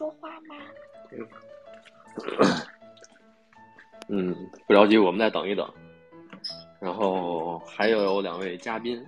说话吗？嗯，不着急，我们再等一等。然后还有两位嘉宾。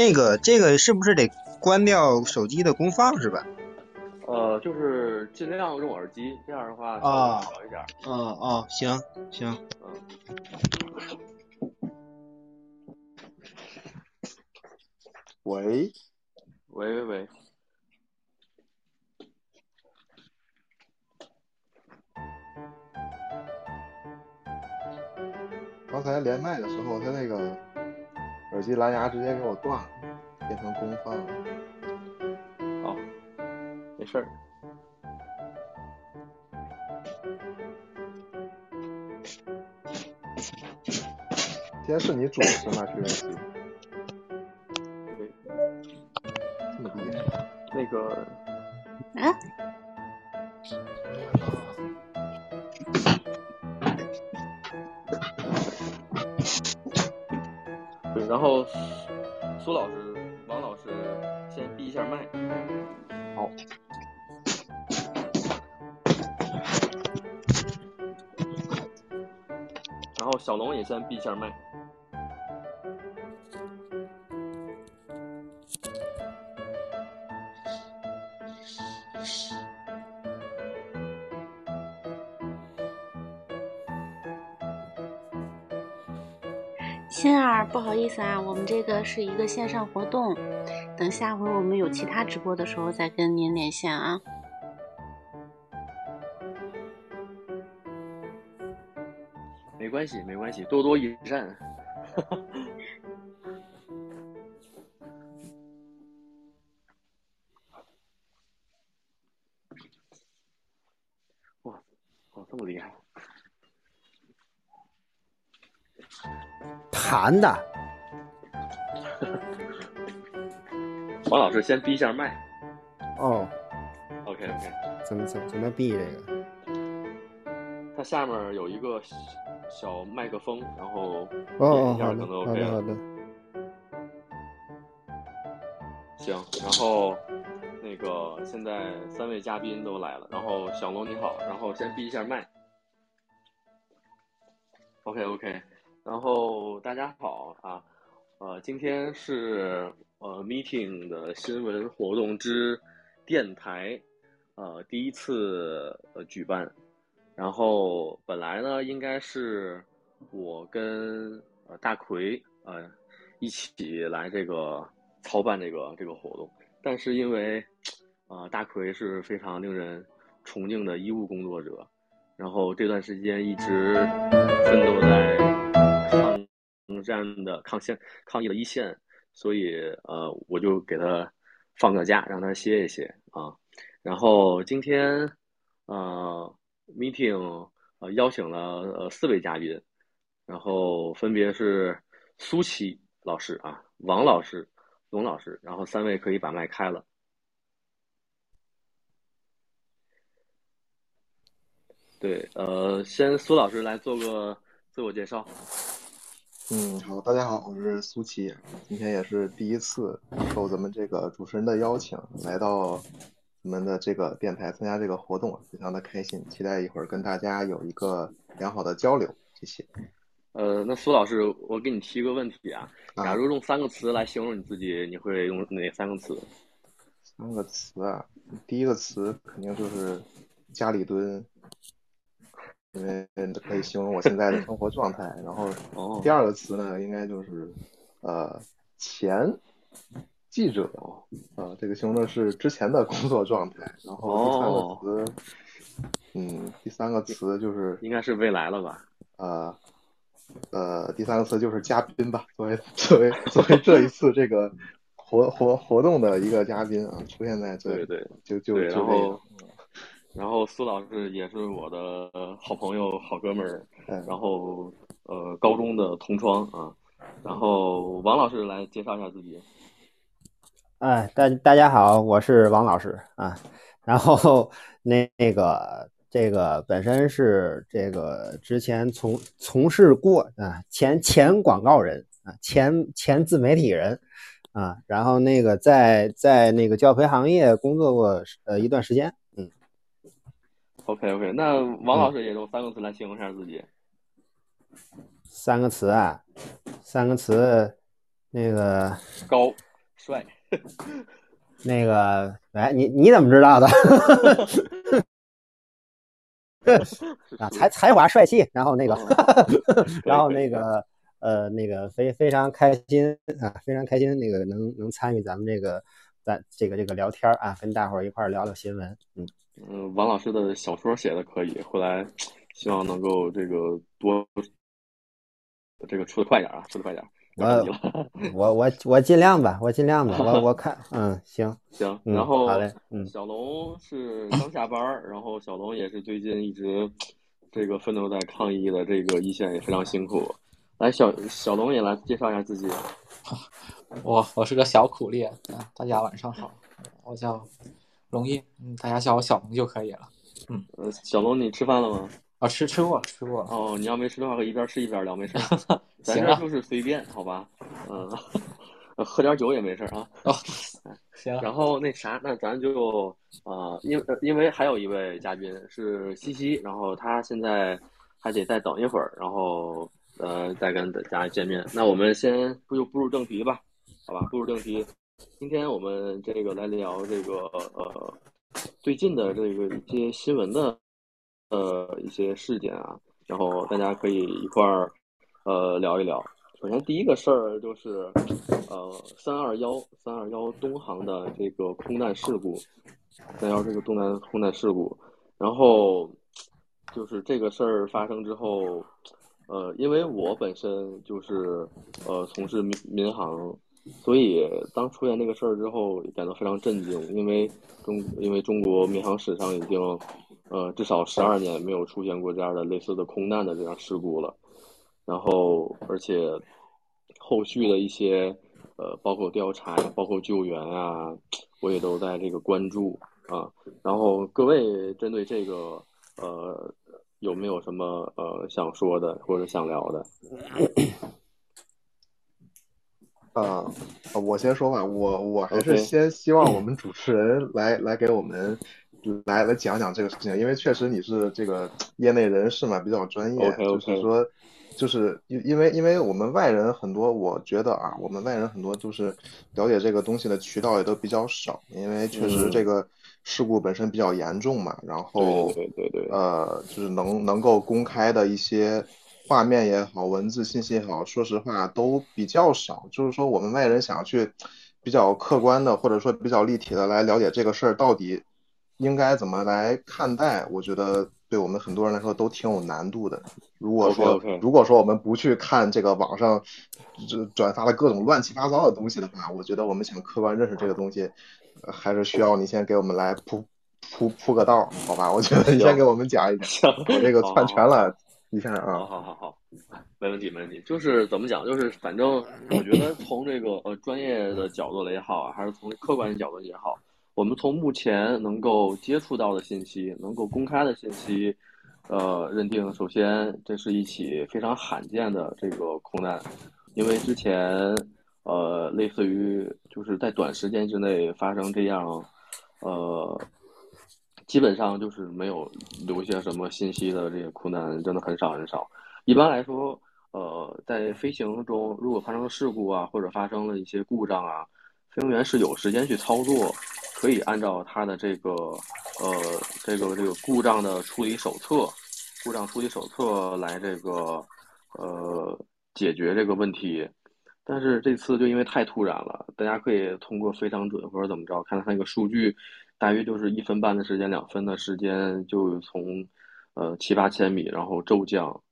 那个，这个是不是得关掉手机的功放是吧？呃，就是尽量用耳机，这样的话啊好一点。哦哦，行行，嗯，喂，喂喂喂，刚才连麦的时候，他那个耳机蓝牙直接给我断了，变成功放了。好，没事儿。今天是你主持吗？徐元熙，对，这么厉害。那个后苏老师、王老师先闭一下麦。好，然后小龙也先闭一下麦。思啊，我们这个是一个线上活动，等下回我们有其他直播的时候再跟您连线啊。没关系，没关系，多多益善。哇，哇，这么厉害！弹的，王老师先闭一下麦。哦，OK OK，怎么怎么怎么闭这个？它下面有一个小小麦克风，然后点一下可能好 OK 好的，行，然后那个现在三位嘉宾都来了，然后小龙你好，然后先闭一下麦。OK OK，然后大家好啊，呃，今天是呃 meeting 的新闻活动之电台呃第一次呃举办，然后本来呢应该是我跟呃大奎呃一起来这个操办这个这个活动，但是因为呃大奎是非常令人崇敬的医务工作者，然后这段时间一直奋斗在抗战的抗线抗疫的一线，所以呃我就给他放个假，让他歇一歇啊。然后今天呃 meeting 呃邀请了呃四位嘉宾，然后分别是苏琪老师啊、王老师、龙老师，然后三位可以把麦开了。对，呃，先苏老师来做个自我介绍。嗯，好，大家好，我是苏琪，今天也是第一次受咱们这个主持人的邀请，来到我们的这个电台参加这个活动，非常的开心，期待一会儿跟大家有一个良好的交流，谢谢。呃，那苏老师，我给你提个问题啊，啊假如用三个词来形容你自己，你会用哪三个词？三个词啊，第一个词肯定就是家里蹲，因为可以形容我现在的生活状态。然后 哦第二个词呢，应该就是呃前记者，呃，这个形容的是之前的工作状态。然后第三哦个词，嗯，第三个词就是应该是未来了吧？呃呃，第三个词就是嘉宾吧，作为作为作为这一次这个活活活动的一个嘉宾啊，出现在这，对对，就就对，然后嗯然后苏老师也是我的好朋友、好哥们儿，哎然后呃高中的同窗啊，然后王老师来介绍一下自己。哎，大大家好，我是王老师啊。然后那那个这个本身是这个之前从从事过啊，前前广告人啊，前前自媒体人啊，然后那个在在那个教培行业工作过呃一段时间，嗯，OK OK，那王老师也用三个词来形容一下自己。三个词啊，三个词，那个高帅，那个，哎，你你怎么知道的？啊，才才华帅气，然后那个，然后那个，呃，那个非非常开心啊，非常开心，那个能能参与咱们这个咱这个这个聊天啊，跟大伙儿一块儿聊聊新闻，嗯，嗯，王老师的小说写的可以，后来希望能够这个多这个出的快点啊，出的快点。不着急了我我我尽量吧，我尽量吧，我我看，嗯，行，行，嗯然后好嘞嗯小龙是刚下班儿，然后小龙也是最近一直这个奋斗在抗疫的这个一线，也非常辛苦。来，小小龙也来介绍一下自己。我我是个小苦力啊，大家晚上好，我叫龙印，嗯，大家叫我小龙就可以了。呃，小龙，你吃饭了吗？啊，吃吃过吃过了，哦，你要没吃的话，可以一边吃一边聊，没事儿。咱这就是随便，好吧？嗯，喝点酒也没事儿啊。哦，行啊，然后那啥，那咱就呃，因呃因为还有一位嘉宾是西西，然后他现在还得再等一会儿，然后呃再跟大家见面。那我们先不就步入正题吧，好吧？步入正题，今天我们这个来聊这个呃最近的这个一些新闻的呃一些事件啊，然后大家可以一块儿呃聊一聊。首先第一个事儿就是，呃，三二幺三二幺东航的这个空难事故，三幺这个东南空难事故，然后就是这个事儿发生之后，呃，因为我本身就是呃从事民民航，所以当出现这个事儿之后，感到非常震惊，因为中因为中国民航史上已经呃至少十二年没有出现过这样的类似的空难的这样事故了。然后而且后续的一些呃，包括调查，包括救援啊，我也都在这个关注啊。然后各位针对这个呃，有没有什么呃想说的或者想聊的？啊，我先说吧，我我还是先希望我们主持人来来给我们来来讲讲这个事情，因为确实你是这个业内人士嘛，比较专业就是说，就是因因为因为我们外人很多，我觉得啊，我们外人很多就是了解这个东西的渠道也都比较少，因为确实嗯。这个事故本身比较严重嘛，然后对对对对，呃，就是能能够公开的一些画面也好，文字信息也好，说实话都比较少。就是说，我们外人想要去比较客观的，或者说比较立体的来了解这个事儿到底应该怎么来看待，我觉得对我们很多人来说都挺有难度的。如果说如果说我们不去看这个网上这转发的各种乱七八糟的东西的话，我觉得我们想客观认识这个东西，呃还是需要你先给我们来铺铺铺个道儿，好吧？我觉得你先给我们讲一讲。行，我这个好串全。了一下好啊，好好好，没问题没问题。就是怎么讲，就是反正我觉得从这个呃专业的角度来也好，还是从客观的角度也好，我们从目前能够接触到的信息，能够公开的信息，呃，认定首先这是一起非常罕见的这个空难，因为之前呃类似于就是在短时间之内发生这样，呃。基本上就是没有留下什么信息的这些空难，真的很少很少。一般来说，呃，在飞行中如果发生事故啊，或者发生了一些故障啊，飞行员是有时间去操作，可以按照他的这个呃这个这个故障的处理手册，故障处理手册来这个呃解决这个问题。但是这次就因为太突然了，大家可以通过非常准或者怎么着，看它那个数据，大约就是一分半的时间、两分的时间，就从呃七八千米，然后骤降，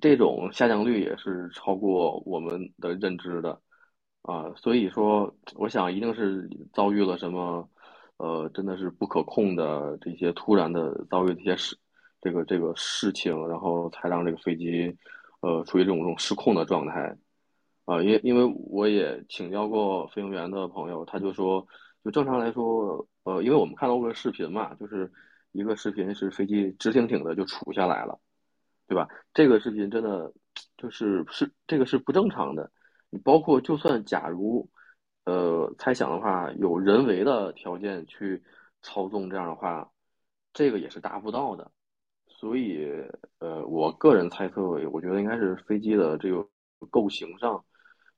这种下降率也是超过我们的认知的。啊，所以说，我想一定是遭遇了什么，呃，真的是不可控的这些突然的遭遇这些事，这个这个事情，然后才让这个飞机，呃，处于这种这种失控的状态，啊，因因为我也请教过飞行员的朋友，他就说，就正常来说，呃，因为我们看到过视频嘛，就是一个视频是飞机直挺挺的就杵下来了。对吧？这个视频真的就是是这个是不正常的。你包括就算假如，呃，猜想的话，有人为的条件去操纵这样的话，这个也是达不到的。所以，呃，我个人猜测，我觉得应该是飞机的这个构型上，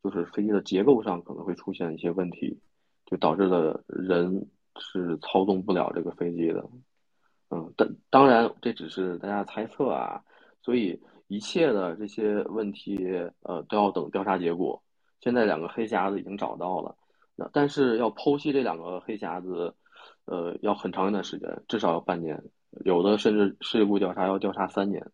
就是飞机的结构上可能会出现一些问题，就导致了人是操纵不了这个飞机的。嗯，但当然这只是大家猜测啊。所以一切的这些问题，呃，都要等调查结果。现在两个黑匣子已经找到了，那但是要剖析这两个黑匣子，呃，要很长一段时间，至少要半年，有的甚至事故调查要调查三年。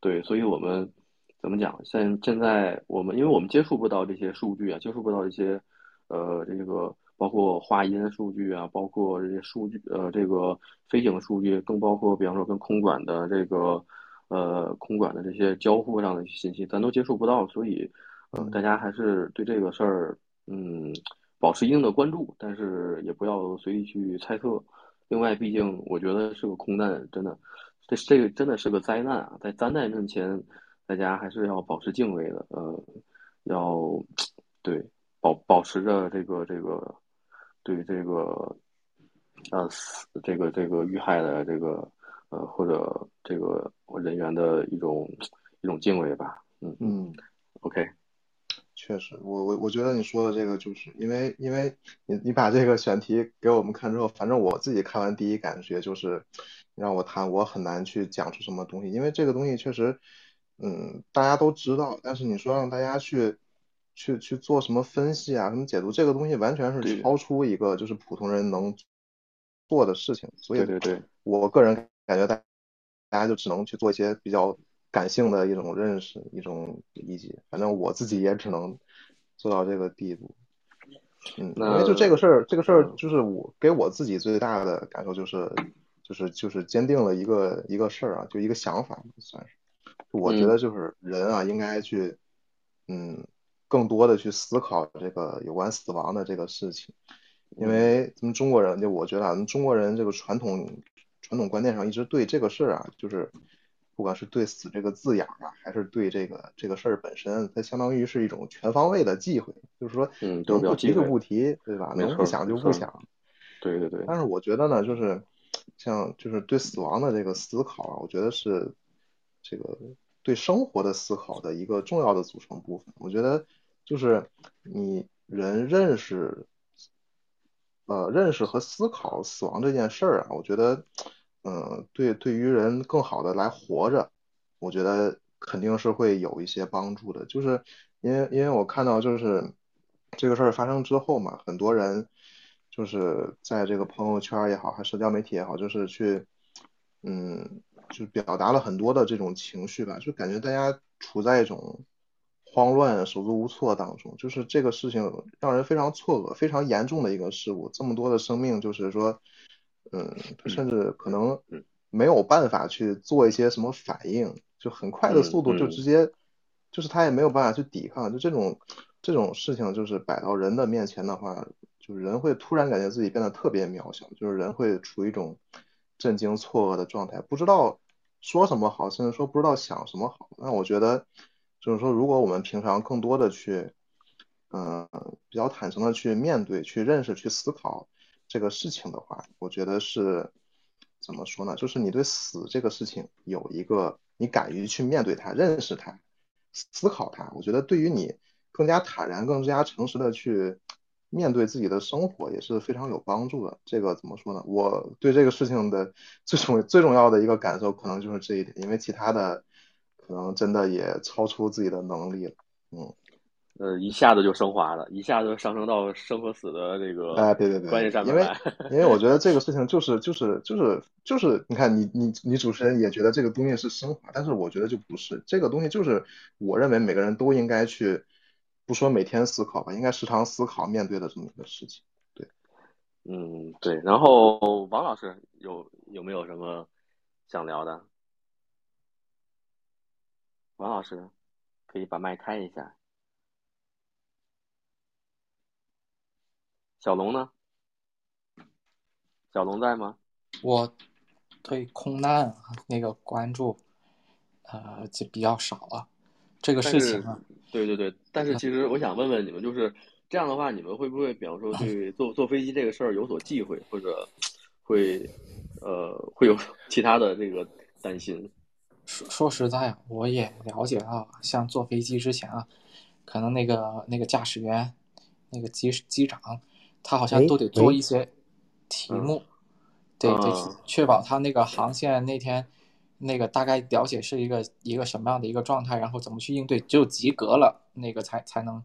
对，所以我们怎么讲？现现在我们，因为我们接触不到这些数据啊，接触不到一些，呃，这个包括话音数据啊，包括这些数据，呃，这个飞行数据，更包括比方说跟空管的这个。呃，空管的这些交互上的一些信息，咱都接触不到，所以，呃，大家还是对这个事儿，嗯，保持一定的关注，但是也不要随意去猜测。另外，毕竟我觉得是个空难，真的，这这个真的是个灾难啊！在灾难面前，大家还是要保持敬畏的，呃，要 对保保持着这个这个对这个呃死这个这个遇害的这个。呃，或者这个人员的一种一种敬畏吧，嗯嗯，OK，确实，我我我觉得你说的这个就是因为因为你你把这个选题给我们看之后，反正我自己看完第一感觉就是让我谈我很难去讲出什么东西，因为这个东西确实，嗯，大家都知道，但是你说让大家去去去做什么分析啊，什么解读，这个东西完全是超出一个就是普通人能做的事情，所以对对对，我个人。感觉大大家就只能去做一些比较感性的一种认识、一种理解。反正我自己也只能做到这个地步。嗯，因为就这个事儿，这个事儿就是我给我自己最大的感受就是，就是就是坚定了一个一个事儿啊，就一个想法算是。我觉得就是人啊，应该去嗯，更多的去思考这个有关死亡的这个事情，因为咱们中国人，就我觉得咱们中国人这个传统。传统观念上一直对这个事儿啊，就是不管是对死这个字眼啊，还是对这个这个事儿本身，它相当于是一种全方位的忌讳，就是说，嗯，能不提就不提，对吧？能不想就不想。对对对。但是我觉得呢，就是像就是对死亡的这个思考啊，我觉得是这个对生活的思考的一个重要的组成部分。我觉得就是你人认识。呃，认识和思考死亡这件事儿啊，我觉得，嗯，对，对于人更好的来活着，我觉得肯定是会有一些帮助的。就是因为，因为我看到，就是这个事儿发生之后嘛，很多人就是在这个朋友圈也好，还社交媒体也好，就是去，嗯，就表达了很多的这种情绪吧，就感觉大家处在一种。慌乱、手足无措当中，就是这个事情让人非常错愕，非常严重的一个事故。这么多的生命，就是说，嗯，甚至可能没有办法去做一些什么反应，就很快的速度就直接，就是他也没有办法去抵抗。就这种这种事情，就是摆到人的面前的话，就是人会突然感觉自己变得特别渺小，就是人会处于一种震惊、错愕的状态，不知道说什么好，甚至说不知道想什么好。那我觉得。就是说，如果我们平常更多的去，嗯，比较坦诚的去面对、去认识、去思考这个事情的话，我觉得是怎么说呢？就是你对死这个事情有一个，你敢于去面对它、认识它、思考它，我觉得对于你更加坦然、更加诚实的去面对自己的生活也是非常有帮助的。这个怎么说呢？我对这个事情的最重最重要的一个感受，可能就是这一点，因为其他的。可能真的也超出自己的能力了，嗯呃，一下子就升华了，一下子上升到生和死的这个哎，对对对，关系上面因为。因为我觉得这个事情就是 就是就是就是，你看你你你主持人也觉得这个东西是升华，但是我觉得就不是，这个东西就是我认为每个人都应该去，不说每天思考吧，应该时常思考面对的这么一个事情。对嗯，对。然后王老师有有没有什么想聊的？王老师可以把麦开一下。小龙呢？小龙在吗？我对空难啊那个关注，呃，就比较少了。这个事情啊，对对对，但是其实我想问问你们，就是这样的话，你们会不会，比方说对坐坐飞机这个事儿有所忌讳，或者会呃会有 其他的这个担心？说说实在啊，我也了解到，像坐飞机之前啊，可能那个那个驾驶员、那个机机长，他好像哎都得做一些题嗯目，得得啊确保他那个航线那天那个大概了解是一个一个什么样的一个状态，然后怎么去应对，只有及格了，那个才才能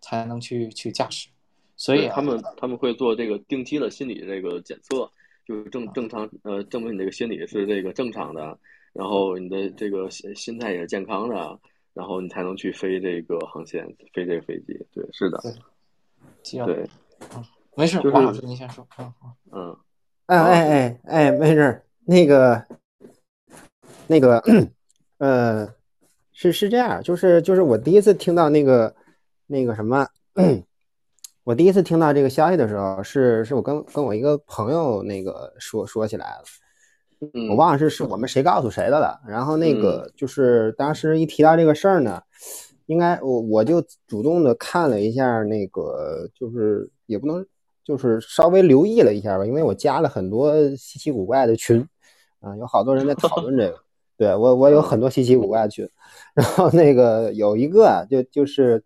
才能去去驾驶。所以啊他们他们会做这个定期的心理这个检测，就是正正常呃证明你这个心理是这个正常的，然后你的这个心心态也是健康的，然后你才能去飞这个航线，飞这个飞机。对，是的，对既然对，没事，就是王老师您先说。嗯嗯嗯哎哎哎哎，没事儿，那个，那个，呃，是是这样，就是就是我第一次听到那个那个什么，我第一次听到这个消息的时候，是是我跟跟我一个朋友那个说说起来了，嗯，我忘了是是我们谁告诉谁的了。然后那个就是当时一提到这个事儿呢，应该我我就主动的看了一下那个，就是也不能就是稍微留意了一下吧，因为我加了很多稀奇古怪的群，啊，有好多人在讨论这个。对我我有很多稀奇古怪的群，然后那个有一个啊就就是，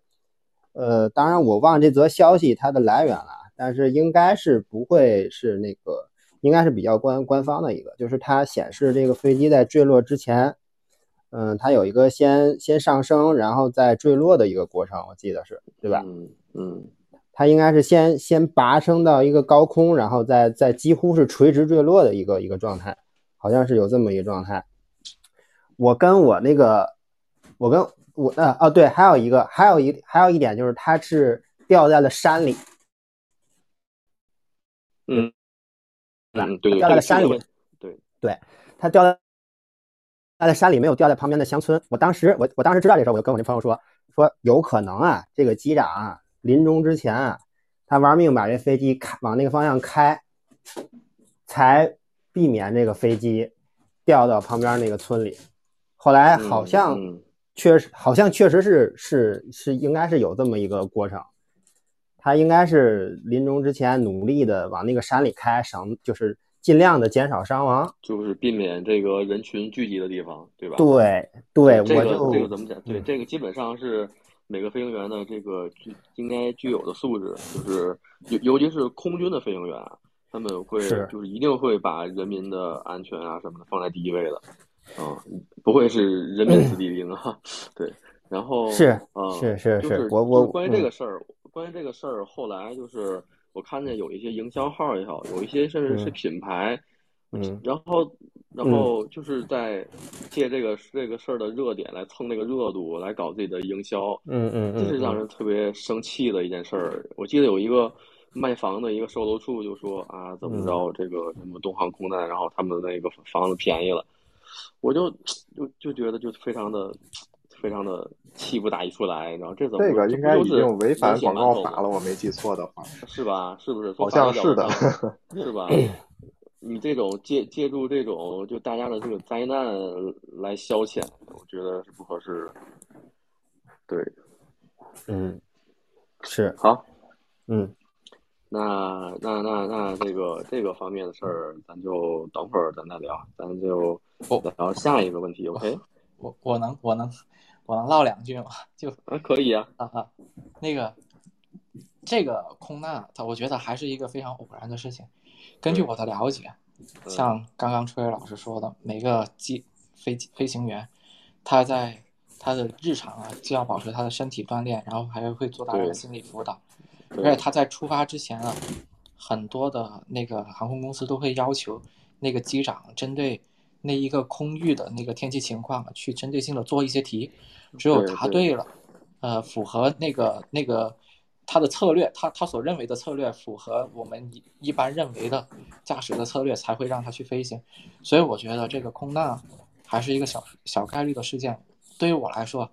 呃，当然我忘这则消息它的来源了，但是应该是不会是那个。应该是比较官官方的一个，就是它显示这个飞机在坠落之前，嗯，它有一个先先上升，然后再坠落的一个过程，我记得是对吧？嗯嗯它应该是先先拔升到一个高空，然后再再几乎是垂直坠落的一个一个状态，好像是有这么一个状态。我跟我那个，我跟我呃哦对，还有一个还有一还有一点就是它是掉在了山里，嗯嗯，对对，掉在了山里这个是个对，它掉在掉在山里，没有掉在旁边的乡村。我当时我我当时知道这事候，我就跟我那朋友说说有可能啊，这个机长啊临终之前啊，他玩命把这飞机开往那个方向开，才避免这个飞机掉到旁边那个村里。后来好像确实好像确实是是是应该是有这么一个过程。他应该是临终之前努力的往那个山里开，省就是尽量的减少伤亡。就是避免这个人群聚集的地方，对吧？对对，这个我就这个怎么讲？对，嗯这个基本上是每个飞行员的这个具应该具有的素质，就是尤尤其是空军的飞行员啊，他们会就是一定会把人民的安全啊什么的放在第一位的，啊、不会是人民子弟兵啊，对。然后是啊，是是就是我我关于这嗯个事儿，关于这个事儿，后来就是我看见有一些营销号也好，有一些甚至是嗯品牌，嗯然后然后就是在借这个这个事儿的热点来蹭这个热度，来搞自己的营销，嗯嗯嗯，这是让嗯人特别生气的一件事儿。我记得有一个卖房的一个售楼处就说啊，怎么着这个什么东航空难，然后他们那个房子便宜了，我就就就觉得就非常的非常的气不打一处来，然后这怎么这个应该是经违反广告法了，我没记错的话。是吧？是不是？好像是的 是吧？你这种借借助这种就大家的这个灾难来消遣，我觉得是不合适的。对，嗯是好，嗯那那那那这个这个方面的事儿，咱就等会儿咱再聊，咱就我聊下一个问题，OK？我我能我能我能唠两句吗？就啊，可以啊，啊啊，那个这个空难，它我觉得还是一个非常偶然的事情。根据我的了解，嗯像刚刚吹老师说的，每个机飞机飞行员，他在他的日常啊，既要保持他的身体锻炼，然后还会做大量的心理辅导。而且他在出发之前啊，很多的那个航空公司都会要求那个机长针对那一个空域的那个天气情况去针对性的做一些题，只有答对了，呃，符合那个那个他的策略，他他所认为的策略符合我们一一般认为的驾驶的策略，才会让他去飞行。所以我觉得这个空难还是一个小小概率的事件。对于我来说，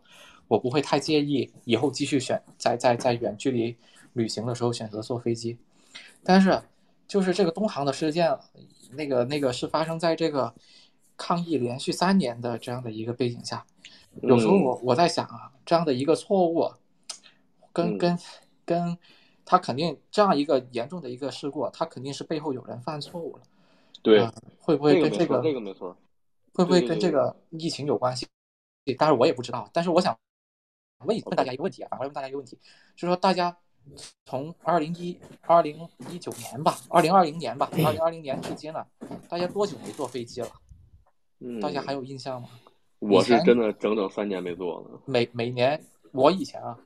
我不会太介意以后继续选在在在远距离。旅行的时候选择坐飞机，但是就是这个东航的事件，那个那个是发生在这个抗疫连续三年的这样的一个背景下。有时候我我在想啊，这样的一个错误，跟跟跟，他肯定这样一个严重的一个事故，他肯定是背后有人犯错误了。对，会不会跟这个这个没错？会不会跟这个疫情有关系？但是我也不知道，但是我想问问大家一个问题啊，反过来问大家一个问题，就是说大家。从二零一二零一九年吧，二零二零年吧，二零二零年至今了，大家多久没坐飞机了？嗯，大家还有印象吗？我是真的整整三年没坐了。每每年我以前啊，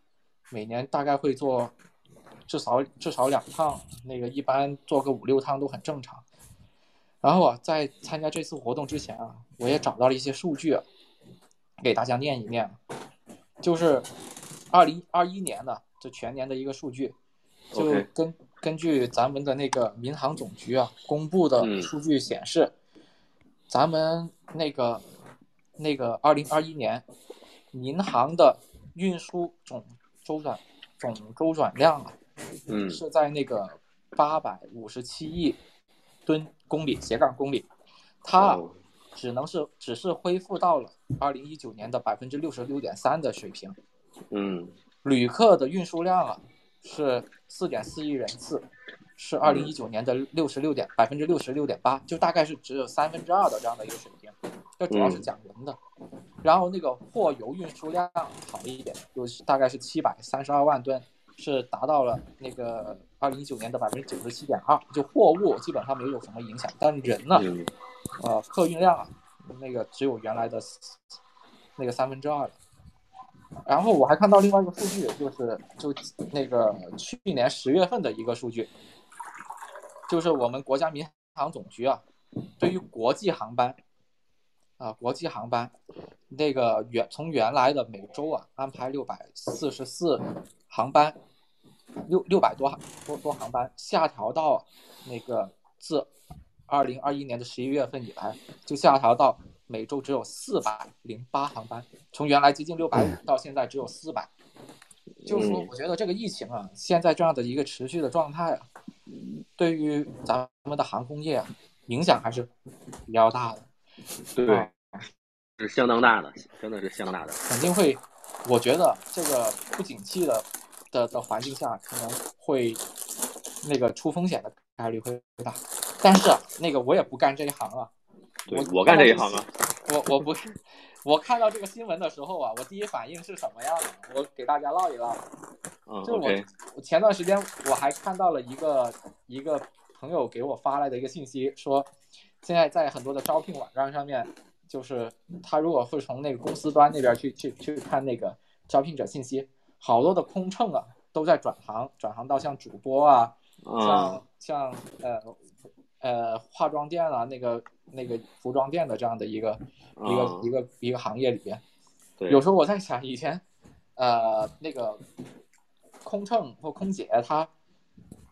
每年大概会坐至少至少两趟，那个一般坐个五六趟都很正常。然后啊，在参加这次活动之前啊，我也找到了一些数据，给大家念一念，就是二零二一年的。全年的一个数据，就根根据咱们的那个民航总局啊公布的数据显示，咱们那个那个二零二一年民航的运输总周转总周转量啊，嗯，是在那个八百五十七亿吨公里斜杠公里，它只能是只是恢复到了二零一九年的百分之六十六点三的水平，嗯。旅客的运输量啊是四点四亿人次，是二零一九年的六十六点百分之六十六点八，就大概是只有三分之二的这样的一个水平。这主要是讲人的，然后那个货油运输量好一点，就是大概是七百三十二万吨，是达到了那个二零一九年的百分之九十七点二，就货物基本上没有什么影响，但人呢，呃，客运量啊，那个只有原来的那个三分之二了。然后我还看到另外一个数据，就是就那个去年十月份的一个数据，就是我们国家民航总局啊，对于国际航班啊，国际航班那个原从原来的每周啊安排六百四十四航班，六六百多多多航班，下调到那个自二零二一年的十一月份以来，就下调到。每周只有四百零八航班，从原来接近六百五到现在只有四百，就是说，我觉得这个疫情啊，现在这样的一个持续的状态啊，对于咱们的航空业啊，影响还是比较大的。对，是相当大的，真的是相当大的。肯定会，我觉得这个不景气的的的环境下，可能会那个出风险的概率会大。但是啊那个我也不干这一行啊。我我干这一行啊，我我不是，我看到这个新闻的时候啊，我第一反应是什么样的？我给大家唠一唠。嗯，就我我前段时间我还看到了一个一个朋友给我发来的一个信息，说现在在很多的招聘网站上面，就是他如果会从那个公司端那边去去去看那个招聘者信息，好多的空乘啊都在转行，转行到像主播啊，像像呃呃化妆店啊那个。那个服装店的这样的一个一个一个一个行业里边，有时候我在想，以前呃那个空乘或空姐，她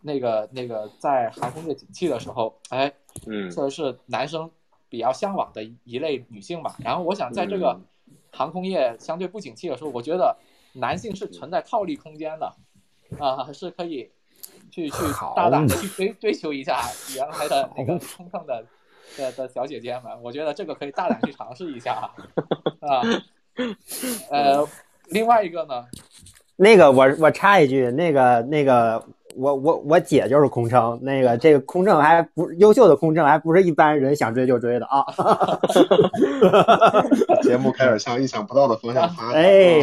那个那个在航空业景气的时候，哎，嗯，确实是男生比较向往的一类女性吧。然后我想，在这个航空业相对不景气的时候，我觉得男性是存在套利空间的，啊，是可以去去大胆的去追追求一下原来的那个空乘的。的的小姐姐们，我觉得这个可以大胆去尝试一下啊。呃，另外一个呢，那个我我插一句，那个那个我我我姐就是空乘，那个这个空乘还不优秀的空乘，还不是一般人想追就追的啊。节目开始向意想不到的方向发展，哎，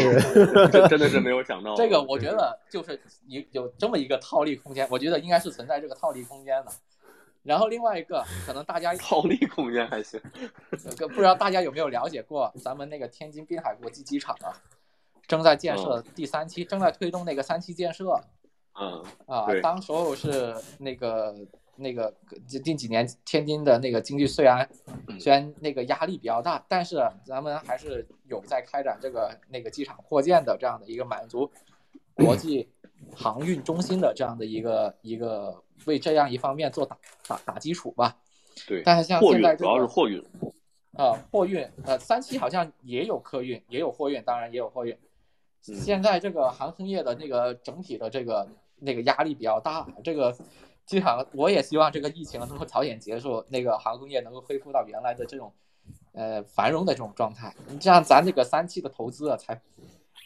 真的是没有想到。这个我觉得就是有有这么一个套利空间，我觉得应该是存在这个套利空间的。然后另外一个可能大家逃离空间还行，呃不知道大家有没有了解过咱们那个天津滨海国际机场啊，正在建设第三期，正在推动那个三期建设嗯，啊。当时候是那个那个近近几年天津的那个经济虽然虽然那个压力比较大，但是咱们还是有在开展这个那个机场扩建的这样的一个满足国际航运中心的这样的一个一个为这样一方面做打打打基础吧。对，但是像现在这个要是货运，呃，货运，呃，三期好像也有客运，也有货运，当然也有货运。嗯现在这个航空业的那个整体的这个那个压力比较大，这个机场我也希望这个疫情能够早点结束，那个航空业能够恢复到原来的这种呃繁荣的这种状态。你这样咱这个三期的投资啊，才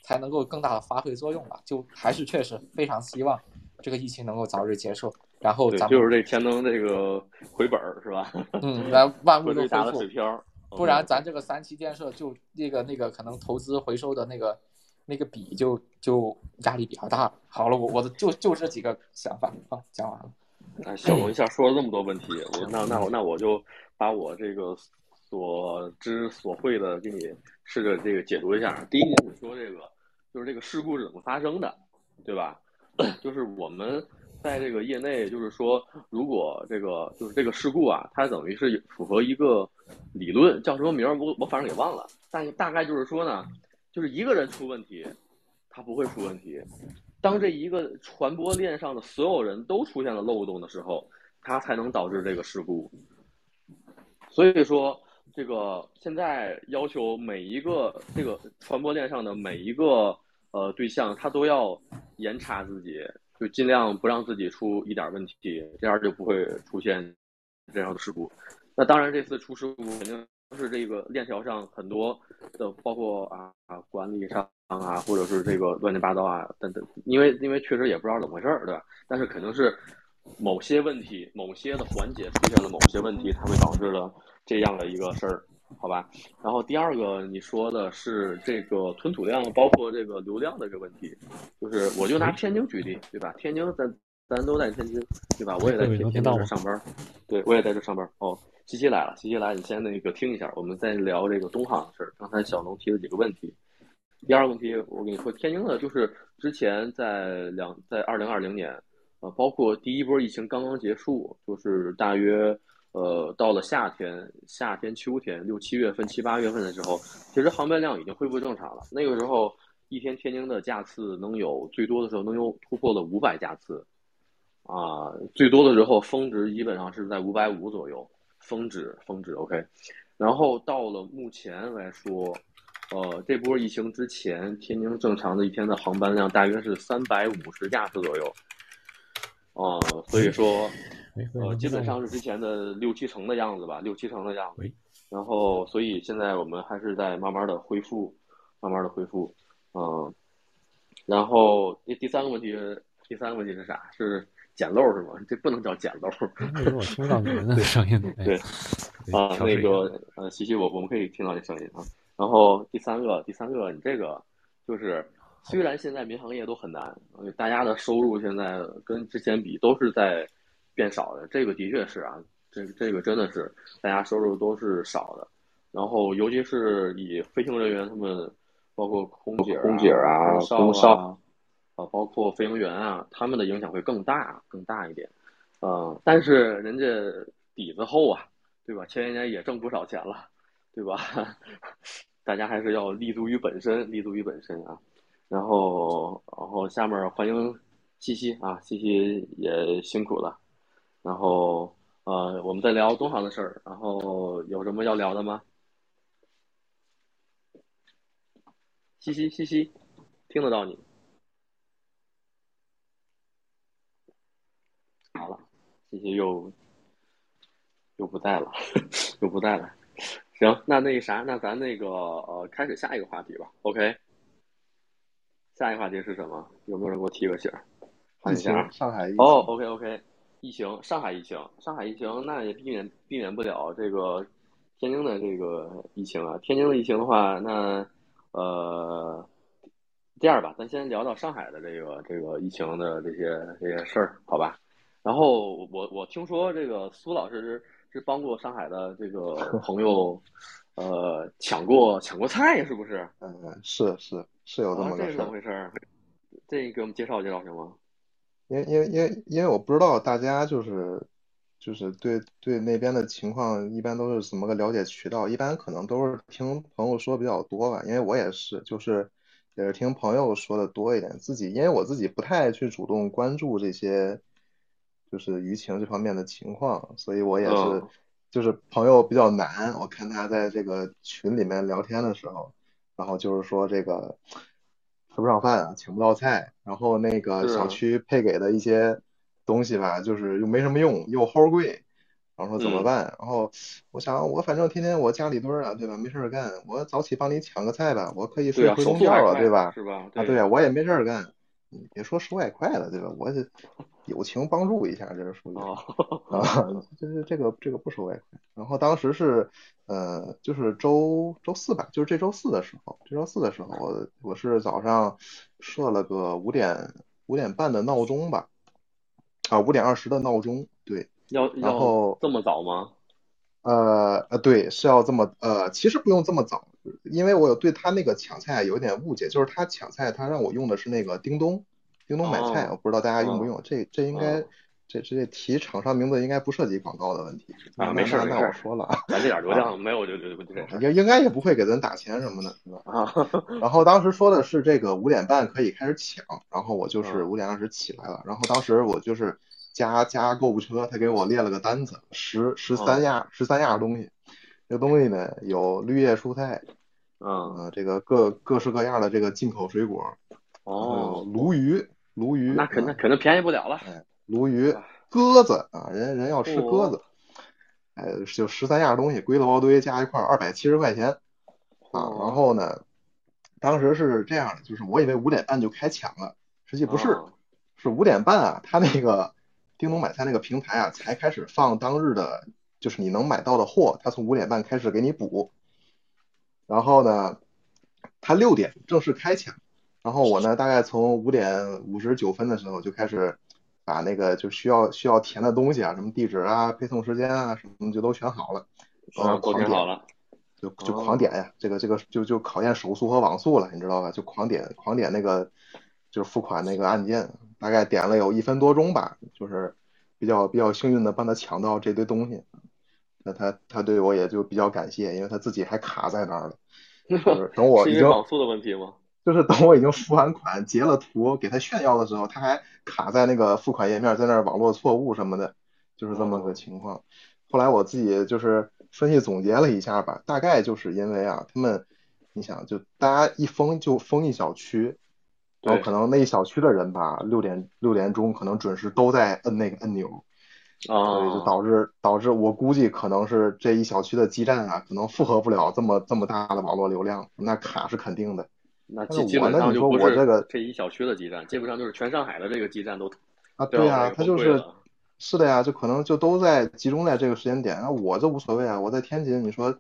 才能够更大的发挥作用吧。就还是确实非常希望这个疫情能够早日结束，然后对，咱们就是这天能这个回本儿是吧？嗯，来万物都恢复的水漂儿，不然咱这个三期建设就那个那个可能投资回收的那个那个比就就压力比较大。好了，我我的就就这几个想法啊，讲完了。哎，小龙一下说了这么多问题，我那那我那我就把我这个所知所会的给你试着这个解读一下。第一点，你说这个就是这个事故是怎么发生的，对吧？就是我们在这个业内，就是说，如果这个就是这个事故啊，它等于是符合一个理论，叫什么名儿我我反正给忘了，但大概就是说呢，就是一个人出问题，他不会出问题。当这一个传播链上的所有人都出现了漏洞的时候，它才能导致这个事故。所以说，这个现在要求每一个这个传播链上的每一个呃对象，他都要严查自己，就尽量不让自己出一点问题，这样就不会出现这样的事故。那当然，这次出事故肯定是这个链条上很多的，包括啊管理上啊，或者是这个乱七八糟啊等等，因为因为确实也不知道怎么回事儿，对吧？但是肯定是某些问题、某些的环节出现了某些问题，才会导致了这样的一个事儿，好吧？然后第二个你说的是这个吞吐量，包括这个流量的这个问题，就是我就拿天津举例，对吧？天津咱咱都在天津，对吧？我也在天天津这上班，对我也在这上班。哦，西西来了，西西来，你先那个听一下，我们再聊这个东航的事儿。刚才小龙提了几个问题。第二个问题，我跟你说，天津的就是之前在两在二零二零年，呃，包括第一波疫情刚刚结束，就是大约呃到了夏天、夏天、秋天六七月份、七八月份的时候，其实航班量已经恢复正常了。那个时候一天天津的架次能有最多的时候能有突破了五百架次，啊，最多的时候峰值基本上是在五百五左右，峰值峰值 OK。然后到了目前来说。呃，这波疫情之前，天津正常的一天的航班量大约是三百五十架次左右，啊、所以说，呃，基本上是之前的六七成的样子吧，六七成的样子。然后，所以现在我们还是在慢慢的恢复，慢慢的恢复，嗯、然后第第三个问题，第三个问题是啥？是捡漏是吗？这不能叫捡漏。我听不到你们的声音。哎对，啊，那个呃，西西，我我们可以听到你声音啊。然后第三个，第三个，你这个就是，虽然现在民航业都很难，呃大家的收入现在跟之前比都是在变少的，这个的确是啊，这这个真的是大家收入都是少的。然后尤其是以飞行人员他们，包括空姐、空姐啊空空少啊，啊，包括飞行员啊，他们的影响会更大，更大一点。嗯，但是人家底子厚啊，对吧？前些年也挣不少钱了，对吧？大家还是要立足于本身，立足于本身啊。然后，然后下面欢迎西西啊，西西也辛苦了。然后，呃，我们在聊东航的事儿。然后有什么要聊的吗？嘻嘻嘻嘻，听得到你。好了，嘻嘻又又不在了，又不在了。行，那那啥，那咱那个呃，开始下一个话题吧。OK，下一个话题是什么？有没有人给我提个醒儿？看一疫情下啊。，上海疫情，哦，OK OK，疫情，上海疫情，上海疫情，那也避免避免不了这个天津的这个疫情啊。天津的疫情的话，那呃，这样吧，咱先聊聊上海的这个这个疫情的这些这些事儿，好吧？然后我我听说这个苏老师是帮过上海的这个 朋友，呃，抢过抢过菜，是不是？嗯，是是是有这么啊，这是。怎么回事儿？这给我们介绍介绍行吗？因为因为因为因为我不知道大家就是就是对对那边的情况一般都是怎么个了解渠道，一般可能都是听朋友说比较多吧，因为我也是就是也是听朋友说的多一点，自己因为我自己不太去主动关注这些就是舆情这方面的情况，所以我也是嗯就是朋友比较难，我看他在这个群里面聊天的时候，然后就是说这个吃不上饭啊，请不到菜，然后那个小区配给的一些东西吧，就是又没什么用，又齁贵，然后说怎么嗯办？然后我想，我反正天天我家里蹲儿啊，对吧？没事儿干，我早起帮你抢个菜吧，我可以睡回笼觉啊，速还快对吧？是吧？啊，对啊，我也没事儿干，你别说十外快了，对吧？我这 友情帮助一下，这是属于。哦，啊，就是这个这个不收外快。然后当时是呃，就是周周四吧，就是这周四的时候，这周四的时候，我我是早上设了个五点五点半的闹钟吧，啊，五点二十的闹钟，对，要然要后这么早吗？呃呃，对，是要这么呃，其实不用这么早，因为我有对他那个抢菜有点误解，就是他抢菜，他让我用的是那个叮咚，叮咚买菜，哦我不知道大家用不哦用，这这应该哦这这提厂商名字应该不涉及广告的问题，啊那那那没事儿没事儿我说了啊，咱这点流量 没有就就就这应应该也不会给咱打钱什么的，是吧？啊。然后当时说的是这个五点半可以开始抢，然后我就是嗯五点二十起来了，然后当时我就是加加购物车，他给我列了个单子，十十三嗯样十三样东西，这东西呢有绿叶蔬菜，嗯，呃，这个各各式各样的这个进口水果，哦，鲈鱼，鲈鱼，那肯啊那肯定便宜不了了。哎，鲈鱼啊、鸽子啊，人人要吃鸽哦子，哎，就十三样东西归了包堆加一块二百七十块钱啊。哦然后呢，当时是这样的，就是我以为五点半就开抢了，实际不是，哦是五点半啊，他那个叮咚买菜那个平台啊才开始放当日的，就是你能买到的货，他从五点半开始给你补。然后呢，他六点正式开抢，然后我呢大概从五点五十九分的时候就开始把那个就需要需要填的东西啊，什么地址啊、配送时间啊什么就都选好了，然后哦，都狂点，挺好了。就就哦狂点呀，这个这个就就考验手速和网速了，你知道吧？就狂点狂点那个就是付款那个按键，大概点了有一分多钟吧，就是比较比较幸运的帮他抢到这堆东西。那他他对我也就比较感谢，因为他自己还卡在那儿了，就是等我已经网速的问题吗？就是等我已经付完款、截了图给他炫耀的时候，他还卡在那个付款页面，在那儿网络错误什么的，就是这么个情况。后来我自己就是分析总结了一下吧，大概就是因为啊，他们，你想就大家一封就封一小区，然后可能那一小区的人吧，六点六点钟可能准时都在摁那个按钮，所以就啊，导致导致我估计可能是这一小区的基站啊，可能负荷不了这么这么大的网络流量，那卡是肯定的。那基基本上就不是我这个这一小区的基站，基本上就是全上海的这个基站都啊，对呀、都要这个他就是。是的呀，就可能就都在集中在这个时间点。那我就无所谓啊，我在天津，你说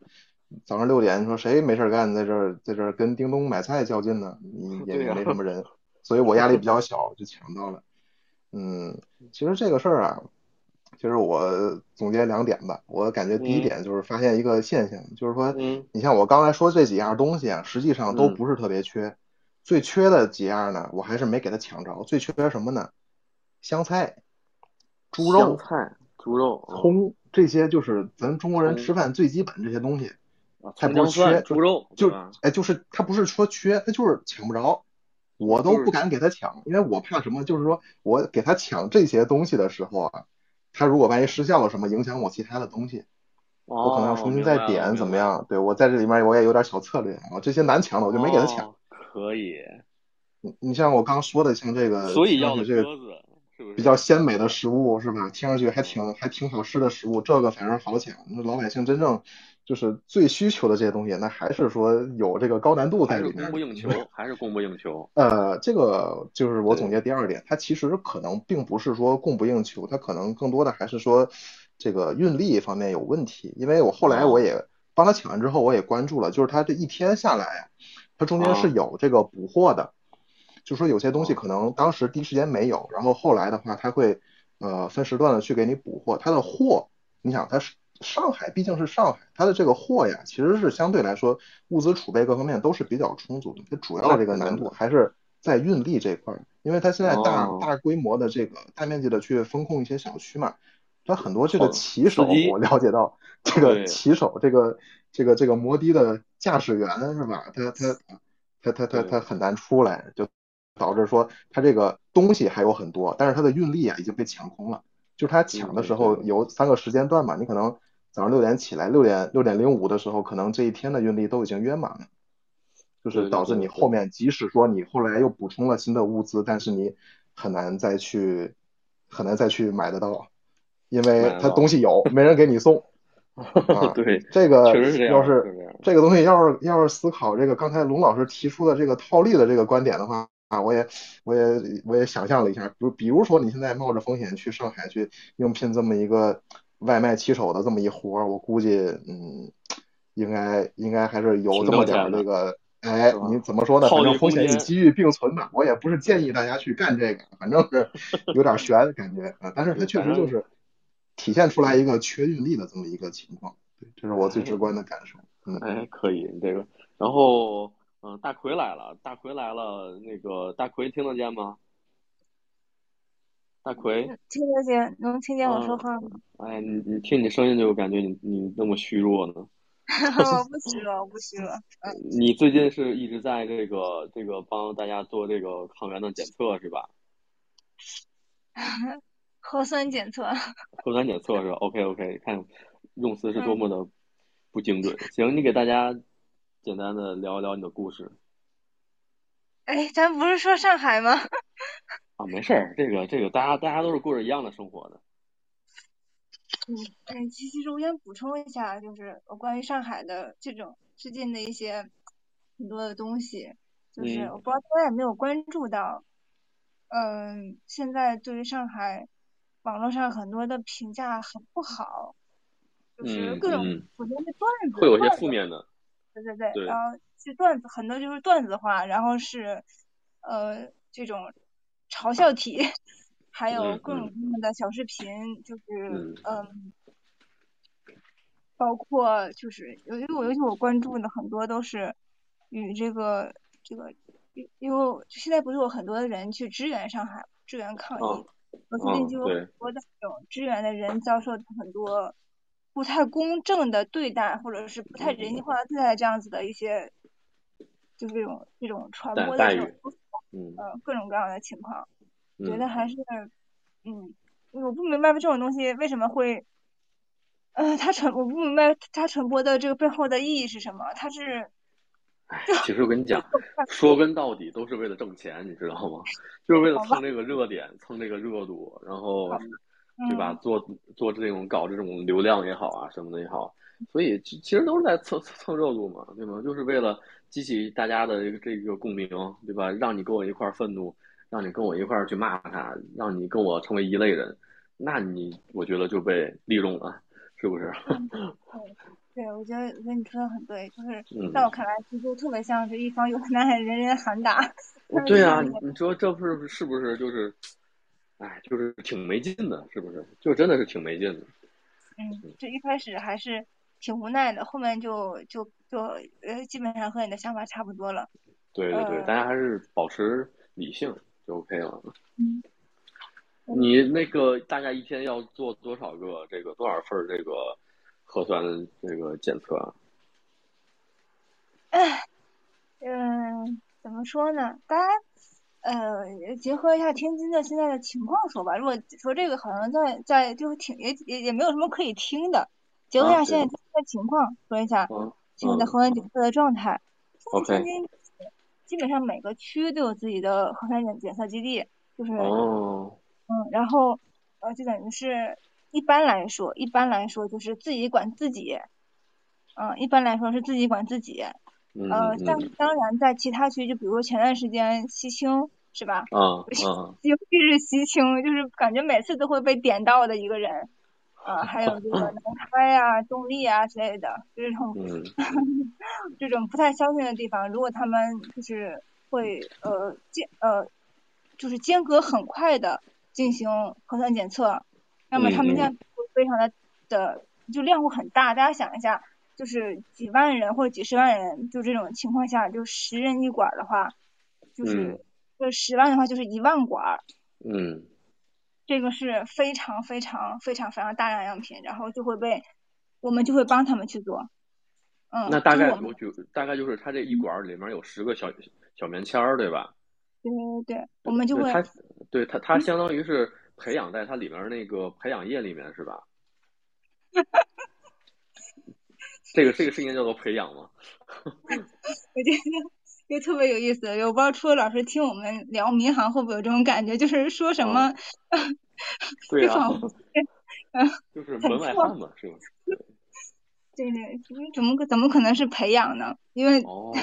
早上六点，你说谁没事干在这儿在这儿跟叮咚买菜较劲呢？你 也没什么人，所以我压力比较小，就抢到了。嗯，其实这个事儿啊，其实我总结两点吧。我感觉第一嗯点就是发现一个现象，就是说，嗯你像我刚才说这几样东西啊，实际上都嗯不是特别缺。最缺的几样呢，我还是没给他抢着。最缺什么呢？香菜、猪香肉、菜、猪肉、嗯葱，这些就是咱中国人吃饭最基本这些东西，啊菜不缺，猪肉，就？哎，就是它不是说缺，它就是抢不着，我都不敢给他抢，因为我怕什么？就是说我给他抢这些东西的时候啊，他如果万一失效了什么，影响我其他的东西，我可能要哦，重新再点，怎么样？对，我在这里面我也有点小策略啊，这些难抢的我就没给他抢。哦，可以，你你像我刚说的，像这个所以要的这个？比较鲜美的食物是吧？听上去还挺还挺好吃的食物，这个反而好抢。那老百姓真正就是最需求的这些东西，那还是说有这个高难度在还是里面供不应求，还是供不应求。呃，这个就是我总结第二点，它其实可能并不是说供不应求，它可能更多的还是说这个运力方面有问题。因为我后来我也帮他抢完之后，我也关注了，就是他这一天下来啊，它中间是啊有这个补货的，就说有些东西哦可能当时第一时间没有，然后后来的话，他会呃分时段的去给你补货。他的货，你想它是上海，毕竟是上海，它的这个货呀，其实是相对来说物资储备各方面都是比较充足的。它主要这个难度还是在运力这块儿，因为它现在大大规模的这个大面积的去封控一些小区嘛，它很多这个骑手，我了解到这个骑手，这个这个这个摩的的驾驶员是吧？他他他他他他很难出来，就导致说他这个东西还有很多，但是他的运力啊已经被抢空了。就是他抢的时候有三个时间段嘛，你可能早上六点起来，六点六点零五的时候，可能这一天的运力都已经约满了，就是导致你后面即使说你后来又补充了新的物资，但是你很难再去很难再去买得到，因为他东西有，没人给你送。啊，对，这个要是这个东西要是要是思考这个刚才龙老师提出的这个套利的这个观点的话。啊，我也，我也，我也想象了一下，比比如说你现在冒着风险去上海去应聘这么一个外卖骑手的这么一活儿，我估计，嗯，应该应该还是有这么点儿这个，哎，你怎么说呢？反正风险与机遇并存吧。我也不是建议大家去干这个，反正是 有点悬感觉啊。但是它确实就是体现出来一个缺运力的这么一个情况，对，这是我最直观的感受。嗯，哎，可以，这个，然后。嗯，大奎来了，大奎来了，那个大奎听得见吗？大奎听得见，能听见我说话吗？哎，你你听你声音就感觉你你那么虚弱呢。我不 虚弱，我不虚弱。你最近是一直在这个这个帮大家做这个抗原的检测是吧？核酸检测。核酸检测是吧？OK OK，看用词是多么的不精准。行，你给大家。简单的聊一聊你的故事。哎，咱不是说上海吗？啊，没事儿，这个这个，大家大家都是过着一样的生活的。嗯，哎，其实我想补充一下，就是我关于上海的这种最近的一些很多的东西，就是我不知道大家有没有关注到，嗯，现在对于上海网络上很多的评价很不好，就是各种我觉得段子会有些负面的。对对对，然后是段子，很多就是段子化，然后是呃这种嘲笑体，还有各种各样的小视频，就是嗯，包括就是因为我尤其我关注的很多都是与这个这个，因为现在不是有很多的人去支援上海，支援抗疫，我最近就有很多的这种支援的人遭受很多。不太公正的对待，或者是不太人性化的对待，这样子的一些，就是这种这种传播的这种，嗯，各种各样的情况，觉得还是，嗯，我不明白这种东西为什么会，呃，它传我不明白它传播的这个背后的意义是什么，它是，哎，其实我跟你讲，说根到底都是为了挣钱，你知道吗？就是为了蹭这个热点，蹭这个热度，然后。对吧？做做这种搞这种流量也好啊，什么的也好，所以其其实都是在蹭蹭热度嘛，对吗？就是为了激起大家的这个共鸣，对吧？让你跟我一块愤怒，让你跟我一块去骂他，让你跟我成为一类人，那你我觉得就被利用了，是不是？对，对，我觉得我觉得你说的很对，就是在我看来，其实特别像是一方有难人人喊打。对啊，你说这不是是不是就是？哎，就是挺没劲的，是不是？就真的是挺没劲的。嗯，这一开始还是挺无奈的，后面就就就呃，基本上和你的想法差不多了。对对对，大家还是保持理性就 OK 了。嗯。你那个大概一天要做多少个这个多少份这个核酸这个检测啊？哎，嗯，怎么说呢？大家。呃，结合一下天津的现在的情况说吧。如果说这个好像在在就是挺也也也没有什么可以听的。结合一下现在的情况说一下现在的核酸检测的状态。现在天津基本上每个区都有自己的核酸检检测基地，就是嗯，然后呃就等于是一般来说一般来说就是自己管自己，嗯，一般来说是自己管自己。呃，但当然在其他区，就比如说前段时间西青是吧？啊啊，尤其是西青，就是感觉每次都会被点到的一个人。啊，还有这个南开啊、动力啊之类的，这种 这种不太消停的地方，如果他们就是会呃间呃，就是间隔很快的进行核酸检测，那么他们量会非常的的就量会很大，大家想一下，就是几万人或者几十万人，就这种情况下，就十人一管儿的话，就是嗯。这十万的话就是一万管儿，嗯这个是非常非常非常非常大量样品，然后就会被我们就会帮他们去做，嗯，那大概就是我就大概就是它这一管儿里面有十个小小棉签儿，对吧？对对对，我们就会对它，对它它相当于是培养在它里面那个培养液里面是吧？这个这个是应该叫做培养吗？我觉得就特别有意思。我不知道初老师听我们聊民航会不会有这种感觉，就是说什么，对啊 就是门外汉嘛，是吧？对对，怎么可怎么可能是培养呢？因为哦，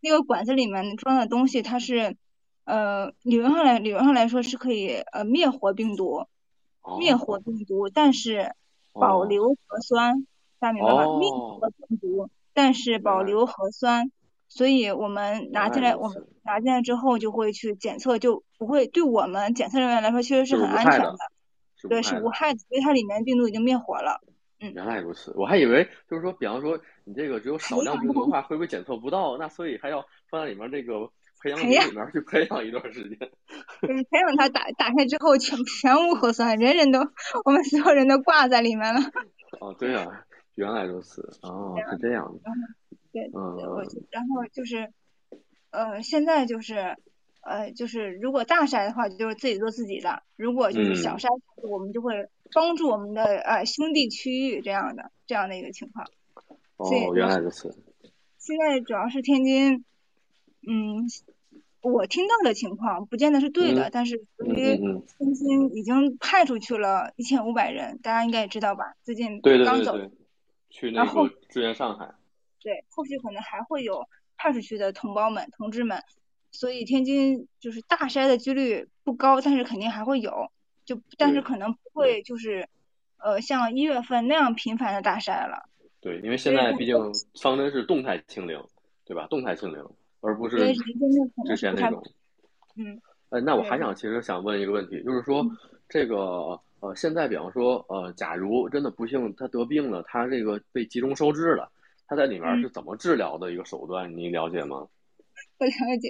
那个管子里面装的东西，它是呃理论上来理论上来说是可以呃灭活病毒，灭活病毒，但是保哦留核酸，大家明白吗？灭哦活病毒，但是保留核酸，所以我们拿进来，我们拿进来之后就会去检测，就不会对我们检测人员来说其实是是很安全的对，是无害的，因为它里面病毒已经灭活了。嗯，原来如此，我还以为就是说，比方说你这个只有少量病毒的话，会不会检测不到？那所以还要放在里面这个培养培养皿里面去培养一段时间。就是培养它打打开之后全全无核酸，人人都我们所有人都挂在里面了。哦，对啊，原来如此，哦，是这样的。嗯我然后就是呃现在就是呃就是如果大筛的话，就是自己做自己的；如果就是小嗯筛，我们就会帮助我们的呃兄弟区域这样的这样的一个情况。哦，原来如此。现在主要是天津，嗯，我听到的情况不见得是对的，嗯但是由嗯于天津已经派出去了一千五百人，大家应该也知道吧？最近对对刚走，对对，去那个支援上海。对，后续可能还会有派出去的同胞们、同志们，所以天津就是大筛的几率不高，但是肯定还会有，就但是可能不会就是呃像一月份那样频繁的大筛了。对，因为现在毕竟方针是动态清零，对吧？动态清零，而不是之前那种。嗯，呃，那我还想其实想问一个问题，就是说这个呃，现在比方说呃，假如真的不幸他得病了，他这个被集中收治了，他在里面嗯。是怎么治疗的一个手段，你了解吗？不了解，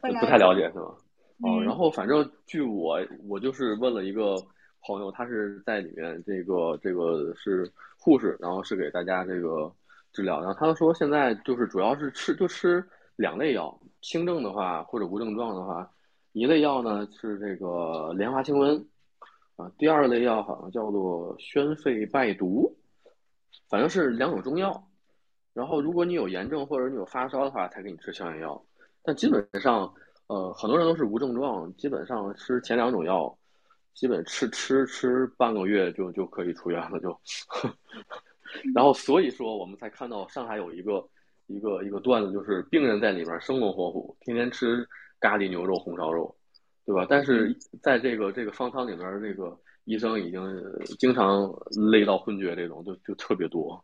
不不太了解是吗？哦，嗯。然后反正据我我就是问了一个朋友，他是在里面这个这个是护士，然后是给大家这个治疗，然后他说现在就是主要是吃就吃两类药，轻症的话或者无症状的话，一类药呢是这个莲花清瘟啊，第二类药好像叫做宣肺败毒，反正是两种中药。然后如果你有炎症或者你有发烧的话，才给你吃消炎药。但基本上，呃，很多人都是无症状，基本上吃前两种药，基本吃吃吃半个月就就可以出院了，就。然后所以说，我们才看到上海有一个一个一个段子，就是病人在里面生龙活虎，天天吃咖喱牛肉、红烧肉，对吧？但是在这个这个方舱里面，这个医生已经呃经常累到昏厥，这种就就特别多。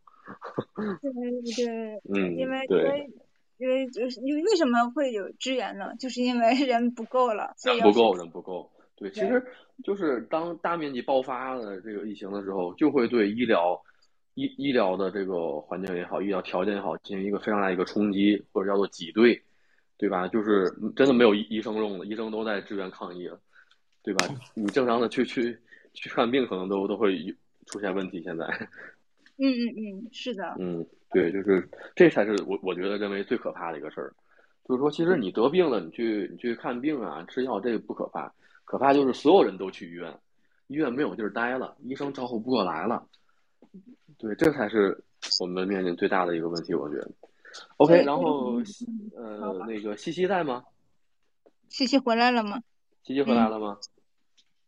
对对，嗯因为因对为因为就是因为为什么会有支援呢？就是因为人不够了，人不够，人不够。对，其实就是当大面积爆发的这个疫情的时候，就会对医疗医医疗的这个环境也好，医疗条件也好，进行一个非常大的一个冲击，或者叫做挤兑，对吧？就是真的没有医医生用了，医生都在支援抗疫了，对吧？你正常的去去去看病，可能都都会出现问题。现在，嗯嗯嗯，是的，嗯，对，就是这才是我我觉得认为最可怕的一个事儿，就是说，其实你得病了，你去你去看病啊，吃药这个不可怕，可怕就是所有人都去医院，医院没有地儿待了，医生照顾不过来了，对，这才是我们面临最大的一个问题，我觉得。OK，然后呃，那个西西在吗？西西回来了吗？西西回来了吗？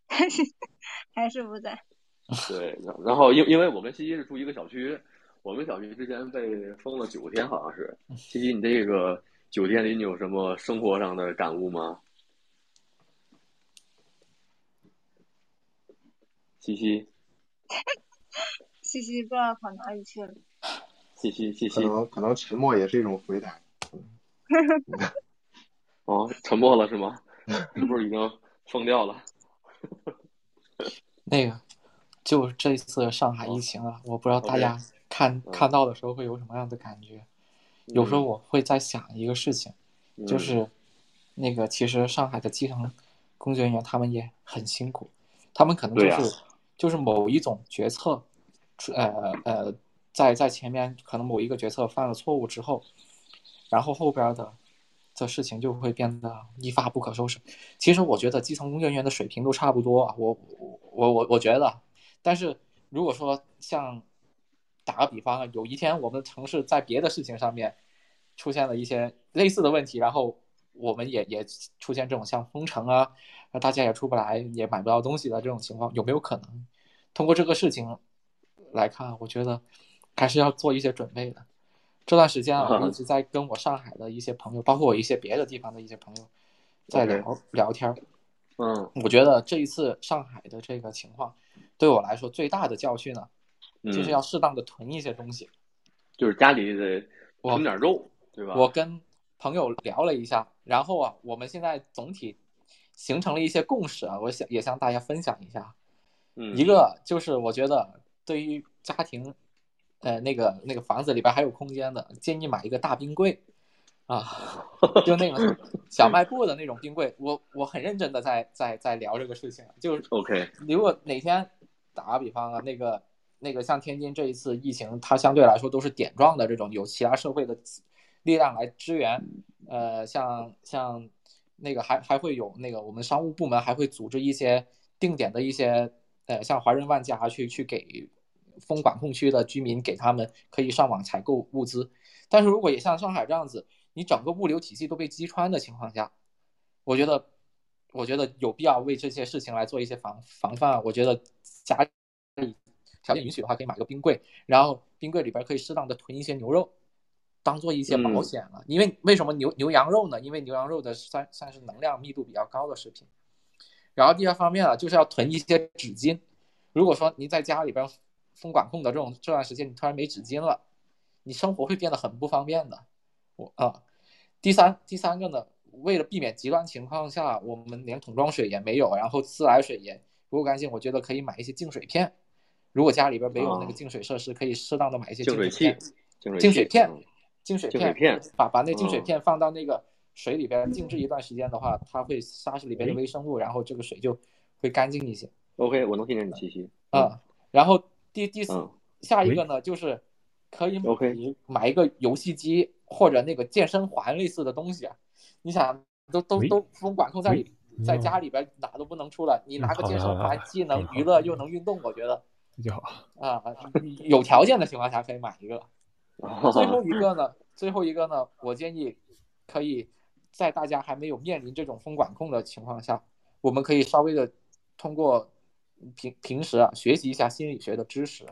还是不在？对，然然后因因为我跟西西是住一个小区，我们小区之前被封了九天，好像是。西西，你这个九天里你有什么生活上的感悟吗？西西，西西不知道跑哪里去了。西西，西可西，能可能沉默也是一种回答。哦，沉默了是吗？是不是已经疯掉了？那个，就这次上海疫情啊，我不知道大家看看到的时候会有什么样的感觉。有时候我会在想一个事情，就是那个其实上海的基层工作人员他们也很辛苦，他们可能就是就是某一种决策，呃呃，在在前面可能某一个决策犯了错误之后，然后后边的。这事情就会变得一发不可收拾。其实我觉得基层工作人员的水平都差不多啊，我我我我觉得。但是如果说像打个比方，有一天我们城市在别的事情上面出现了一些类似的问题，然后我们也也出现这种像封城啊，大家也出不来，也买不到东西的这种情况，有没有可能？通过这个事情来看，我觉得还是要做一些准备的。这段时间啊，我一直在跟我上海的一些朋友，包括我一些别的地方的一些朋友，在聊聊天。嗯，我觉得这一次上海的这个情况，对我来说最大的教训呢，就是要适当的囤一些东西，就是家里得囤点肉，对吧？我跟朋友聊了一下，然后啊，我们现在总体形成了一些共识啊，我想也向大家分享一下。嗯，一个就是我觉得对于家庭。呃，那个那个房子里边还有空间的，建议买一个大冰柜，啊，就那个小卖部的那种冰柜。我我很认真的在在在聊这个事情，就是 OK。如果哪天打个比方啊，那个那个像天津这一次疫情，它相对来说都是点状的这种，有其他社会的力量来支援。呃，像像那个还还会有那个我们商务部门还会组织一些定点的一些呃，像华润万家去去给。封管控区的居民给他们可以上网采购物资，但是如果也像上海这样子，你整个物流体系都被击穿的情况下，我觉得，我觉得有必要为这些事情来做一些防防范。我觉得家里条件允许的话，可以买个冰柜，然后冰柜里边可以适当的囤一些牛肉，当做一些保险了。因为为什么牛牛羊肉呢？因为牛羊肉的算算是能量密度比较高的食品。然后第二方面啊，就是要囤一些纸巾。如果说您在家里边。封管控的这种这段时间，你突然没纸巾了，你生活会变得很不方便的。我啊，第三第三个呢，为了避免极端情况下，我们连桶装水也没有，然后自来水也不够干净，我觉得可以买一些净水片。如果家里边没有那个净水设施，可以适当的买一些净水器。净水片，净水片，把把那净水片放到那个水里边静置一段时间的话，它会杀死里边的微生物，然后这个水就会干净一些。OK，我能听见你气息。啊，然后。第第四下一个呢，就是可以买一个游戏机或者那个健身环类似的东西啊。你想，都都都封管控在里，在家里边哪都不能出来，你拿个健身环，既能娱乐又能运动，我觉得比较好啊。有条件的情况下可以买一个。最后一个呢，最后一个呢，我建议可以在大家还没有面临这种封管控的情况下，我们可以稍微的通过。平平时啊，学习一下心理学的知识。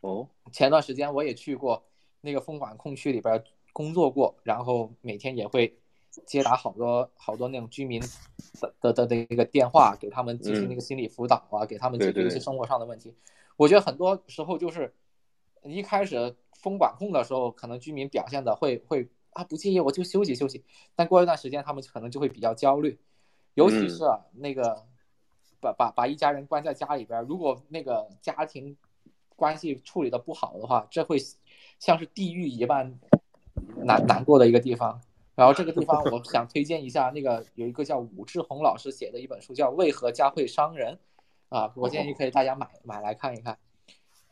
哦，前段时间我也去过那个封管控区里边工作过，然后每天也会接打好多好多那种居民的的的那个电话，给他们进行那个心理辅导啊，给他们解决一些生活上的问题。我觉得很多时候就是一开始封管控的时候，可能居民表现的会会啊不介意，我就休息休息。但过一段时间，他们可能就会比较焦虑，尤其是啊那个。把把把一家人关在家里边，如果那个家庭关系处理的不好的话，这会像是地狱一般难难过的一个地方。然后这个地方，我想推荐一下，那个有一个叫武志红老师写的一本书，叫《为何家会伤人》啊，我建议可以大家买买来看一看。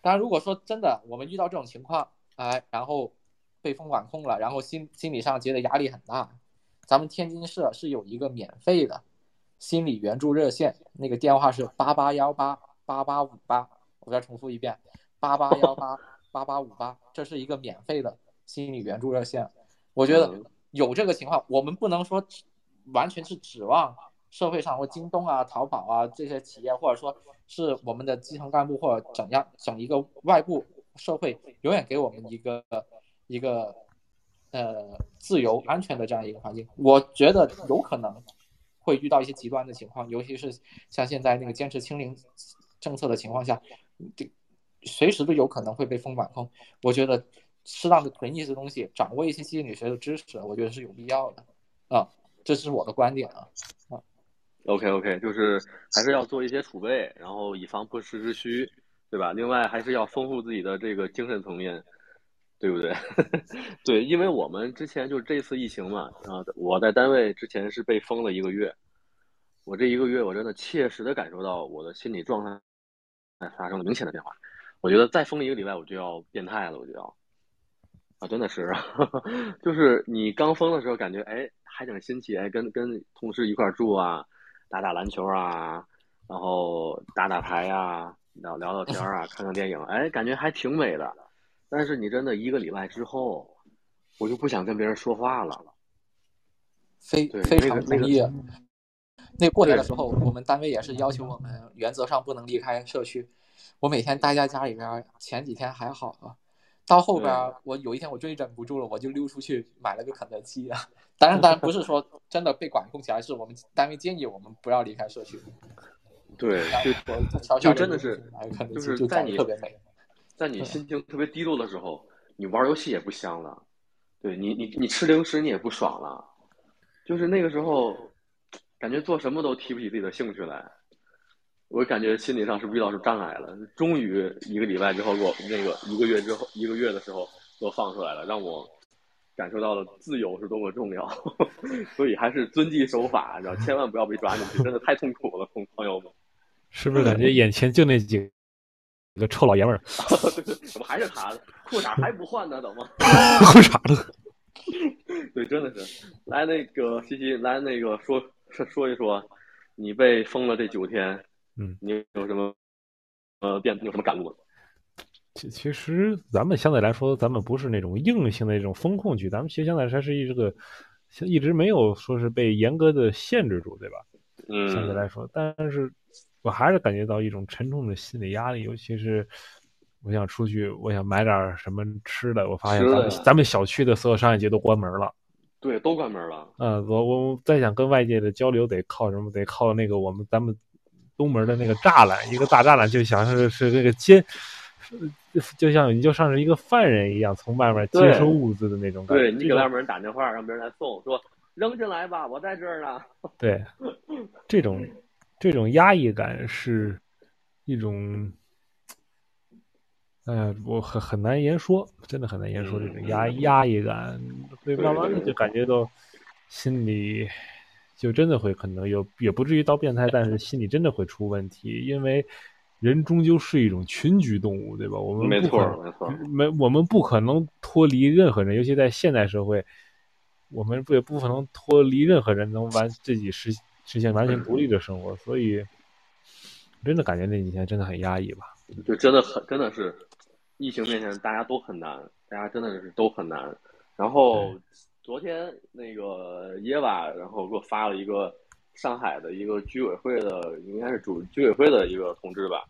当然，如果说真的我们遇到这种情况，哎，然后被封管控了，然后心心理上觉得压力很大，咱们天津市是有一个免费的。心理援助热线那个电话是八八幺八八八五八，我再重复一遍，八八幺八八八五八，这是一个免费的心理援助热线。我觉得有这个情况，我们不能说完全是指望社会上或京东啊、淘宝啊这些企业，或者说是我们的基层干部或者怎样整一个外部社会，永远给我们一个一个呃自由安全的这样一个环境。我觉得有可能。会遇到一些极端的情况，尤其是像现在那个坚持清零政策的情况下，这随时都有可能会被封管控。我觉得适当的囤一些东西，掌握一些心理学的知识，我觉得是有必要的啊。这是我的观点啊啊。OK OK，就是还是要做一些储备，然后以防不时之需，对吧？另外还是要丰富自己的这个精神层面，对不对？对，因为我们之前就是这次疫情嘛，啊，我在单位之前是被封了一个月，我这一个月我真的切实的感受到我的心理状态发生了明显的变化。我觉得再封一个礼拜我就要变态了，我就要啊，真的是，就是你刚封的时候感觉哎还挺新奇，哎跟跟同事一块住啊。打打篮球啊，然后打打牌呀，聊聊聊天啊，看看电影，哎，感觉还挺美的。但是你真的一个礼拜之后，我就不想跟别人说话了。非非常同意。那过年的时候，我们单位也是要求我们原则上不能离开社区。我每天待在家里边，前几天还好啊，到后边我有一天我终于忍不住了，我就溜出去买了个肯德基啊。当然，当然不是说真的被管控起来，是我们单位建议我们不要离开社区。对，就就真的是，就是在你在你心情特别低落的时候，你玩游戏也不香了，对你，你你吃零食你也不爽了，就是那个时候，感觉做什么都提不起自己的兴趣来。我感觉心理上是不是遇到是障碍了？终于一个礼拜之后，给我那个一个月之后一个月的时候给我放出来了，让我。感受到了自由是多么重要，所以还是遵纪守法，然后千万不要被抓进去，真的太痛苦了，朋朋友们。是不是感觉眼前就那几个臭老爷们儿？怎么还是他？裤衩还不换呢？怎么？裤衩了？对，真的是。来，那个西西，来那个说说说一说，你被封了这九天，嗯，你有什么呃变？有什么感悟？其其实咱们相对来说，咱们不是那种硬性的这种风控局，咱们其实相对来说是一这个，一直没有说是被严格的限制住，对吧？嗯。相对来说，但是我还是感觉到一种沉重的心理压力，尤其是我想出去，我想买点什么吃的，我发现咱们咱们小区的所有商业街都关门了。对，都关门了。嗯，我我再想跟外界的交流，得靠什么？得靠那个我们咱们东门的那个栅栏，一个大栅栏，就像是是那个监。就像你就像是一个犯人一样，从外面接收物资的那种感觉。对你给外面人打电话，让别人来送，说扔进来吧，我在这儿呢。对，这种这种压抑感是一种，哎，我很很难言说，真的很难言说这种压压抑感。会，慢慢的就感觉到心里就真的会可能有，也不至于到变态，但是心里真的会出问题，因为。人终究是一种群居动物，对吧？我们没错，没错，没我们不可能脱离任何人，尤其在现代社会，我们不也不可能脱离任何人，能完自己实实现完全独立的生活。所以，真的感觉那几天真的很压抑吧？就真的很，真的是疫情面前大家都很难，大家真的是都很难。然后昨天那个耶娃，然后给我发了一个。上海的一个居委会的，应该是主居委会的一个通知吧，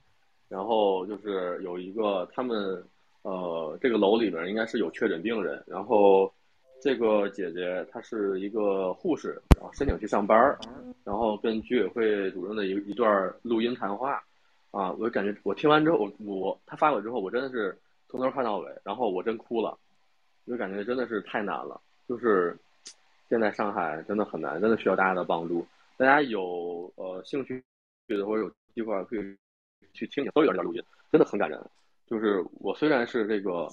然后就是有一个他们，呃，这个楼里面应该是有确诊病人，然后这个姐姐她是一个护士，然后申请去上班，然后跟居委会主任的一一段录音谈话，啊，我感觉我听完之后，我我他发我之后，我真的是从头看到尾，然后我真哭了，就感觉真的是太难了，就是现在上海真的很难，真的需要大家的帮助。大家有呃兴趣的或者有机会可以去听听，都有这段录音，真的很感人。就是我虽然是这个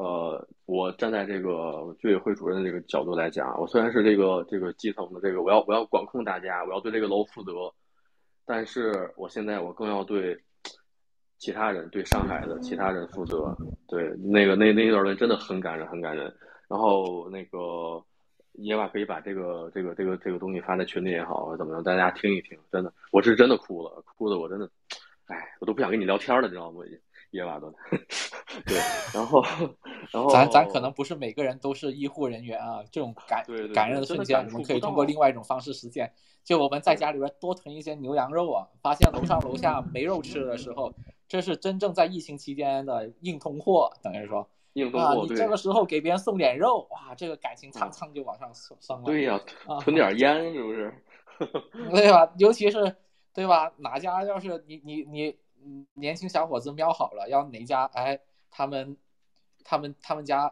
呃，我站在这个居委会主任的这个角度来讲，我虽然是这个这个基层的这个，我要我要管控大家，我要对这个楼负责，但是我现在我更要对其他人，对上海的其他人负责。对那个那那一段人真的很感人，很感人。然后那个。野娃可以把这个这个这个这个东西发在群里也好，怎么样，大家听一听。真的，我是真的哭了，哭的我真的，哎，我都不想跟你聊天了，你知道吗？已经野娃都，对，然后然后咱咱可能不是每个人都是医护人员啊，这种感感人的瞬间，我们可以通过另外一种方式实现。就我们在家里边多囤一些牛羊肉啊，发现楼上楼下没肉吃的时候，这是真正在疫情期间的硬通货，等于说。啊，你这个时候给别人送点肉，哇，这个感情蹭蹭就往上升了。对呀，囤点 烟是不是？对吧？尤其是对吧？哪家要是你你你年轻小伙子瞄好了，要哪家？哎，他们他们他们家，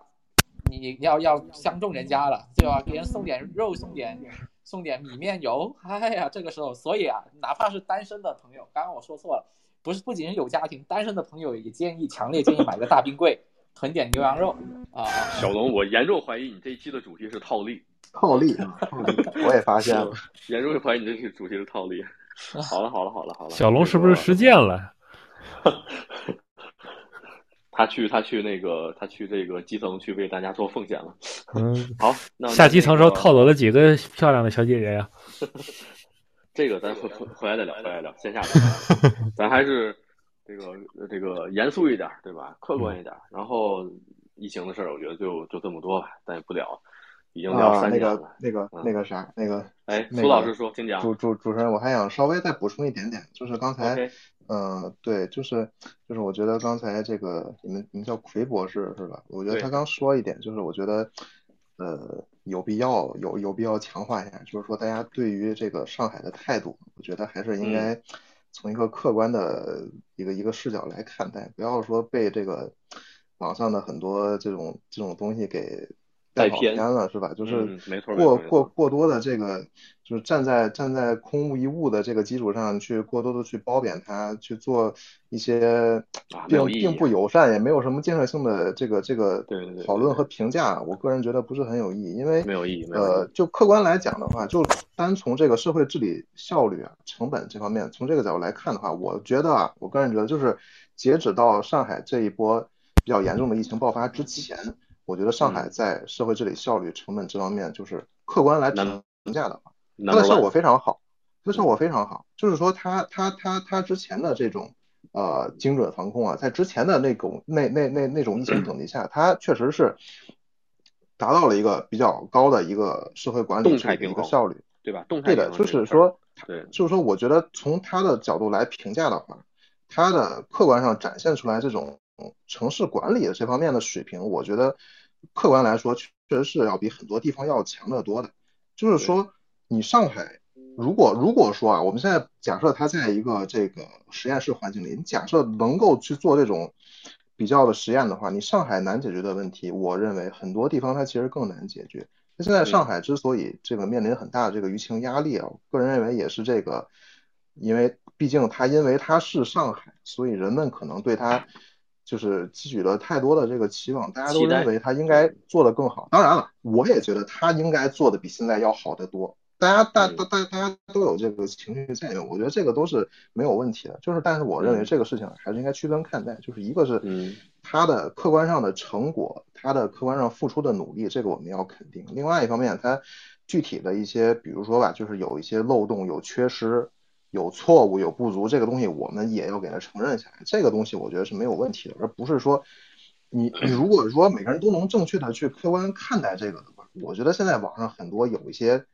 你要要相中人家了，对吧？给人送点肉，送点送点米面油。哎呀，这个时候，所以啊，哪怕是单身的朋友，刚刚我说错了，不是不仅是有家庭，单身的朋友也建议，强烈建议买个大冰柜，囤点牛羊肉啊。小龙，我严重怀疑你这一期的主题是套利。套利，套利，我也发现了，严重怀疑你这期主题是套利。好了，好了，好了，好了。小龙是不是实践了？他去，他去那个，他去这个基层去为大家做奉献了。嗯，好，那下基层时候套走了几个漂亮的小姐姐呀？这个咱回回回来再聊，回来聊线下聊。咱还是这个这个严肃一点，对吧？客观一点。然后疫情的事儿，我觉得就就这么多吧，咱也不聊。已经聊三年了。那个、那个、那个啥，那个，哎，苏老师说，请讲。主主主持人，我还想稍微再补充一点点，就是刚才，嗯，对，就是就是，我觉得刚才这个你们你们叫奎博士是吧？我觉得他刚说一点，就是我觉得，呃，有必要有有必要强化一下，就是说大家对于这个上海的态度，我觉得还是应该从一个客观的一个一个视角来看待，不要说被这个网上的很多这种这种东西给。带偏了是吧？就是过过过多的这个，就是站在站在空无一物的这个基础上去过多的去褒贬他，去做一些并并不友善也没有什么建设性的这个这个讨论和评价，我个人觉得不是很有意义。因为没有意义。呃，就客观来讲的话，就单从这个社会治理效率啊、成本这方面，从这个角度来看的话，我觉得啊，我个人觉得就是截止到上海这一波比较严重的疫情爆发之前。我觉得上海在社会治理效率、成本这方面，就是客观来评价的话，它的效果非常好，它的效果非常好。就是说，它它它它之前的这种呃精准防控啊，在之前的那种那那那那种疫情等级下，它确实是达到了一个比较高的一个社会管理的一个效率，对吧？动态对的，就是说，对，就是说，我觉得从他的角度来评价的话，他的客观上展现出来这种城市管理的这方面的水平，我觉得。客观来说，确实是要比很多地方要强得多的。就是说，你上海，如果如果说啊，我们现在假设它在一个这个实验室环境里，你假设能够去做这种比较的实验的话，你上海难解决的问题，我认为很多地方它其实更难解决。那现在上海之所以这个面临很大的这个舆情压力啊，个人认为也是这个，因为毕竟它因为它是上海，所以人们可能对它。就是寄予了太多的这个期望，大家都认为他应该做得更好。当然了，我也觉得他应该做的比现在要好得多。大家大大大大家都有这个情绪在我觉得这个都是没有问题的。就是，但是我认为这个事情还是应该区分看待。就是一个是他的客观上的成果，他的客观上付出的努力，这个我们要肯定。另外一方面，他具体的一些，比如说吧，就是有一些漏洞、有缺失。有错误有不足，这个东西我们也要给他承认下来。这个东西我觉得是没有问题的，而不是说你你如果说每个人都能正确的去客观看待这个的话，我觉得现在网上很多有一些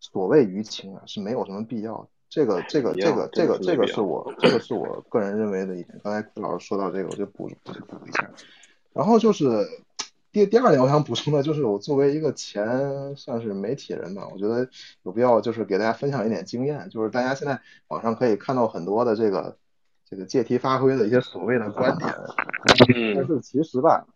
所谓舆情啊是没有什么必要的。这个这个这个这个这个是我这个是我个人认为的一点。刚才老师说到这个，我就补补补一下。然后就是。第第二点，我想补充的就是，我作为一个前算是媒体人吧，我觉得有必要就是给大家分享一点经验，就是大家现在网上可以看到很多的这个这个借题发挥的一些所谓的观点，但是其实吧，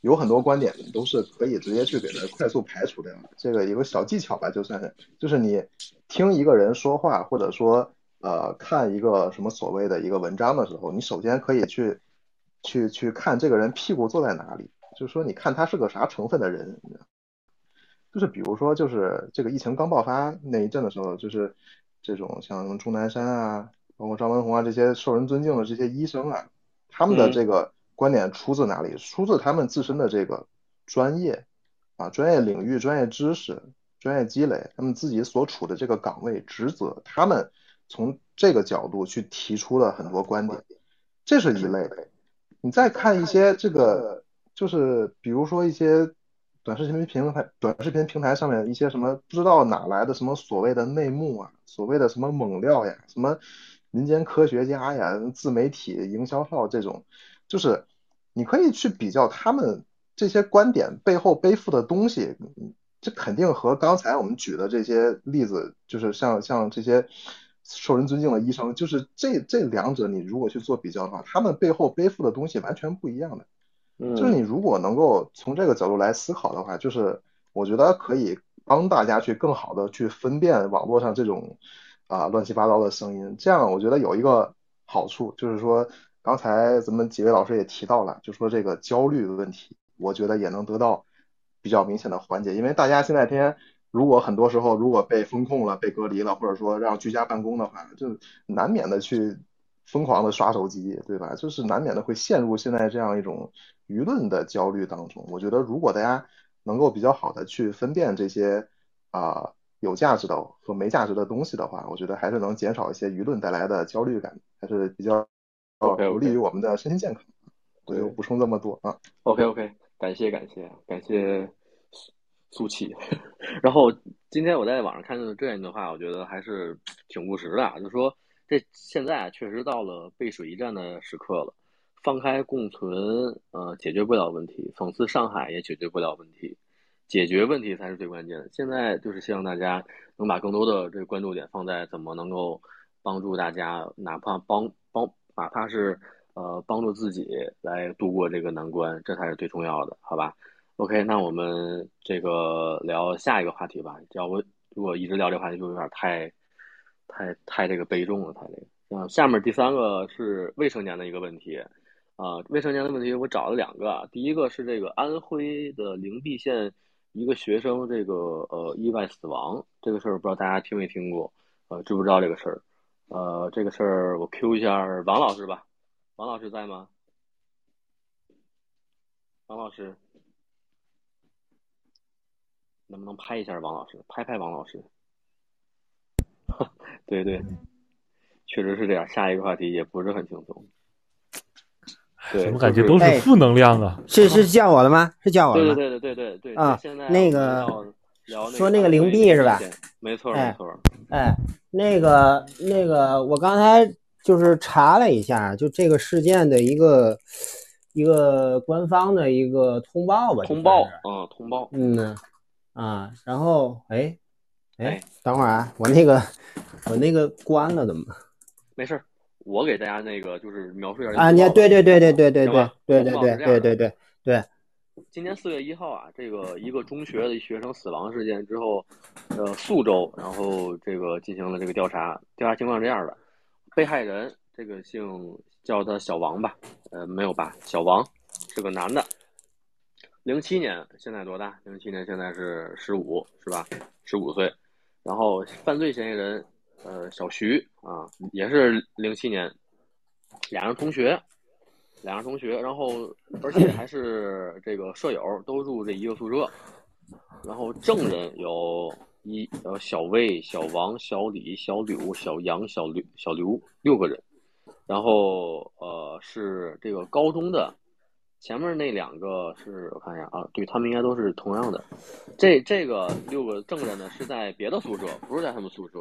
有很多观点都是可以直接去给它快速排除掉的。这个有个小技巧吧，就算是就是你听一个人说话，或者说呃看一个什么所谓的一个文章的时候，你首先可以去去去看这个人屁股坐在哪里。就是说，你看他是个啥成分的人，就是比如说，就是这个疫情刚爆发那一阵的时候，就是这种像钟南山啊，包括张文宏啊这些受人尊敬的这些医生啊，他们的这个观点出自哪里？出自他们自身的这个专业啊，专业领域、专业知识、专业积累，他们自己所处的这个岗位职责，他们从这个角度去提出了很多观点，这是一类。你再看一些这个。就是比如说一些短视频平台、短视频平台上面一些什么不知道哪来的什么所谓的内幕啊，所谓的什么猛料呀，什么民间科学家呀、自媒体营销号这种，就是你可以去比较他们这些观点背后背负的东西，这肯定和刚才我们举的这些例子，就是像像这些受人尊敬的医生，就是这这两者你如果去做比较的话，他们背后背负的东西完全不一样的。就是你如果能够从这个角度来思考的话，就是我觉得可以帮大家去更好的去分辨网络上这种啊乱七八糟的声音。这样我觉得有一个好处，就是说刚才咱们几位老师也提到了，就说这个焦虑的问题，我觉得也能得到比较明显的缓解，因为大家现在天。如果很多时候如果被风控了、被隔离了，或者说让居家办公的话，就难免的去疯狂的刷手机，对吧？就是难免的会陷入现在这样一种舆论的焦虑当中。我觉得如果大家能够比较好的去分辨这些啊有价值的和没价值的东西的话，我觉得还是能减少一些舆论带来的焦虑感，还是比较有利于我们的身心健康。我就补充这么多啊。OK OK，感谢感谢感谢。苏气，然后今天我在网上看到这样一段话，我觉得还是挺务实的。就说这现在确实到了背水一战的时刻了，放开共存，呃，解决不了问题；讽刺上海也解决不了问题，解决问题才是最关键的。现在就是希望大家能把更多的这个关注点放在怎么能够帮助大家，哪怕帮帮，哪怕是呃帮助自己来度过这个难关，这才是最重要的，好吧？OK，那我们这个聊下一个话题吧。要不如果一直聊这个话题，就有点太、太、太这个悲重了。太这个，嗯，下面第三个是未成年的一个问题，啊，未成年的问题我找了两个。第一个是这个安徽的灵璧县一个学生这个呃意外死亡这个事儿，不知道大家听没听过，呃，知不知道这个事儿？呃，这个事儿我 Q 一下王老师吧。王老师在吗？王老师。能不能拍一下王老师？拍拍王老师。对对，确实是这样。下一个话题也不是很轻松。怎么感觉都是负能量啊？是是叫我的吗？是叫我的吗？对对对对对对啊！那个说那个灵璧是吧？没错没错。哎，那个那个，我刚才就是查了一下，就这个事件的一个一个官方的一个通报吧。通报啊，通报。嗯呢。啊，然后哎，哎，等会儿啊，我那个我那个关了，怎么？没事，我给大家那个就是描述一下啊，你对对对对对对对对对对对对对对。今年四月一号啊，这个一个中学的学生死亡事件之后，呃，宿州然后这个进行了这个调查，调查情况是这样的，被害人这个姓叫他小王吧，呃，没有吧，小王是个男的。零七年现在多大？零七年现在是十五，是吧？十五岁。然后犯罪嫌疑人，呃，小徐啊，也是零七年，俩人同学，俩人同学，然后而且还是这个舍友，都住这一个宿舍。然后证人有一呃小魏、小王、小李、小柳、小杨、小刘、小刘六个人。然后呃是这个高中的。前面那两个是我看一下啊，对他们应该都是同样的。这这个六个证人呢是在别的宿舍，不是在他们宿舍。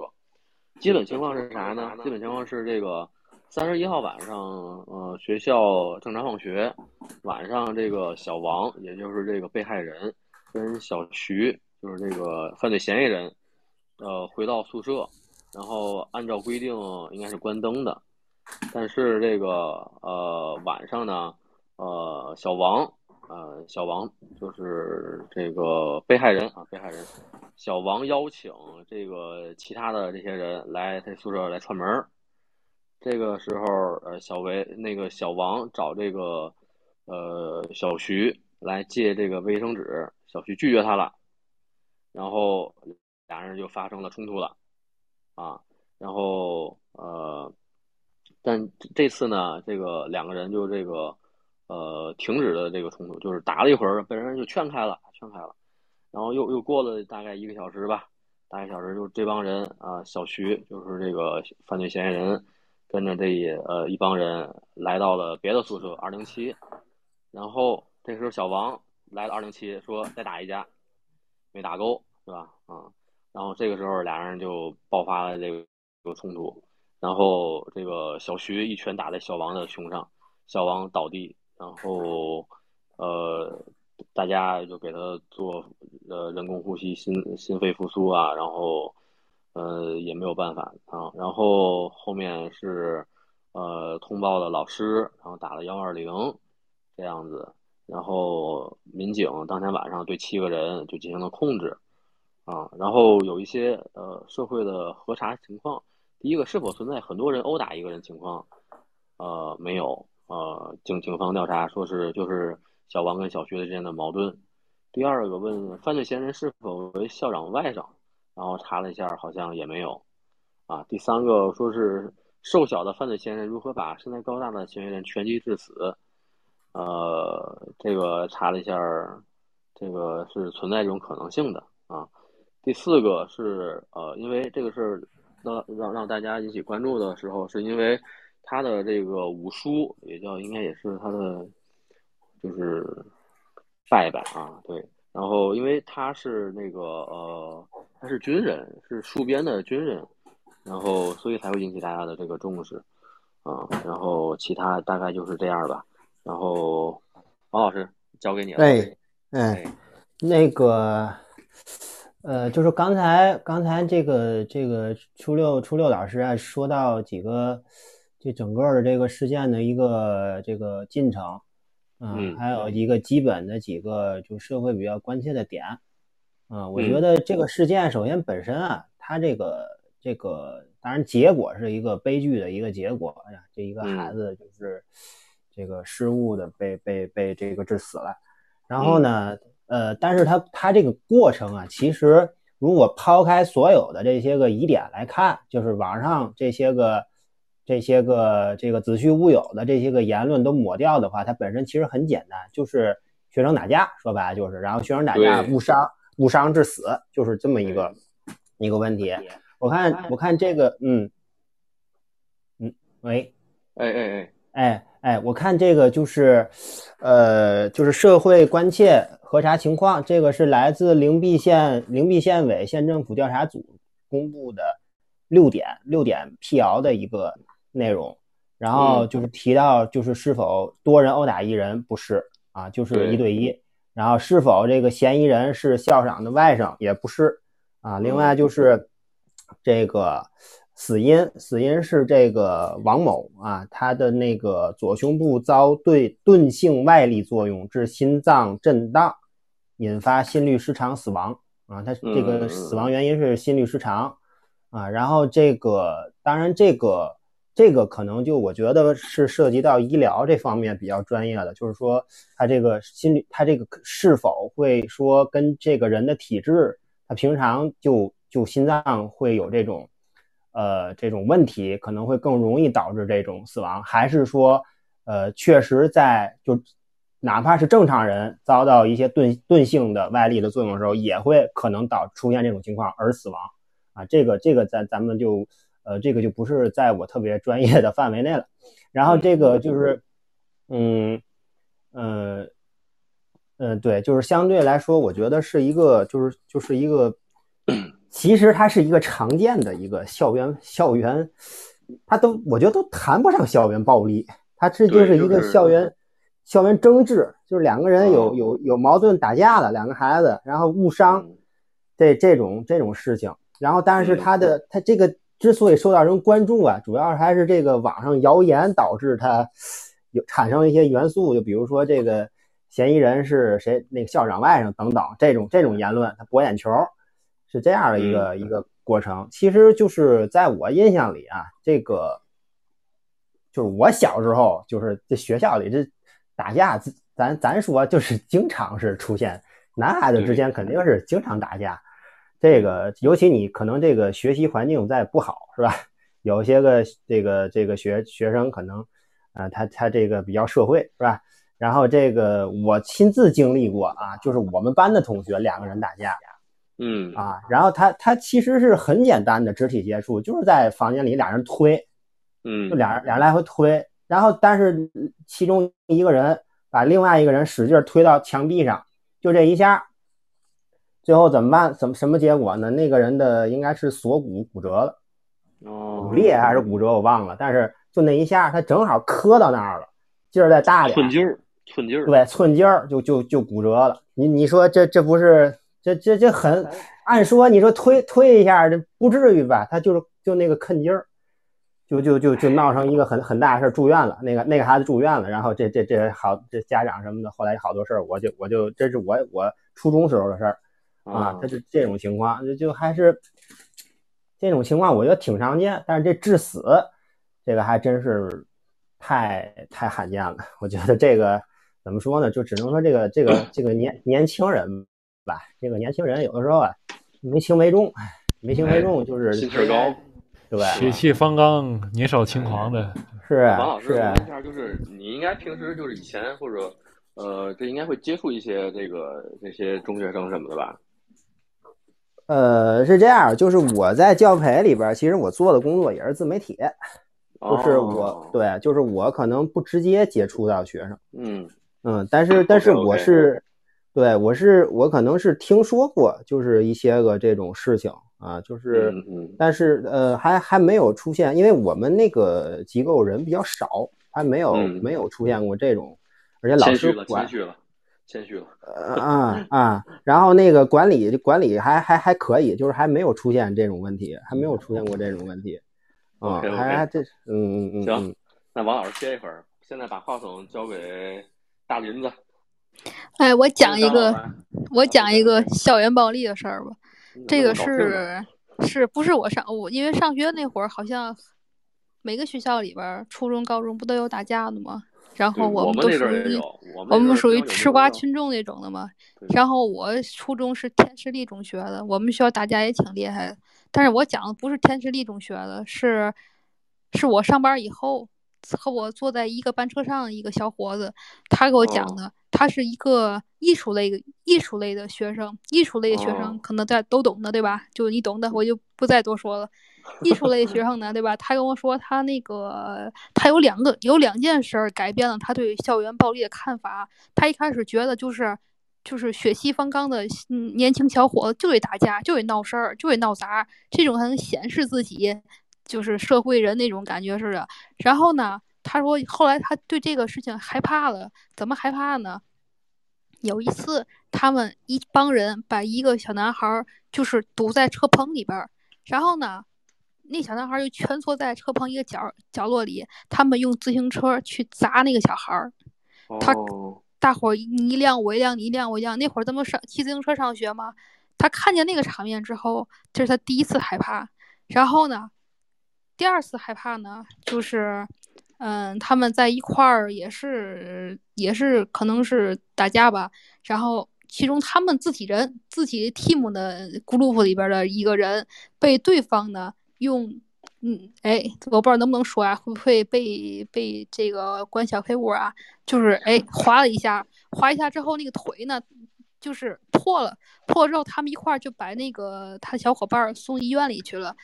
基本情况是啥呢？基本情况是这个三十一号晚上，呃，学校正常放学，晚上这个小王，也就是这个被害人，跟小徐，就是这个犯罪嫌疑人，呃，回到宿舍，然后按照规定应该是关灯的，但是这个呃晚上呢。呃，小王，呃，小王就是这个被害人啊，被害人。小王邀请这个其他的这些人来他宿舍来串门这个时候，呃，小维那个小王找这个呃小徐来借这个卫生纸，小徐拒绝他了，然后俩人就发生了冲突了，啊，然后呃，但这次呢，这个两个人就这个。呃，停止了这个冲突，就是打了一会儿，被人就劝开了，劝开了。然后又又过了大概一个小时吧，大概小时，就这帮人啊，小徐就是这个犯罪嫌疑人，跟着这一呃一帮人来到了别的宿舍二零七。然后这时候小王来了二零七，说再打一架，没打够是吧？啊，然后这个时候俩人就爆发了这个冲突，然后这个小徐一拳打在小王的胸上，小王倒地。然后，呃，大家就给他做呃人工呼吸、心心肺复苏啊，然后，呃，也没有办法啊。然后后面是，呃，通报了老师，然后打了幺二零，这样子。然后民警当天晚上对七个人就进行了控制，啊，然后有一些呃社会的核查情况。第一个，是否存在很多人殴打一个人情况？呃，没有。呃，警警方调查说是就是小王跟小薛之间的矛盾。第二个，问犯罪嫌疑人是否为校长外甥，然后查了一下，好像也没有。啊，第三个说是瘦小的犯罪嫌疑人如何把身材高大的嫌疑人拳击致死？呃，这个查了一下，这个是存在这种可能性的啊。第四个是呃，因为这个事让让让大家引起关注的时候，是因为他的这个五叔也叫应该也是他的就是拜拜啊，对。然后因为他是那个呃，他是军人，是戍边的军人。然后，所以才会引起大家的这个重视，啊，然后其他大概就是这样吧。然后，王老师交给你了。哎，哎，那个，呃，就是刚才刚才这个这个初六初六老师啊，说到几个这整个的这个事件的一个这个进程，嗯，还有一个基本的几个就社会比较关切的点，嗯，我觉得这个事件首先本身啊，它这个。这个当然，结果是一个悲剧的一个结果。哎呀，这一个孩子就是这个失误的被被被这个致死了。然后呢，呃，但是他他这个过程啊，其实如果抛开所有的这些个疑点来看，就是网上这些个这些个这个子虚乌有的这些个言论都抹掉的话，它本身其实很简单，就是学生打架，说白了就是，然后学生打架误伤误伤致死，就是这么一个一个问题。我看，我看这个，嗯，嗯，喂，哎哎哎，哎哎，我看这个就是，呃，就是社会关切核查情况，这个是来自灵璧县灵璧县委县政府调查组公布的六点六点辟谣的一个内容，然后就是提到就是是否多人殴打一人不是啊，就是一对一，然后是否这个嫌疑人是校长的外甥也不是啊，另外就是。这个死因，死因是这个王某啊，他的那个左胸部遭对钝性外力作用致心脏震荡，引发心律失常死亡啊。他这个死亡原因是心律失常啊。然后这个当然这个这个可能就我觉得是涉及到医疗这方面比较专业的，就是说他这个心理他这个是否会说跟这个人的体质，他平常就。就心脏会有这种，呃，这种问题，可能会更容易导致这种死亡，还是说，呃，确实在就哪怕是正常人遭到一些钝钝性的外力的作用的时候，也会可能导出现这种情况而死亡啊。这个这个咱咱们就，呃，这个就不是在我特别专业的范围内了。然后这个就是，嗯，呃，嗯，对，就是相对来说，我觉得是一个，就是就是一个。其实它是一个常见的一个校园校园，它都我觉得都谈不上校园暴力，它这就是一个校园校园争执，就是两个人有有有矛盾打架了，两个孩子然后误伤，这这种这种事情，然后但是他的他这个之所以受到人关注啊，主要还是这个网上谣言导致他有产生一些元素，就比如说这个嫌疑人是谁，那个校长外甥等等这种这种言论，他博眼球。是这样的一个一个过程，其实就是在我印象里啊，这个就是我小时候，就是这学校里这打架，咱咱说就是经常是出现，男孩子之间肯定是经常打架。这个尤其你可能这个学习环境再不好，是吧？有些个这个这个学学生可能啊，他他这个比较社会，是吧？然后这个我亲自经历过啊，就是我们班的同学两个人打架。嗯啊，然后他他其实是很简单的肢体接触，就是在房间里俩人推，嗯，就俩人俩人来回推，然后但是其中一个人把另外一个人使劲推到墙壁上，就这一下，最后怎么办？怎么什么结果呢？那个人的应该是锁骨骨折了，哦，骨裂还是骨折我忘了，但是就那一下，他正好磕到那儿了，劲儿再大点，寸劲儿，寸劲儿，对，寸劲儿就就就骨折了。你你说这这不是？这这这很，按说你说推推一下，这不至于吧？他就是就那个坑劲儿，就就就就闹成一个很很大的事儿，住院了。那个那个孩子住院了，然后这这这好，这家长什么的，后来好多事儿，我就我就这是我我初中时候的事儿啊，他就这种情况，就就还是这种情况，我觉得挺常见，但是这致死这个还真是太太罕见了。我觉得这个怎么说呢？就只能说这个这个这个年年轻人吧，这个年轻人有的时候啊没轻没重，没轻没重就是心气高，对，血气方刚、年少轻狂的。是王老师，是问一下，就是你应该平时就是以前或者呃，这应该会接触一些这个这些中学生什么的吧？呃，是这样，就是我在教培里边，其实我做的工作也是自媒体，就是我、哦对，就是我可能不直接接触到学生，嗯。嗯，但是但是我是，对我是我可能是听说过，就是一些个这种事情啊，就是，但是呃还还没有出现，因为我们那个机构人比较少，还没有、嗯。没有出现过这种，而且老谦虚了，师管谦虚了，谦虚了。呃啊啊，然后那个管理管理还还还可以，就是还没有出现这种问题，还没有出现过这种问题，啊还还这嗯嗯嗯行嗯，那王老师歇一会儿，现在把话筒交给大林子。哎，我讲一个我讲一个校园暴力的事儿吧。嗯这个是是不是我上我因为上学那会儿好像每个学校里边儿，初中、高中不都有打架的吗？然后我们都属于我们属于吃瓜群众那种的嘛。然后我初中是天士力中学的，我们学校打架也挺厉害的。但是我讲的不是天士力中学的，是是我上班以后和我坐在一个班车上的一个小伙子，他给我讲哦的。他是一个艺术类的艺术类的学生，艺术类的学生哦可能在都懂的，对吧？就你懂的，我就不再多说了。艺术类学生呢，对吧？他跟我说，他那个他有两个有两件事儿改变了他对校园暴力的看法。他一开始觉得就是就是血气方刚的年轻小伙子就得打架，就得闹事儿，就得闹砸，这种才能显示自己就是社会人那种感觉似的。然后呢，他说后来他对这个事情害怕了，怎么害怕呢？有一次，他们一帮人把一个小男孩就是堵在车棚里边儿，然后呢，那小男孩儿就蜷缩在车棚一个角角落里，他们用自行车去砸那个小孩儿。他哦大伙儿你一辆我一辆，你一辆我一辆。那会儿咱们上骑自行车上学嘛，他看见那个场面之后，这是他第一次害怕。然后呢，第二次害怕呢，就是，嗯，他们在一块儿也是也是可能是打架吧。然后其中他们自己人自己 team 的 group 里边的一个人被对方呢用。嗯，哎，我不知道能不能说啊，会不会被被这个关小黑屋啊？就是哎，划了一下，划一下之后，那个腿呢，就是破了，破了之后，他们一块儿就把那个他小伙伴送医院里去了。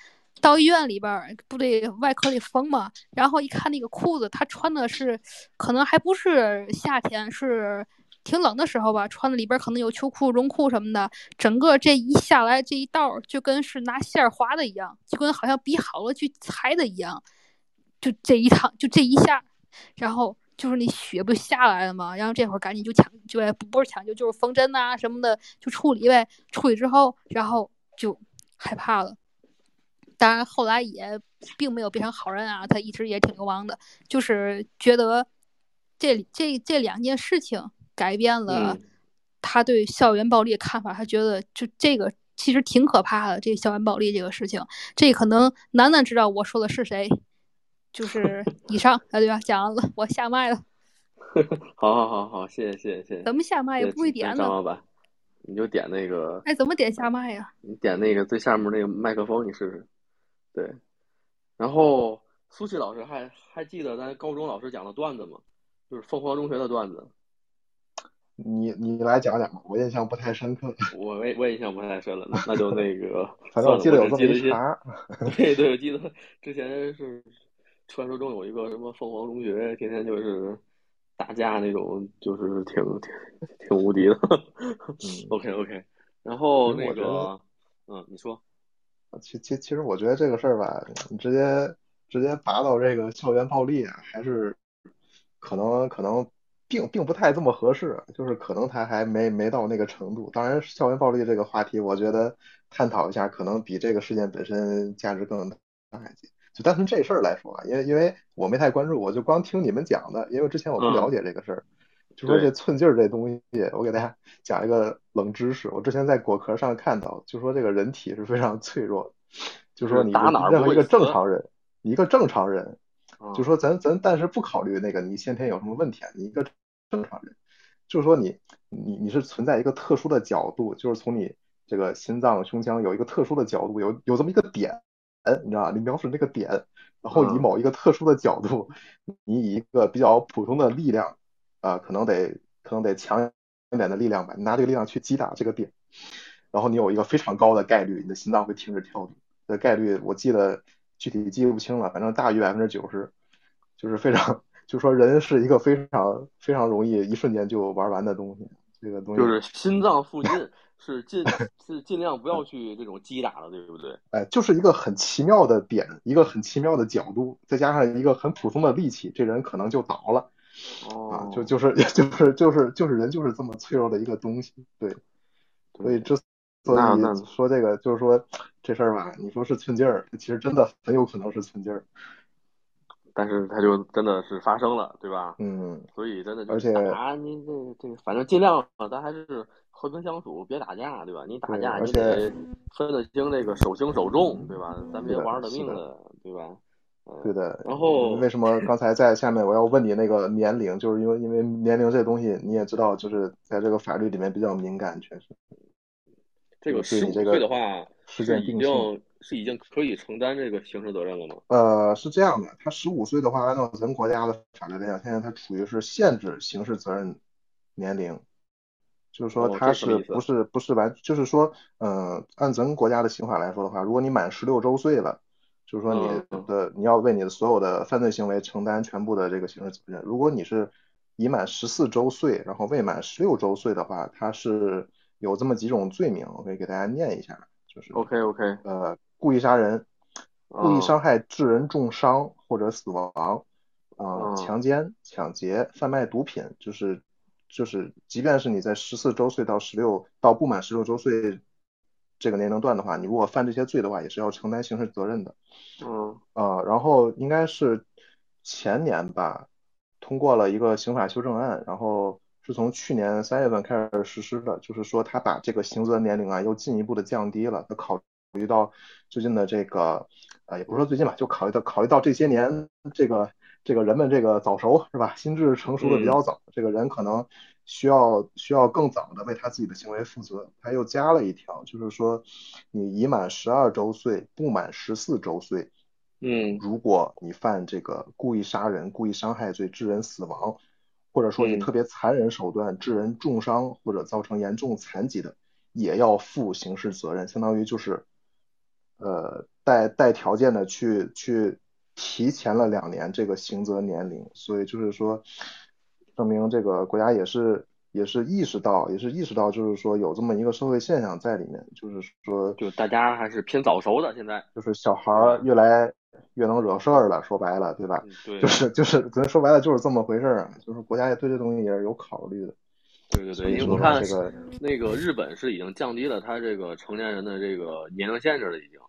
到医院里边儿不得外科里缝嘛，然后一看那个裤子，他穿的是，可能还不是夏天，是挺冷的时候吧，穿的里边可能有秋裤、绒裤什么的，整个这一下来这一道就跟是拿线儿划的一样，就跟好像比好了去裁的一样，就这一趟就这一下，然后就是那血不下来了嘛，然后这会儿赶紧就抢，就不不是抢救，就是缝针呐、什么的就处理呗，处理之后，然后就害怕了。当然后来也并没有变成好人啊，他一直也挺流氓的，就是觉得这这这两件事情改变了嗯他对校园暴力的看法，他觉得就这个其实挺可怕的，这个校园暴力这个事情，这可能楠楠知道我说的是谁，就是 以上啊，对吧？讲完了，我下麦了，好好好好，谢谢谢谢谢谢。怎么下麦也不会点呢？张老板，你就点那个，哎，怎么点下麦呀？你点那个最下面那个麦克风，你试试。对，然后苏琪老师还还记得咱高中老师讲的段子吗？就是凤凰中学的段子，你你来讲讲吧，我印象不太深刻。我我我也印象不太深了，那那就那个 反正我记得有这么一茬。对对，我记得之前是传说中有一个什么凤凰中学，天天就是打架那种，就是挺挺挺无敌的。OK OK，然后那个，嗯，你说，其其其实我觉得这个事儿吧，你直接直接拔到这个校园暴力啊，还是可能可能并并不太这么合适，就是可能他还没没到那个程度。当然，校园暴力这个话题，我觉得探讨一下，可能比这个事件本身价值更大一些。就单从这事儿来说啊，因为因为我没太关注，我就光听你们讲的，因为之前我不了解这个事儿。就说这寸劲儿这东西，我给大家讲一个冷知识。我之前在果壳上看到，就说这个人体是非常脆弱的，就说你任何一个正常人，你一个正常人，就说咱咱但是不考虑那个你先天有什么问题啊，你一个正常人，就是说你你你是存在一个特殊的角度，就是从你这个心脏胸腔有一个特殊的角度，有有这么一个点，你知道吧？你瞄准那个点，然后以某一个特殊的角度，你以一个比较普通的力量。啊，可能得可能得强一点的力量吧，你拿这个力量去击打这个点，然后你有一个非常高的概率，你的心脏会停止跳动。这概率我记得具体记不清了，反正大于百分之九十，就是非常，就说人是一个非常非常容易一瞬间就玩完的东西。这个东西就是心脏附近是尽是尽量不要去这种击打的，对不对？哎，就是一个很奇妙的点，一个很奇妙的角度，再加上一个很普通的力气，这人可能就倒了。啊，就就是 就是就是就是人就是这么脆弱的一个东西，对，所以之所以说这个就是说这事儿吧，你说是寸劲儿，其实真的很有可能是寸劲儿，但是它就真的是发生了，对吧？嗯，所以真的而且啊，你这这反正尽量咱还是和平相处，别打架，对吧？你打架你得分得清这个手轻手重，对吧？咱别玩了命了，对吧？对的，然后为什么刚才在下面我要问你那个年龄，就是因为因为年龄这东西你也知道，就是在这个法律里面比较敏感，确实。这个十五岁的话，事件定性是已经可以承担这个刑事责任了吗？呃，是这样的，他十五岁的话，按照咱国家的法律来讲，现在他处于是限制刑事责任年龄，就是说他是不是不是完，就是说，嗯，按咱国家的刑法来说的话，如果你满十六周岁了。就是说，你的你要为你的所有的犯罪行为承担全部的这个刑事责任。如果你是已满十四周岁，然后未满十六周岁的话，它是有这么几种罪名，我可以给大家念一下。就是 OK OK，呃，故意杀人、故意伤害致人重伤或者死亡，啊，强奸、抢劫、贩卖毒品，就是就是，即便是你在十四周岁到十六到不满十六周岁。这个年龄段的话，你如果犯这些罪的话，也是要承担刑事责任的。嗯，啊，然后应该是前年吧，通过了一个刑法修正案，然后是从去年三月份开始实施的，就是说他把这个刑责年龄啊又进一步的降低了。他考虑到最近的这个，呃，也不是说最近吧，就考虑到考虑到这些年这个这个人们这个早熟是吧，心智成熟的比较早，这个人可能。需要需要更早的为他自己的行为负责，他又加了一条，就是说，你已满十二周岁不满十四周岁，嗯，如果你犯这个故意杀人、故意伤害罪致人死亡，或者说你特别残忍手段致人重伤或者造成严重残疾的，也要负刑事责任，相当于就是，呃，带带条件的去去提前了两年这个刑责年龄，所以就是说。证明这个国家也是也是意识到，也是意识到，就是说有这么一个社会现象在里面，就是说，就大家还是偏早熟的。现在就是小孩儿越来越能惹事儿了，说白了，对吧？对，就是就是咱说白了就是这么回事儿啊。就是国家也对这东西也是有考虑的。对对对，因为我看这个那个日本是已经降低了他这个成年人的这个年龄限制了，已经。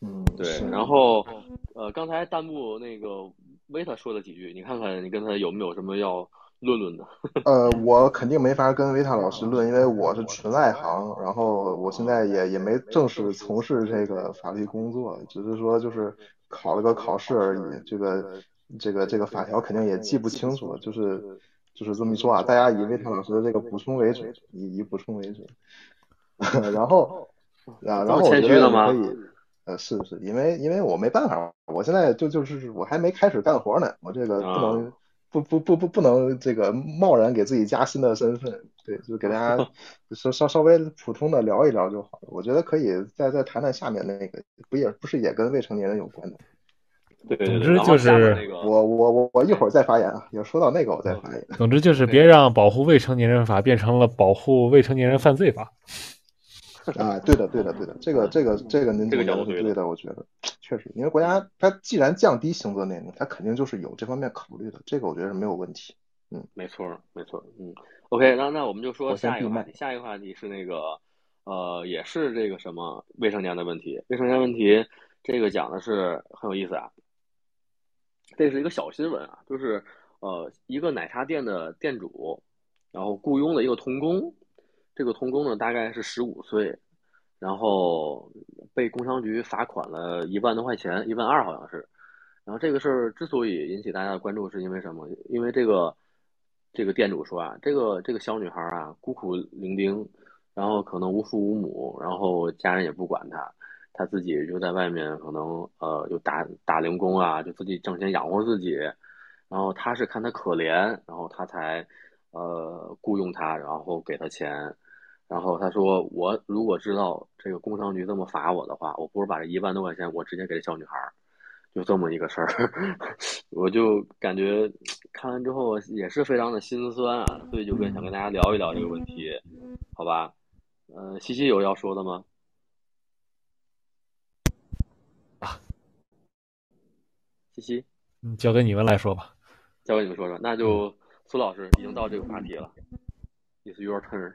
嗯，对。然后呃，刚才弹幕那个维塔说了几句，你看看你跟他有没有什么要。论论的，呃，我肯定没法跟维塔老师论，因为我是纯外行，然后我现在也也没正式从事这个法律工作，只是说就是考了个考试而已，这个这个这个法条肯定也记不清楚，就是就是这么一说啊，大家以维塔老师的这个补充为准，以以补充为准，然后啊，然后我觉得可以，呃，是是，因为因为我没办法，我现在就就是我还没开始干活呢，我这个不能。不不不不不能这个贸然给自己加新的身份，对，就给大家 稍稍稍微普通的聊一聊就好了。我觉得可以再再谈谈下面那个，不也不是也跟未成年人有关的？对，总之就是我我我我一会儿再发言啊，要说到那个我再发言。总之就是别让保护未成年人法变成了保护未成年人犯罪法。啊，对的，对的，对的，这个，这个，这个您讲的是对的，我觉得确实，因为国家它既然降低刑责年龄，它肯定就是有这方面考虑的，这个我觉得是没有问题。嗯，没错，没错，嗯，OK，那那我们就说下一个话题，下一个话题是那个，呃，也是这个什么未成年的问题，未成年问题，这个讲的是很有意思啊，这是一个小新闻啊，就是呃，一个奶茶店的店主，然后雇佣了一个童工，这个童工呢大概是十五岁，然后被工商局罚款了一万多块钱，一万二好像是。然后这个事儿之所以引起大家的关注，是因为什么？因为这个这个店主说啊，这个这个小女孩啊孤苦伶仃，然后可能无父无母，然后家人也不管她，她自己就在外面可能呃就打打零工啊，就自己挣钱养活自己。然后他是看他可怜，然后他才呃雇佣他，然后给他钱。然后他说，我如果知道这个工商局这么罚我的话，我不如把这一万多块钱我直接给这小女孩儿。就这么一个事儿，我就感觉看完之后也是非常的心酸啊，所以就跟想跟大家聊一聊这个问题，好吧？呃，西西有要说的吗？啊，西西，嗯，交给你们来说吧。交给你们说说，那就苏老师已经到这个话题了，It's your turn。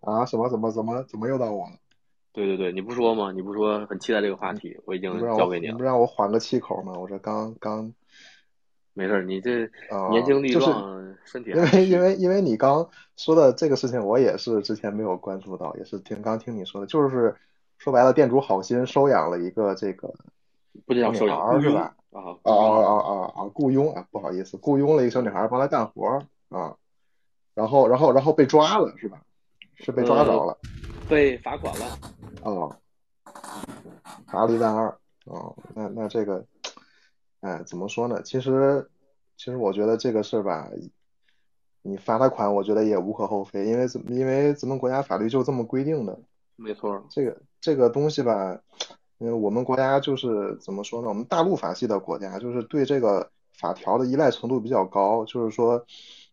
啊？什么？什么？怎么？怎么又到我了？对对对，你不说吗？你不说很期待这个话题，我已经交给你了。你不让我缓个气口吗？我这刚刚，没事，你这年轻力壮，身体因为因为因为你刚说的这个事情，我也是之前没有关注到，也是听刚听你说的，就是说白了，店主好心收养了一个这个不叫收养是吧？啊啊啊啊啊！雇佣啊，不好意思，雇佣了一个小女孩帮他干活啊，然后然后然后被抓了是吧？是被抓着了。被罚款了，哦，罚了一万二，哦，那那这个，哎，怎么说呢？其实，其实我觉得这个事儿吧，你罚他款，我觉得也无可厚非，因为怎因为咱们国家法律就这么规定的，没错。这个这个东西吧，因为我们国家就是怎么说呢？我们大陆法系的国家，就是对这个法条的依赖程度比较高，就是说，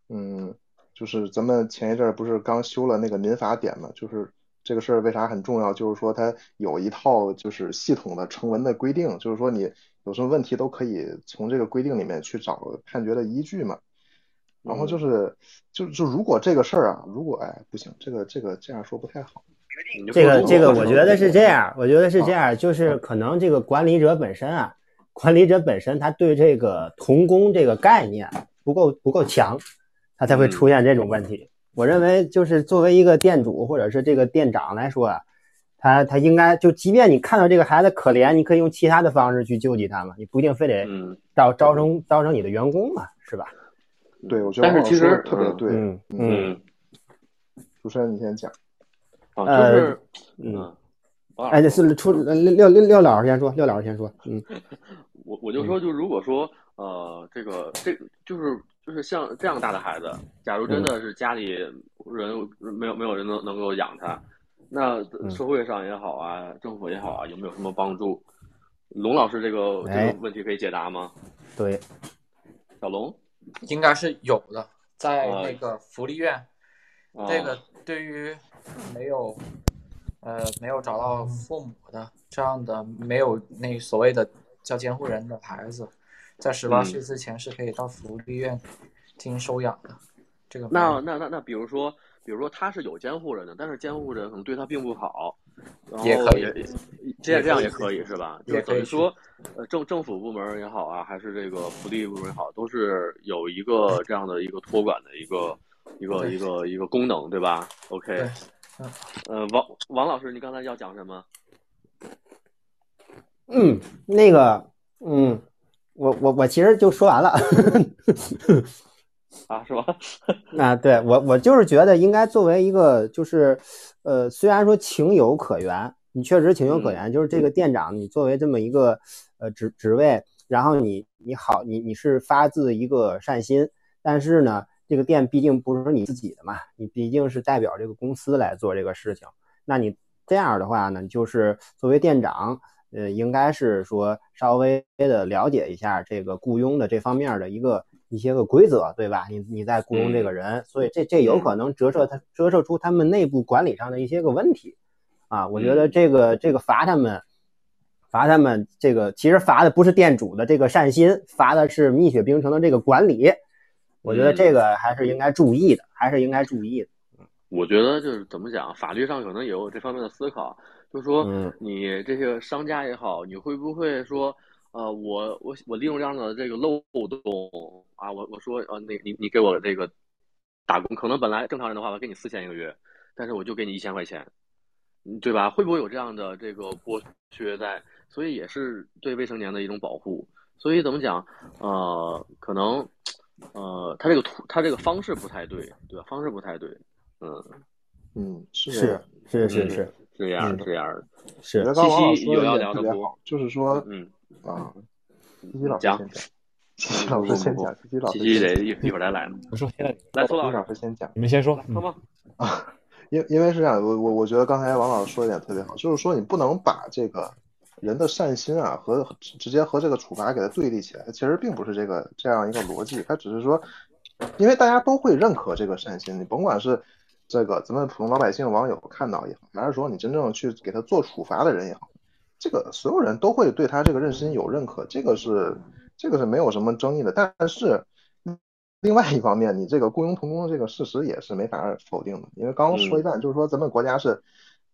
嗯，就是咱们前一阵不是刚修了那个民法典嘛，就是。这个事儿为啥很重要？就是说它有一套就是系统的成文的规定，就是说你有什么问题都可以从这个规定里面去找判决的依据嘛。然后就是就就如果这个事儿啊，如果哎不行，这个这个这样说不太好。这个这个我觉得是这样，我觉得是这样，就是可能这个管理者本身啊，管理者本身他对这个童工这个概念不够不够强，他才会出现这种问题。我认为，就是作为一个店主或者是这个店长来说啊，他他应该就，即便你看到这个孩子可怜，你可以用其他的方式去救济他嘛，你不一定非得招招成招成你的员工嘛，是吧？对，我觉得但是其实特别对，嗯嗯。主持人，你先讲。啊，就是嗯，哎，这是出六六六六老师先说，廖老师先说，嗯。我我就说，就如果说呃，这个这就是。就是像这样大的孩子，假如真的是家里人没有没有人能能够养他，那社会上也好啊，政府也好啊，有没有什么帮助？龙老师这个这个问题可以解答吗？对，小龙应该是有的，在那个福利院，这个对于没有呃没有找到父母的这样的没有那所谓的叫监护人的孩子。在十八岁之前是可以到福利院进行收养的。这个那那那那，比如说，比如说他是有监护人的，但是监护人可能对他并不好，也可以，这样这样也可以是吧？就等于说，呃，政政府部门也好啊，还是这个福利部门也好，都是有一个这样的一个托管的一个一个一个一个功能，对吧？OK，嗯，呃，王王老师，你刚才要讲什么？嗯，那个，嗯。我我我其实就说完了，啊，是吧？啊，对我我就是觉得应该作为一个就是，呃，虽然说情有可原，你确实情有可原，就是这个店长你作为这么一个呃职职位，然后你你好你你是发自一个善心，但是呢，这个店毕竟不是你自己的嘛，你毕竟是代表这个公司来做这个事情，那你这样的话呢，就是作为店长。呃，应该是说稍微的了解一下这个雇佣的这方面的一个一些个规则，对吧？你你在雇佣这个人，所以这这有可能折射他折射出他们内部管理上的一些个问题啊。我觉得这个这个罚他们罚他们这个其实罚的不是店主的这个善心，罚的是蜜雪冰城的这个管理。我觉得这个还是应该注意的，还是应该注意的。我觉得就是怎么讲，法律上可能也有这方面的思考。就是说你这些商家也好，你会不会说，呃，我我我利用这样的这个漏洞啊，我我说呃，那你你给我这个打工，可能本来正常人的话，我给你四千一个月，但是我就给你一千块钱，对吧？会不会有这样的这个剥削在？所以也是对未成年的一种保护。所以怎么讲？呃，可能呃，他这个图他这个方式不太对，对吧？方式不太对，嗯嗯，是是是是是这样是这样的。是七七有要聊的不？就是说，嗯啊，七七老师讲，七七老师先讲，七七老师得一一会儿再来。我说现在来，苏老师先讲，你们先说，好吗？啊，因因为是这样，我我我觉得刚才王老师说一点特别好，就是说你不能把这个。人的善心啊，和直接和这个处罚给它对立起来，其实并不是这个这样一个逻辑。它只是说，因为大家都会认可这个善心，你甭管是这个咱们普通老百姓网友看到也好，还是说你真正去给他做处罚的人也好，这个所有人都会对他这个认心有认可，这个是这个是没有什么争议的。但是另外一方面，你这个雇佣童工的这个事实也是没法否定的，因为刚刚说一半，就是说咱们国家是。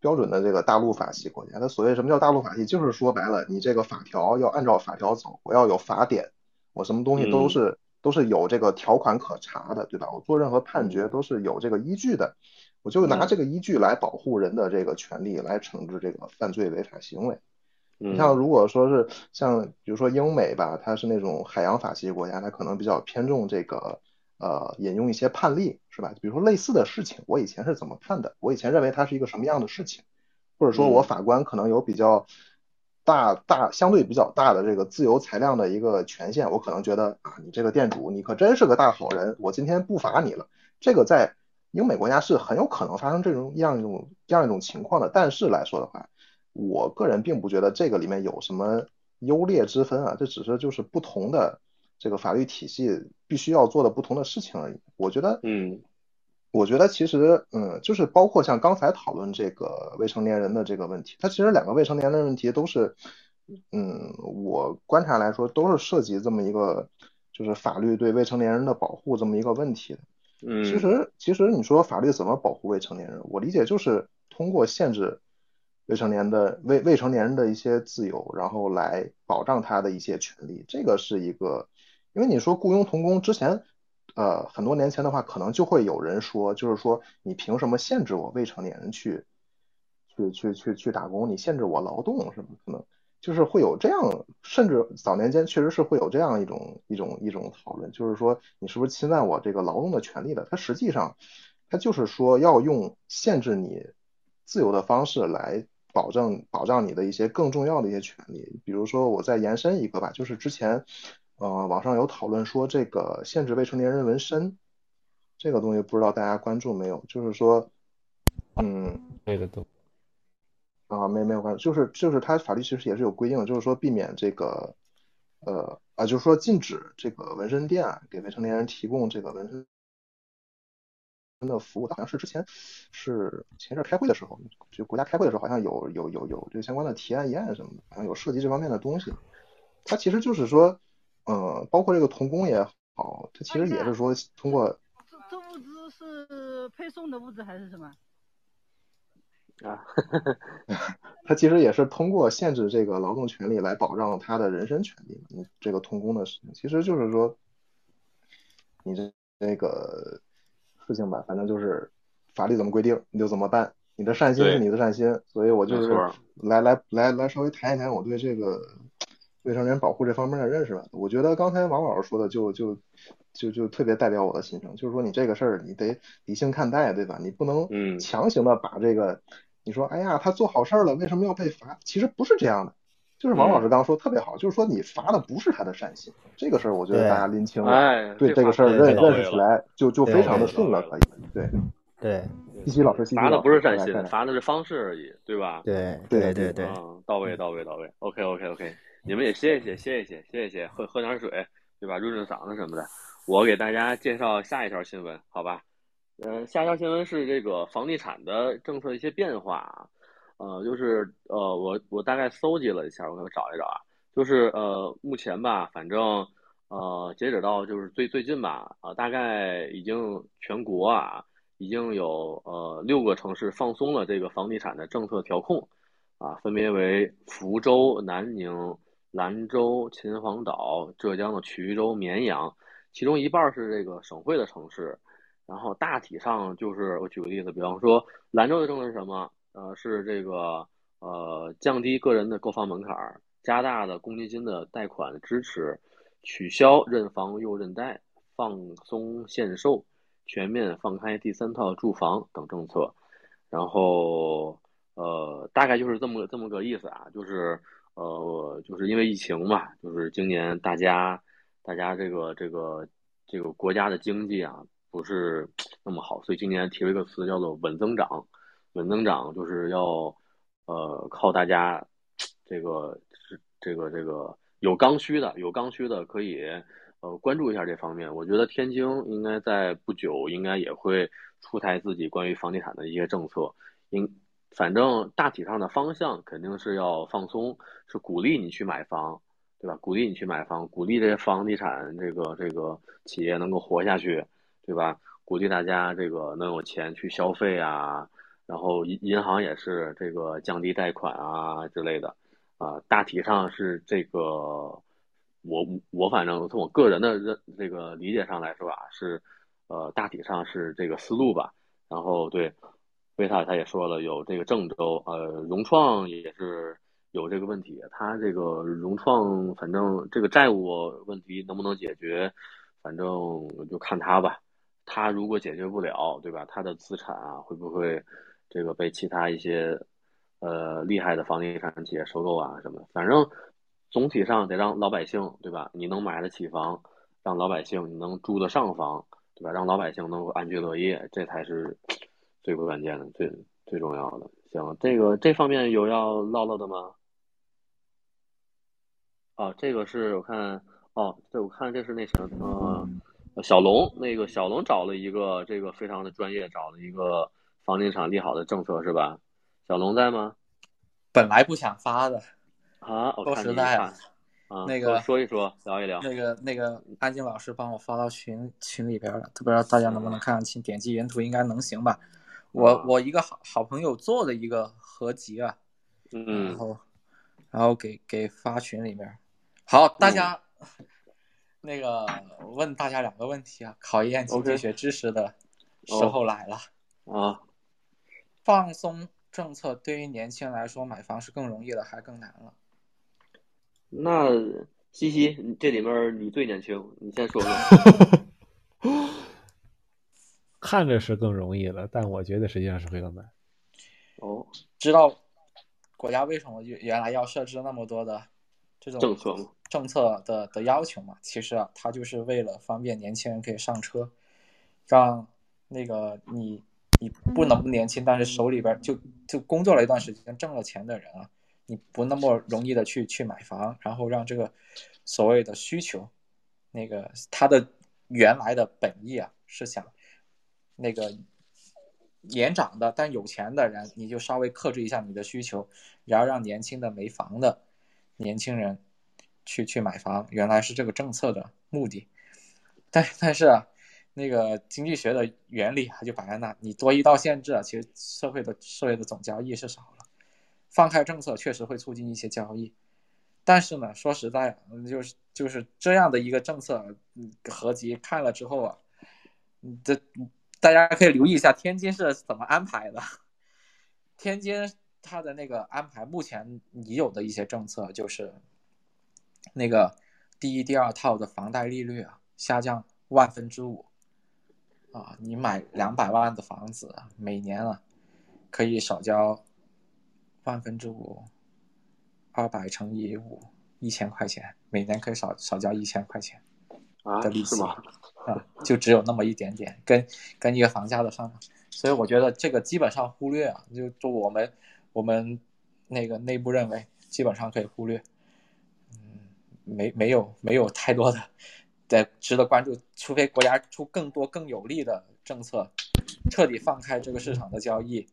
标准的这个大陆法系国家，它所谓什么叫大陆法系，就是说白了，你这个法条要按照法条走，我要有法典，我什么东西都是都是有这个条款可查的，对吧？我做任何判决都是有这个依据的，我就拿这个依据来保护人的这个权利，来惩治这个犯罪违法行为。你像如果说是像比如说英美吧，它是那种海洋法系国家，它可能比较偏重这个呃引用一些判例。是吧？比如说类似的事情，我以前是怎么判的？我以前认为它是一个什么样的事情？或者说我法官可能有比较大大相对比较大的这个自由裁量的一个权限，我可能觉得啊，你这个店主你可真是个大好人，我今天不罚你了。这个在英美国家是很有可能发生这种样一种这样一种情况的。但是来说的话，我个人并不觉得这个里面有什么优劣之分啊，这只是就是不同的。这个法律体系必须要做的不同的事情而已。我觉得，嗯，我觉得其实，嗯，就是包括像刚才讨论这个未成年人的这个问题，它其实两个未成年人的问题都是，嗯，我观察来说都是涉及这么一个，就是法律对未成年人的保护这么一个问题的。嗯，其实，其实你说法律怎么保护未成年人？我理解就是通过限制未成年的未未成年人的一些自由，然后来保障他的一些权利。这个是一个。因为你说雇佣童工之前，呃，很多年前的话，可能就会有人说，就是说你凭什么限制我未成年人去，去去去去打工？你限制我劳动什么？可能就是会有这样，甚至早年间确实是会有这样一种一种一种讨论，就是说你是不是侵犯我这个劳动的权利的？它实际上，它就是说要用限制你自由的方式来保证保障你的一些更重要的一些权利。比如说，我再延伸一个吧，就是之前。呃，网上有讨论说这个限制未成年人纹身，这个东西不知道大家关注没有？就是说，嗯，这个都啊，没没有关注，就是就是它法律其实也是有规定的，就是说避免这个呃啊，就是说禁止这个纹身店给未成年人提供这个纹身的服务。好像是之前是前一阵开会的时候，就国家开会的时候，好像有有有有这个相关的提案议案什么的，好像有涉及这方面的东西。它其实就是说。嗯，包括这个童工也好，它其实也是说通过。这这物资是配送的物资还是什么？啊，他其实也是通过限制这个劳动权利来保障他的人身权利。你这个童工的事情，其实就是说，你这那个事情吧，反正就是法律怎么规定你就怎么办。你的善心是你的善心，所以我就是来来来来稍微谈一谈我对这个。未成年人保护这方面的认识吧，我觉得刚才王老师说的就就就就特别代表我的心声，就是说你这个事儿你得理性看待，对吧？你不能强行的把这个，你说哎呀他做好事儿了，为什么要被罚？其实不是这样的，就是王老师刚刚说特别好，就是说你罚的不是他的善心，这个事儿我觉得大家拎清了，对这个事儿认认识起来就就非常的顺了，可以，对对。西西老师，罚的不是善心，罚的是方式而已，对吧？对对对对，到位到位到位，OK OK OK。你们也歇一歇，歇一歇，歇一歇，喝喝点水，对吧？润润嗓子什么的。我给大家介绍下一条新闻，好吧？呃，下一条新闻是这个房地产的政策一些变化啊。呃，就是呃，我我大概搜集了一下，我给我找一找啊。就是呃，目前吧，反正呃，截止到就是最最近吧，啊，大概已经全国啊，已经有呃六个城市放松了这个房地产的政策调控。啊，分别为福州、南宁、兰州、秦皇岛、浙江的衢州、绵阳，其中一半是这个省会的城市。然后大体上就是我举个例子，比方说兰州的政策是什么？呃，是这个呃降低个人的购房门槛，加大的公积金的贷款支持，取消认房又认贷，放松限售，全面放开第三套住房等政策。然后呃，大概就是这么这么个意思啊，就是呃，就是因为疫情嘛，就是今年大家大家这个这个这个国家的经济啊。不是那么好，所以今年提了一个词叫做稳增长。稳增长就是要，呃，靠大家，这个这个这个有刚需的，有刚需的可以，呃，关注一下这方面。我觉得天津应该在不久应该也会出台自己关于房地产的一些政策。应反正大体上的方向肯定是要放松，是鼓励你去买房，对吧？鼓励你去买房，鼓励这些房地产这个这个企业能够活下去。对吧？鼓励大家这个能有钱去消费啊，然后银银行也是这个降低贷款啊之类的，啊，大体上是这个，我我反正从我个人的认这个理解上来说啊，是，呃，大体上是这个思路吧。然后对，贝塔他也说了，有这个郑州，呃，融创也是有这个问题，他这个融创反正这个债务问题能不能解决，反正就看他吧。他如果解决不了，对吧？他的资产啊，会不会这个被其他一些呃厉害的房地产企业收购啊什么的？反正总体上得让老百姓，对吧？你能买得起房，让老百姓能住得上房，对吧？让老百姓能够安居乐业，这才是最关键的、最最重要的。行，这个这方面有要唠唠的吗？啊，这个是我看，哦，对我看这是那什么。小龙，那个小龙找了一个这个非常的专业，找了一个房地产利好的政策是吧？小龙在吗？本来不想发的啊，说实在啊，那个说一说，聊一聊。那个那个安静老师帮我发到群群里边了，不知道大家能不能看得清？点击原图应该能行吧？我我一个好好朋友做的一个合集啊，嗯，然后然后给给发群里面。好，大家。那个问大家两个问题啊，考验经济学知识的时候来了啊。放松政策对于年轻人来说，买房是更容易了，还更难了？那西西，这里面你最年轻，你先说说。看着是更容易了，但我觉得实际上是会更难。哦，知道国家为什么原原来要设置那么多的这种政策吗？政策的的要求嘛，其实啊，它就是为了方便年轻人可以上车，让那个你你不能不年轻，但是手里边就就工作了一段时间挣了钱的人啊，你不那么容易的去去买房，然后让这个所谓的需求，那个他的原来的本意啊是想那个年长的但有钱的人，你就稍微克制一下你的需求，然后让年轻的没房的年轻人。去去买房，原来是这个政策的目的，但但是啊，那个经济学的原理它就摆在那，你多一道限制啊，其实社会的社会的总交易是少了。放开政策确实会促进一些交易，但是呢，说实在，就是就是这样的一个政策合集看了之后啊，这大家可以留意一下天津是怎么安排的。天津它的那个安排，目前已有的一些政策就是。那个第一、第二套的房贷利率啊，下降万分之五啊，你买两百万的房子，每年啊可以少交万分之五，二百乘以五，一千块钱，每年可以少少交一千块钱的利息啊，啊就只有那么一点点，跟跟一个房价的上涨，所以我觉得这个基本上忽略啊，就就我们我们那个内部认为基本上可以忽略。嗯没没有没有太多的在值得关注，除非国家出更多更有利的政策，彻底放开这个市场的交易，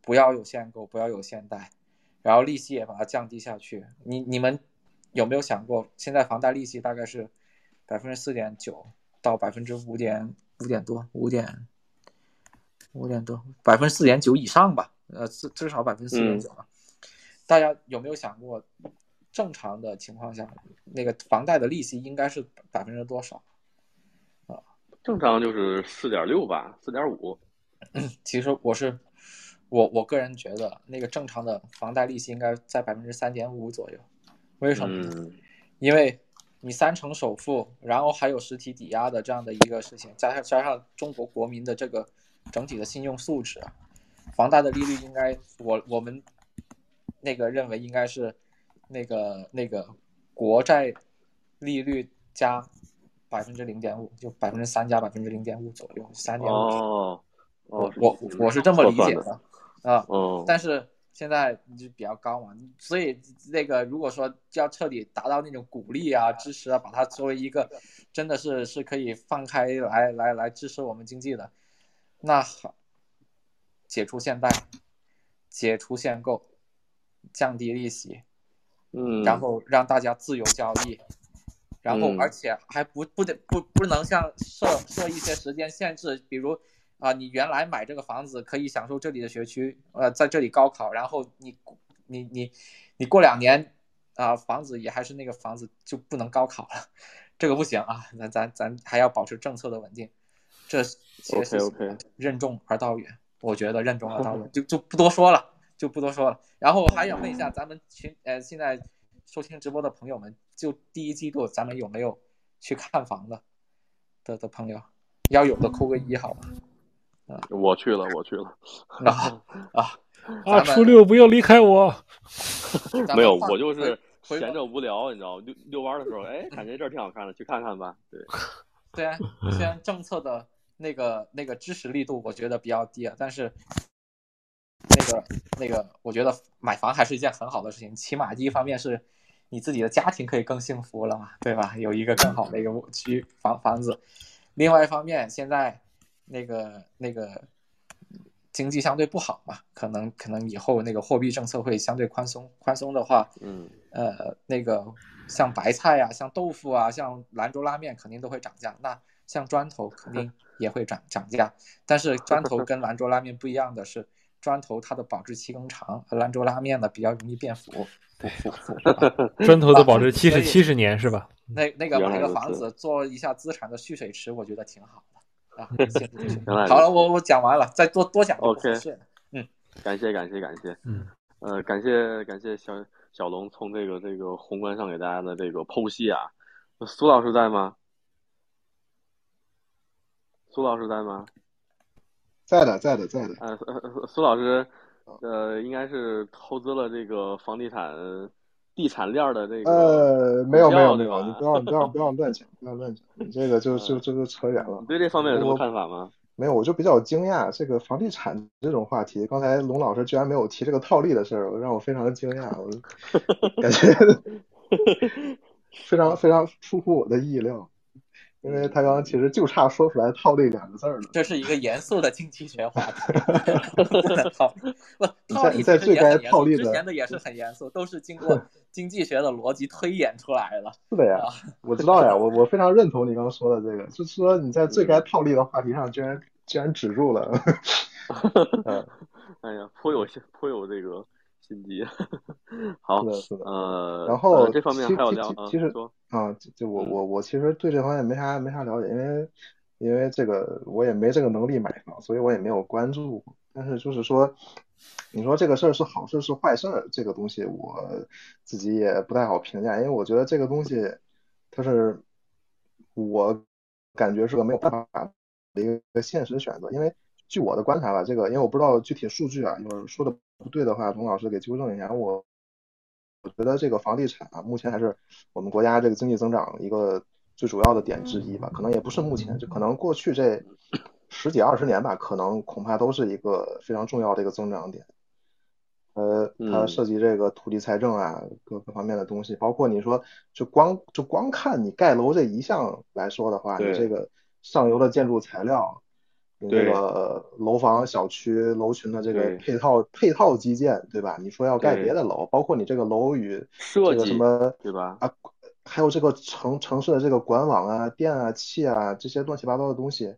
不要有限购，不要有限贷，然后利息也把它降低下去。你你们有没有想过，现在房贷利息大概是百分之四点九到百分之五点五点多，五点五点多，百分之四点九以上吧？呃，至至少百分之四点九吧。大家有没有想过？正常的情况下，那个房贷的利息应该是百分之多少？啊，正常就是四点六吧，四点五。其实我是我我个人觉得，那个正常的房贷利息应该在百分之三点五左右。为什么？嗯，因为你三成首付，然后还有实体抵押的这样的一个事情，加上加上中国国民的这个整体的信用素质，房贷的利率应该我我们那个认为应该是那个那个国债利率加百分之零点五，就百分之三加百分之零点五左右，三点五。哦，哦，我我是这么理解的啊，哦，但是现在就比较高嘛，所以那个如果说要彻底达到那种鼓励啊、支持啊，把它作为一个真的是是可以放开来来来支持我们经济的，那好，解除限贷，解除限购，降低利息，嗯，然后让大家自由交易，然后嗯。而且还不不得不不能像设设一些时间限制，比如啊、你原来买这个房子可以享受这里的学区，呃，在这里高考，然后你你你你过两年啊、房子也还是那个房子就不能高考了，这个不行啊，咱咱咱还要保持政策的稳定，这些事情 OK，OK 任重而道远，我觉得任重而道远，就就不多说了，就不多说了。然后还想问一下咱们群呃现在收听直播的朋友们，就第一季度咱们有没有去看房的的的朋友？要有的扣个一好吗？我去了，我去了。啊 啊啊，初六不要离开我。没有，我就是闲着无聊，你知道，遛遛弯的时候，哎，感觉这儿挺好看的，去看看吧。对，虽然虽然政策的那个那个支持力度我觉得比较低啊，但是那个那个我觉得买房还是一件很好的事情，起码第一方面是你自己的家庭可以更幸福了嘛，对吧？有一个更好的一个区房房子，另外一方面现在那个那个经济相对不好嘛，可能可能以后那个货币政策会相对宽松，宽松的话，嗯，呃，那个像白菜啊、像豆腐啊、像兰州拉面肯定都会涨价。那像砖头肯定也会涨涨价，但是砖头跟兰州拉面不一样的是，砖头它的保质期更长，而兰州拉面呢比较容易变腐，腐腐腐。是吧 砖头的保质期是七十年是吧？那那个买个房子做一下资产的蓄水池，我觉得挺好的啊。谢谢谢谢原来好了，我我讲完了，再多多讲就不 OK 合适了。嗯，感谢感谢感谢，嗯，呃，感谢感谢小小龙从这个这个宏观上给大家的这个剖析啊。苏老师在吗？苏老师在吗？在的，在的，在的。呃，呃呃苏老师，呃，应该是投资了这个房地产地产链儿的这个呃，没有没有没有，你不要你不要不要乱讲，不要乱讲，你这个就就就就扯远了你。对这方面有什么看法吗？没有，我就比较惊讶，这个房地产这种话题，刚才龙老师居然没有提这个套利的事儿，让我非常的惊讶，我 感觉 非常非常出乎我的意料，因为他刚刚其实就差说出来“套利”两个字儿了。这是一个严肃的经济学话题，不能套不你在套利在最该套利的之前的也是很严肃，都是经过 经济学的逻辑推演出来的。是的呀，啊我知道呀，我我非常认同你刚刚说的这个，就是说你在最该套利的话题上居然居然止住了。嗯，哎呀，颇有颇有这个心机。好是，的，是的。呃，然后呃这方面还有聊啊，实啊，就就我嗯我我其实对这方面没啥没啥了解，因为因为这个我也没这个能力买房，所以我也没有关注。但是就是说，你说这个事儿是好事是坏事儿，这个东西我自己也不太好评价，因为我觉得这个东西它是我感觉是个没有办法的一个现实选择，因为据我的观察吧，这个因为我不知道具体数据啊，有人说的不对的话，龙老师给纠正一下。我我觉得这个房地产啊，目前还是我们国家这个经济增长一个最主要的点之一吧，可能也不是目前，就可能过去这十几二十年吧，可能恐怕都是一个非常重要的一个增长点。呃，它嗯涉及这个土地财政啊，各各方面的东西，包括你说，就光就光看你盖楼这一项来说的话，你这个上游的建筑材料，你这个楼房、小区、楼群的这个配套配套基建，对吧？你说要盖别的楼，包括你这个楼宇设计什计么对吧？啊，还有这个城城市的这个管网啊、电啊、气啊这些乱七八糟的东西，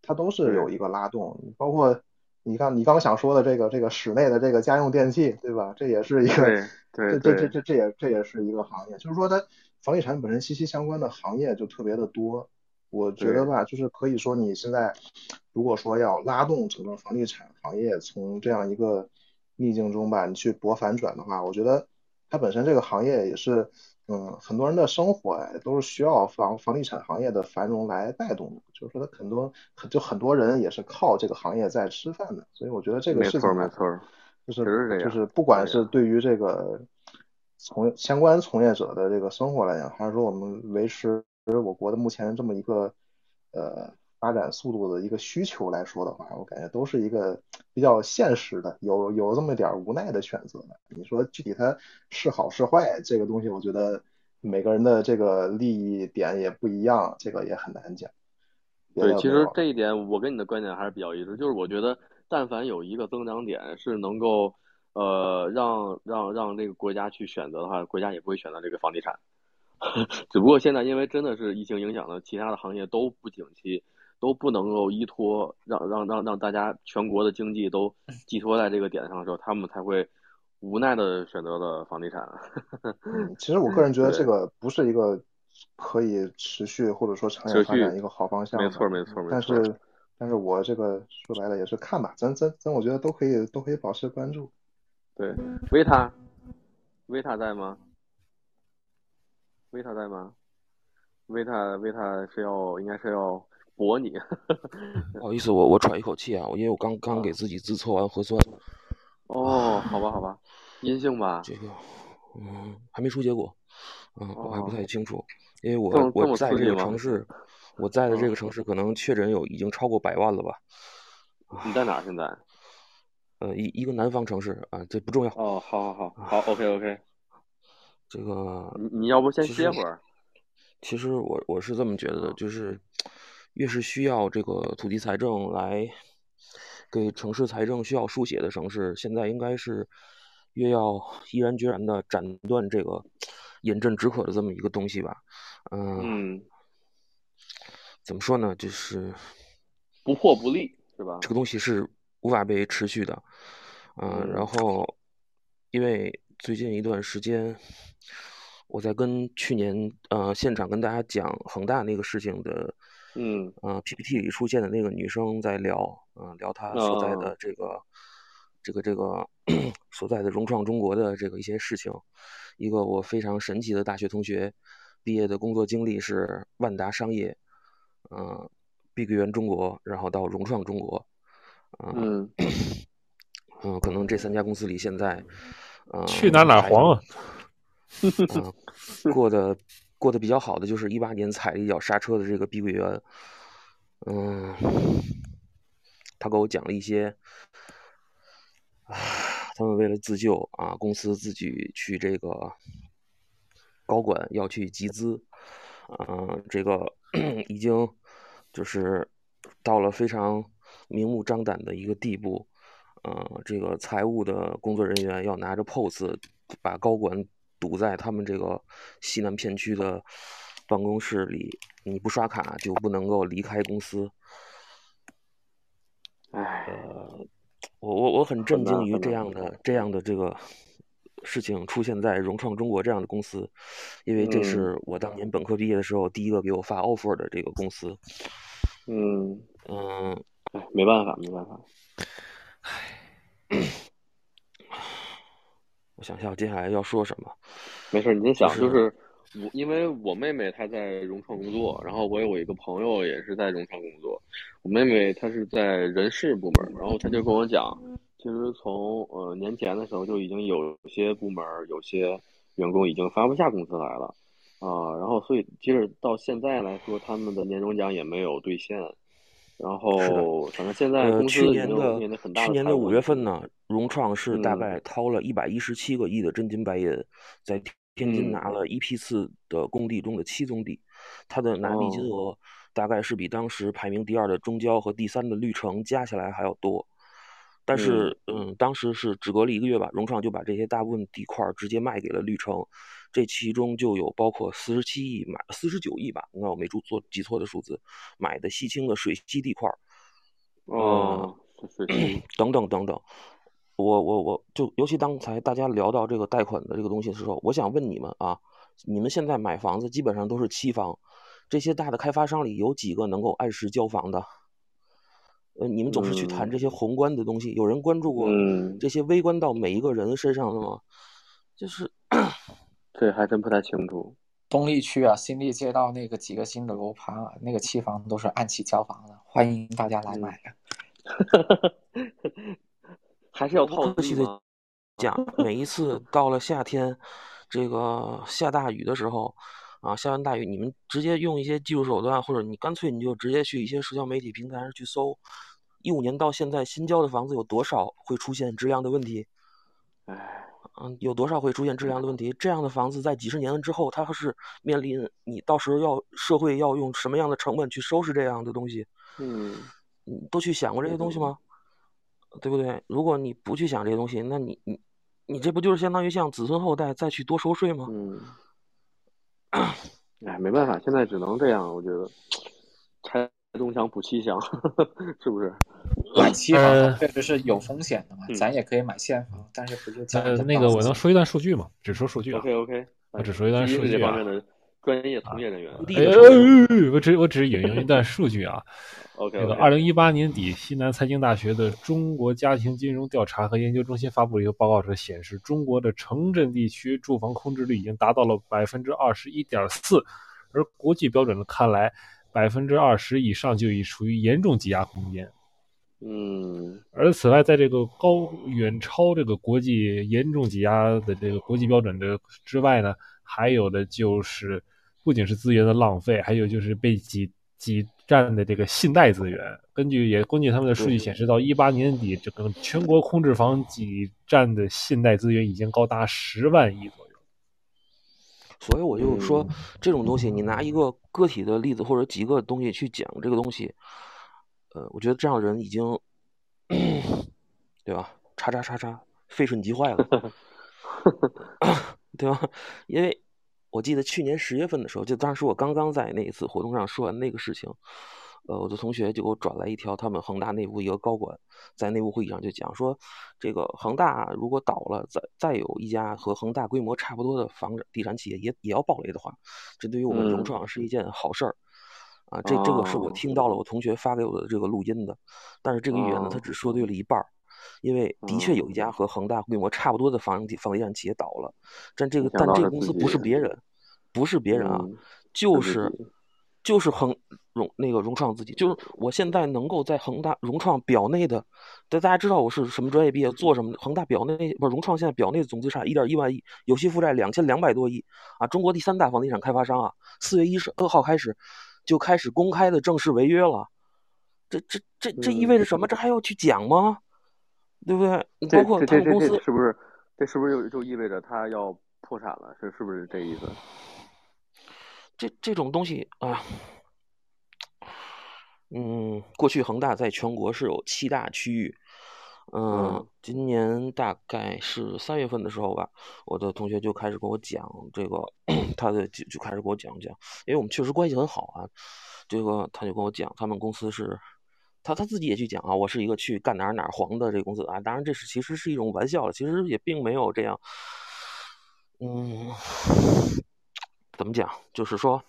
它都是有一个拉动，包括你刚你刚想说的这个这个室内的这个家用电器，对吧？这也是一个对这这这这这也这也是一个行业，就是说它房地产本身息息相关的行业就特别的多。我觉得吧，就是可以说你现在如果说要拉动整个房地产行业从这样一个逆境中吧，你去博反转的话，我觉得它本身这个行业也是，嗯，很多人的生活哎都是需要房房地产行业的繁荣来带动的，就是说它很多就很多人也是靠这个行业在吃饭的，所以我觉得这个事情没错没错，就是就是不管是对于这个从相关从业者的这个生活来讲，还是说我们维持。其实我国的目前这么一个呃发展速度的一个需求来说的话，我感觉都是一个比较现实的，有有这么点无奈的选择的。你说具体它是好是坏，这个东西我觉得每个人的这个利益点也不一样，这个也很难讲。对，其实这一点我跟你的观点还是比较一致，就是我觉得但凡有一个增长点是能够呃让让让这个国家去选择的话，国家也不会选择这个房地产。只不过现在因为真的是疫情影响了，其他的行业都不景气，都不能够依托让让让让大家全国的经济都寄托在这个点上的时候，他们才会无奈的选择了房地产。嗯，其实我个人觉得这个不是一个可以持续或者说长远发展一个好方向。没错没错没错。但是但是我这个说白了也是看吧，咱咱咱我觉得都可以都可以保持关注。对，维塔，维塔在吗？维塔在吗？维塔维塔是要应该是要驳你。不好意思，我我喘一口气啊，因为我刚刚给自己自测完核酸。哦，好吧好吧，阴性吧？这个，嗯，还没出结果，嗯，我还不太清楚，因为我我在这个城市，我在的这个城市可能确诊有已经超过百万了吧？你在哪现在？呃，一一个南方城市啊，这不重要。哦，好好好，好，OK OK。这个你你要不先歇会儿？其实我我是这么觉得的，就是越是需要这个土地财政来给城市财政需要输血的城市，现在应该是越要毅然决然的斩断这个饮鸩止渴的这么一个东西吧。嗯，怎么说呢？就是不破不立，是吧？这个东西是无法被持续的。嗯，然后因为最近一段时间。我在跟去年呃现场跟大家讲恒大那个事情的，嗯呃 PPT 里出现的那个女生在聊，嗯聊她所在的这个这个这个所在的融创中国的这个一些事情。一个我非常神奇的大学同学毕业的工作经历是万达商业，嗯碧桂园中国，然后到融创中国，嗯嗯 可能这三家公司里现在，嗯去哪哪黄啊。嗯，过得过得比较好的就是一八年踩了一脚刹车的这个碧桂园，嗯，他给我讲了一些，啊，他们为了自救啊，公司自己去这个高管要去集资，嗯，这个已经就是到了非常明目张胆的一个地步，嗯，这个财务的工作人员要拿着 POS 把高管。堵在他们这个西南片区的办公室里，你不刷卡就不能够离开公司。哎，我我我很震惊于这样的这样的这个事情出现在融创中国这样的公司，因为这是我当年本科毕业的时候第一个给我发 offer 的这个公司。嗯嗯，哎，没办法，没办法。唉。我想想接下来要说什么。没事，你先想。就是我，因为我妹妹她在融创工作，然后我有一个朋友也是在融创工作。我妹妹她是在人事部门，然后她就跟我讲，其实从呃年前的时候就已经有些部门有些员工已经发不下工资来了啊，然后所以即使到现在来说，他们的年终奖也没有兑现。然后，反正现在呃，去年的去年的五月份呢，融创是大概掏了一百一十七个亿的真金白银，在天津拿了一批次的工地中的七宗地，它的拿地金额大概是比当时排名第二的中交和第三的绿城加起来还要多。但是，嗯，当时是只隔了一个月吧，融创就把这些大部分地块直接卖给了绿城，这其中就有包括四十七亿买四十九亿吧，应该我没注做记错的数字，买的西青的水西地块，哦，等等等等，我我我就尤其刚才大家聊到这个贷款的这个东西的时候，我想问你们啊，你们现在买房子基本上都是期房，这些大的开发商里有几个能够按时交房的？呃，你们总是去谈这些宏观的东西，有人关注过嗯，这些微观到每一个人身上的吗？就是 对还真不太清楚。东丽区啊，新力街道那个几个新的楼盘啊，那个期房都是按期交房的，欢迎大家来买啊。还是要不套客气的？讲，每一次到了夏天，这个下大雨的时候，啊，下完大雨，你们直接用一些技术手段，或者你干脆你就直接去一些社交媒体平台上去搜，一五年到现在新交的房子有多少会出现质量的问题？唉，嗯，有多少会出现质量的问题？这样的房子在几十年之后，它是面临你到时候要社会要用什么样的成本去收拾这样的东西？嗯，你都去想过这些东西吗？对不对？如果你不去想这些东西，那你你你这不就是相当于向子孙后代再去多收税吗？嗯，哎，没办法，现在只能这样。我觉得拆东墙补西墙，是不是？买期房呃确实是有风险的嘛，嗯咱也可以买现房，但是不就讲呃，那个我能说一段数据吗？只说数据啊。OK OK，我只说一段数据啊这方面。的专业从业人员。我只我只引用一段数据啊。OK 那个二零一八年底，西南财经大学的中国家庭金融调查和研究中心发布了一个报告，说显示中国的城镇地区住房空置率已经达到了百分之二十一点四，而国际标准的看来，百分之二十以上就已处于严重挤压空间。嗯而此外，在这个高远超这个国际严重挤压的这个国际标准的之外呢，还有的就是不仅是资源的浪费，还有就是被挤挤占的这个信贷资源。根据也根据他们的数据显示，到一八年底，整个全国空置房挤占的信贷资源已经高达十万亿左右。所以我就说嗯，这种东西，你拿一个个体的例子或者几个东西去讲这个东西，呃，我觉得这样的人已经，对吧？叉叉叉叉，肺肾急坏了，对吧？因为我记得去年十月份的时候，就当时我刚刚在那一次活动上说完那个事情，呃，我的同学就给我转来一条他们恒大内部一个高管在内部会议上就讲说，这个恒大如果倒了，再再有一家和恒大规模差不多的房地产企业也也要暴雷的话，这对于我们融嗯。创是一件好事儿。啊，这这个是我哦。听到了我同学发给我的这个录音的，但是这个预言呢，他哦只说对了一半儿，因为的确有一哦。家和恒大规模差不多的房地房地产企业倒了，但这个但这个公司不是别人，不是别人啊，嗯就是就是恒融那个融创自己，就是我现在能够在恒大融创表内的，大大家知道我是什么专业毕业，做什么的，恒大表内不是融创现在表内的总资产一点一万亿，有息负债两千两百多亿啊，中国第三大房地产开发商啊，四月一十二号开始就开始公开的正式违约了，这这这这意味着什么？这还要去讲吗？对不对？这包括他们公司是不是这是不是就就意味着他要破产了？是是不是这意思？这这种东西啊，嗯，过去恒大在全国是有七大区域，嗯嗯，今年大概是三月份的时候吧，我的同学就开始跟我讲这个，他的就就开始给我讲讲，因为我们确实关系很好啊，这个他就跟我讲，他们公司是。他他自己也去讲啊，我是一个去干哪儿哪儿黄的这个公司啊，当然这是其实是一种玩笑了，其实也并没有这样，嗯，怎么讲？就是说，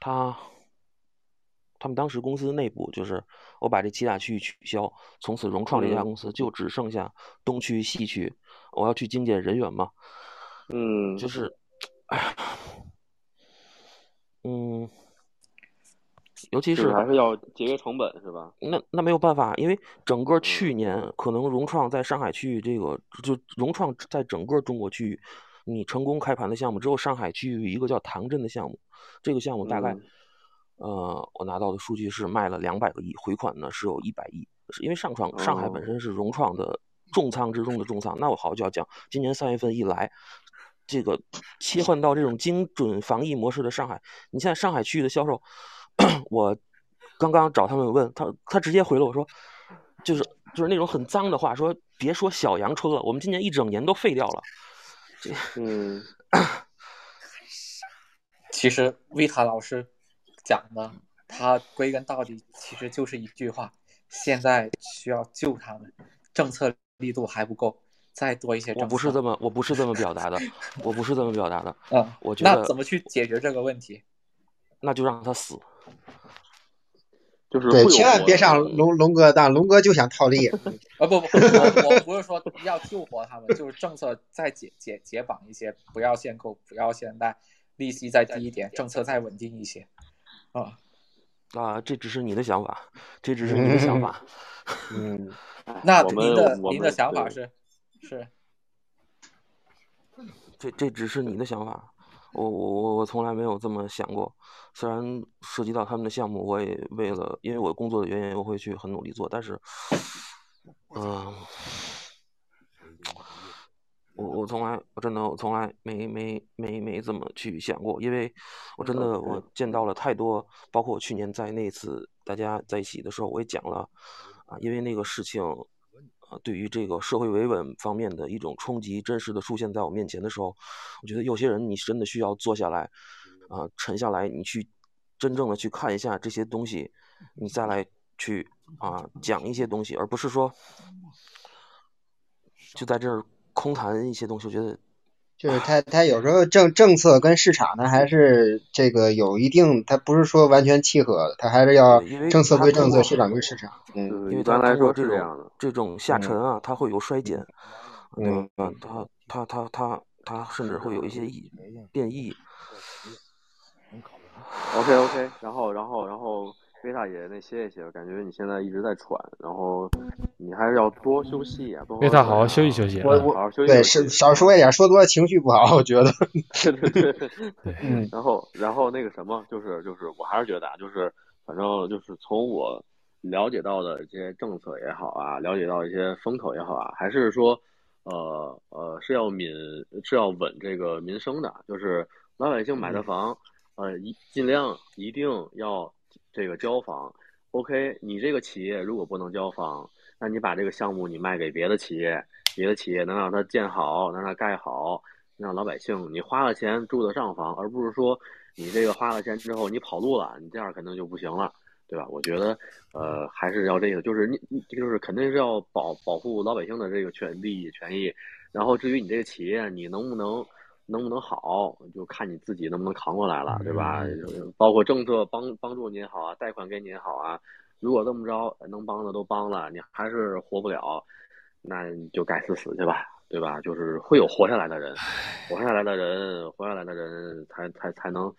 他他们当时公司内部就是我把这七大区域取消，从此融创这家嗯公司就只剩下东区、西区，我要去精简人员嘛，嗯，就是，哎呀，嗯，尤其是是还是要节约成本是吧？那那没有办法，因为整个去嗯年可能融创在上海区域这个就融创在整个中国区域，你成功开盘的项目只有上海区域一个叫唐镇的项目，这个项目大概，嗯呃，我拿到的数据是卖了两百个亿，回款呢是有一百亿，是因为上创上海本哦身是融创的重仓之中的重仓，那我好就要讲，今年三月份一来。这个切换到这种精准防疫模式的上海，你现在上海区域的销售，我刚刚找他们问他，他直接回了我说，就是就是那种很脏的话，说别说小阳春了，我们今年一整年都废掉了。这 嗯 其实维塔老师讲的，他归根到底其实就是一句话：现在需要救他们，政策力度还不够，再多一些政策。我不是这么，我不是这么表达的，我不是这么表达的。嗯，我觉得那怎么去解决这个问题？那就让他死。对，就是会有千万别上龙龙哥当，龙哥就想套利。啊不不，我我不是说要救活他们，就是政策再解解解绑一些，不要限购，不要限贷，利息再低一点，政策再稳定一些。啊啊，这只是你的想法，这只是你的想法。嗯，那您的您的想法是是这这只是你的想法，我我我我从来没有这么想过。虽然涉及到他们的项目，我也为了因为我工作的原因，我会去很努力做，但是，嗯、我我从来我真的我从来没没没没这么去想过，因为我真的我见到了太多，包括我去年在那次大家在一起的时候，我也讲了啊，因为那个事情。啊，对于这个社会维稳方面的一种冲击，真实的出现在我面前的时候，我觉得有些人你真的需要坐下来，啊、沉下来，你去真正的去看一下这些东西，你再来去啊、讲一些东西，而不是说就在这儿空谈一些东西。我觉得就是他他有时候政政策跟市场呢还是这个有一定，他不是说完全契合的，他还是要政策归政策，市场归市场。嗯因为咱来说这种是这样的。这种下沉啊，它会有衰减，对？它它它它它甚至会有一些异变异。OK OK，然后然后然后贝塔也那歇一歇，感觉你现在一直在喘，然后你还是要多休息啊，多贝塔好好休息休息。嗯我我好好休息对是少说一点，说多了情绪不好，我觉得。对对对，然后然后那个什么，就是就是我还是觉得啊，就是反正就是从我了解到的一些政策也好啊，了解到一些风口也好啊，还是说呃呃是要民是要稳这个民生的，就是老百姓买的房，呃一尽量一定要这个交房。OK，你这个企业如果不能交房，那你把这个项目你卖给别的企业，别的企业能让它建好，能让它盖好，让老百姓你花了钱住得上房，而不是说你这个花了钱之后你跑路了，你这样肯定就不行了，对吧？我觉得呃还是要这个，就是你你就是肯定是要保保护老百姓的这个权利益权益，然后至于你这个企业你能不能能不能好，就看你自己能不能扛过来了，对吧？包括政策帮帮助你也好啊，贷款给你也好啊，如果这么着能帮的都帮了，你还是活不了，那你就该死死去吧，对吧？就是会有活下来的人，活下来的人，活下来的人才才才能，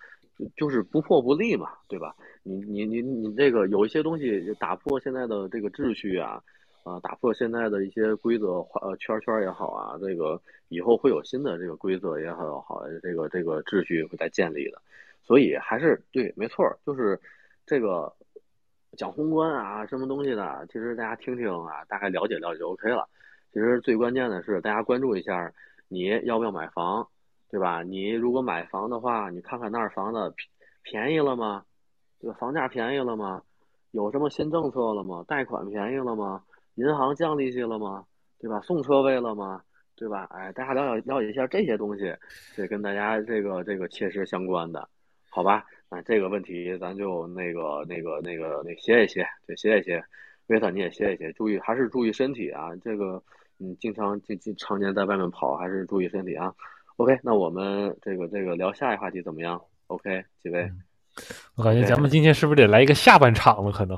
就是不破不立嘛，对吧？你你你你这个有一些东西打破现在的这个秩序啊，啊，打破现在的一些规则，呃，圈圈也好啊，这个以后会有新的这个规则也好，好这个这个秩序会再建立的，所以还是对，没错，就是这个讲宏观啊，什么东西的，其实大家听听啊，大概了解了解就 OK 了。其实最关键的是大家关注一下，你要不要买房，对吧？你如果买房的话，你看看那儿房子便便宜了吗？这个？房价便宜了吗？有什么新政策了吗？贷款便宜了吗？银行降利息了吗？对吧？送车位了吗？对吧？哎，大家了解了解一下这些东西，这跟大家这个这个切实相关的，好吧？那这个问题咱就那个那个那个那歇一歇，就歇一歇。维特你也歇一歇，注意还是注意身体啊。这个你，经常经经常年在外面跑，还是注意身体啊。OK，那我们这个这个聊下一话题怎么样？OK，几位？我感觉咱们今天是不是得来一个下半场了？可能。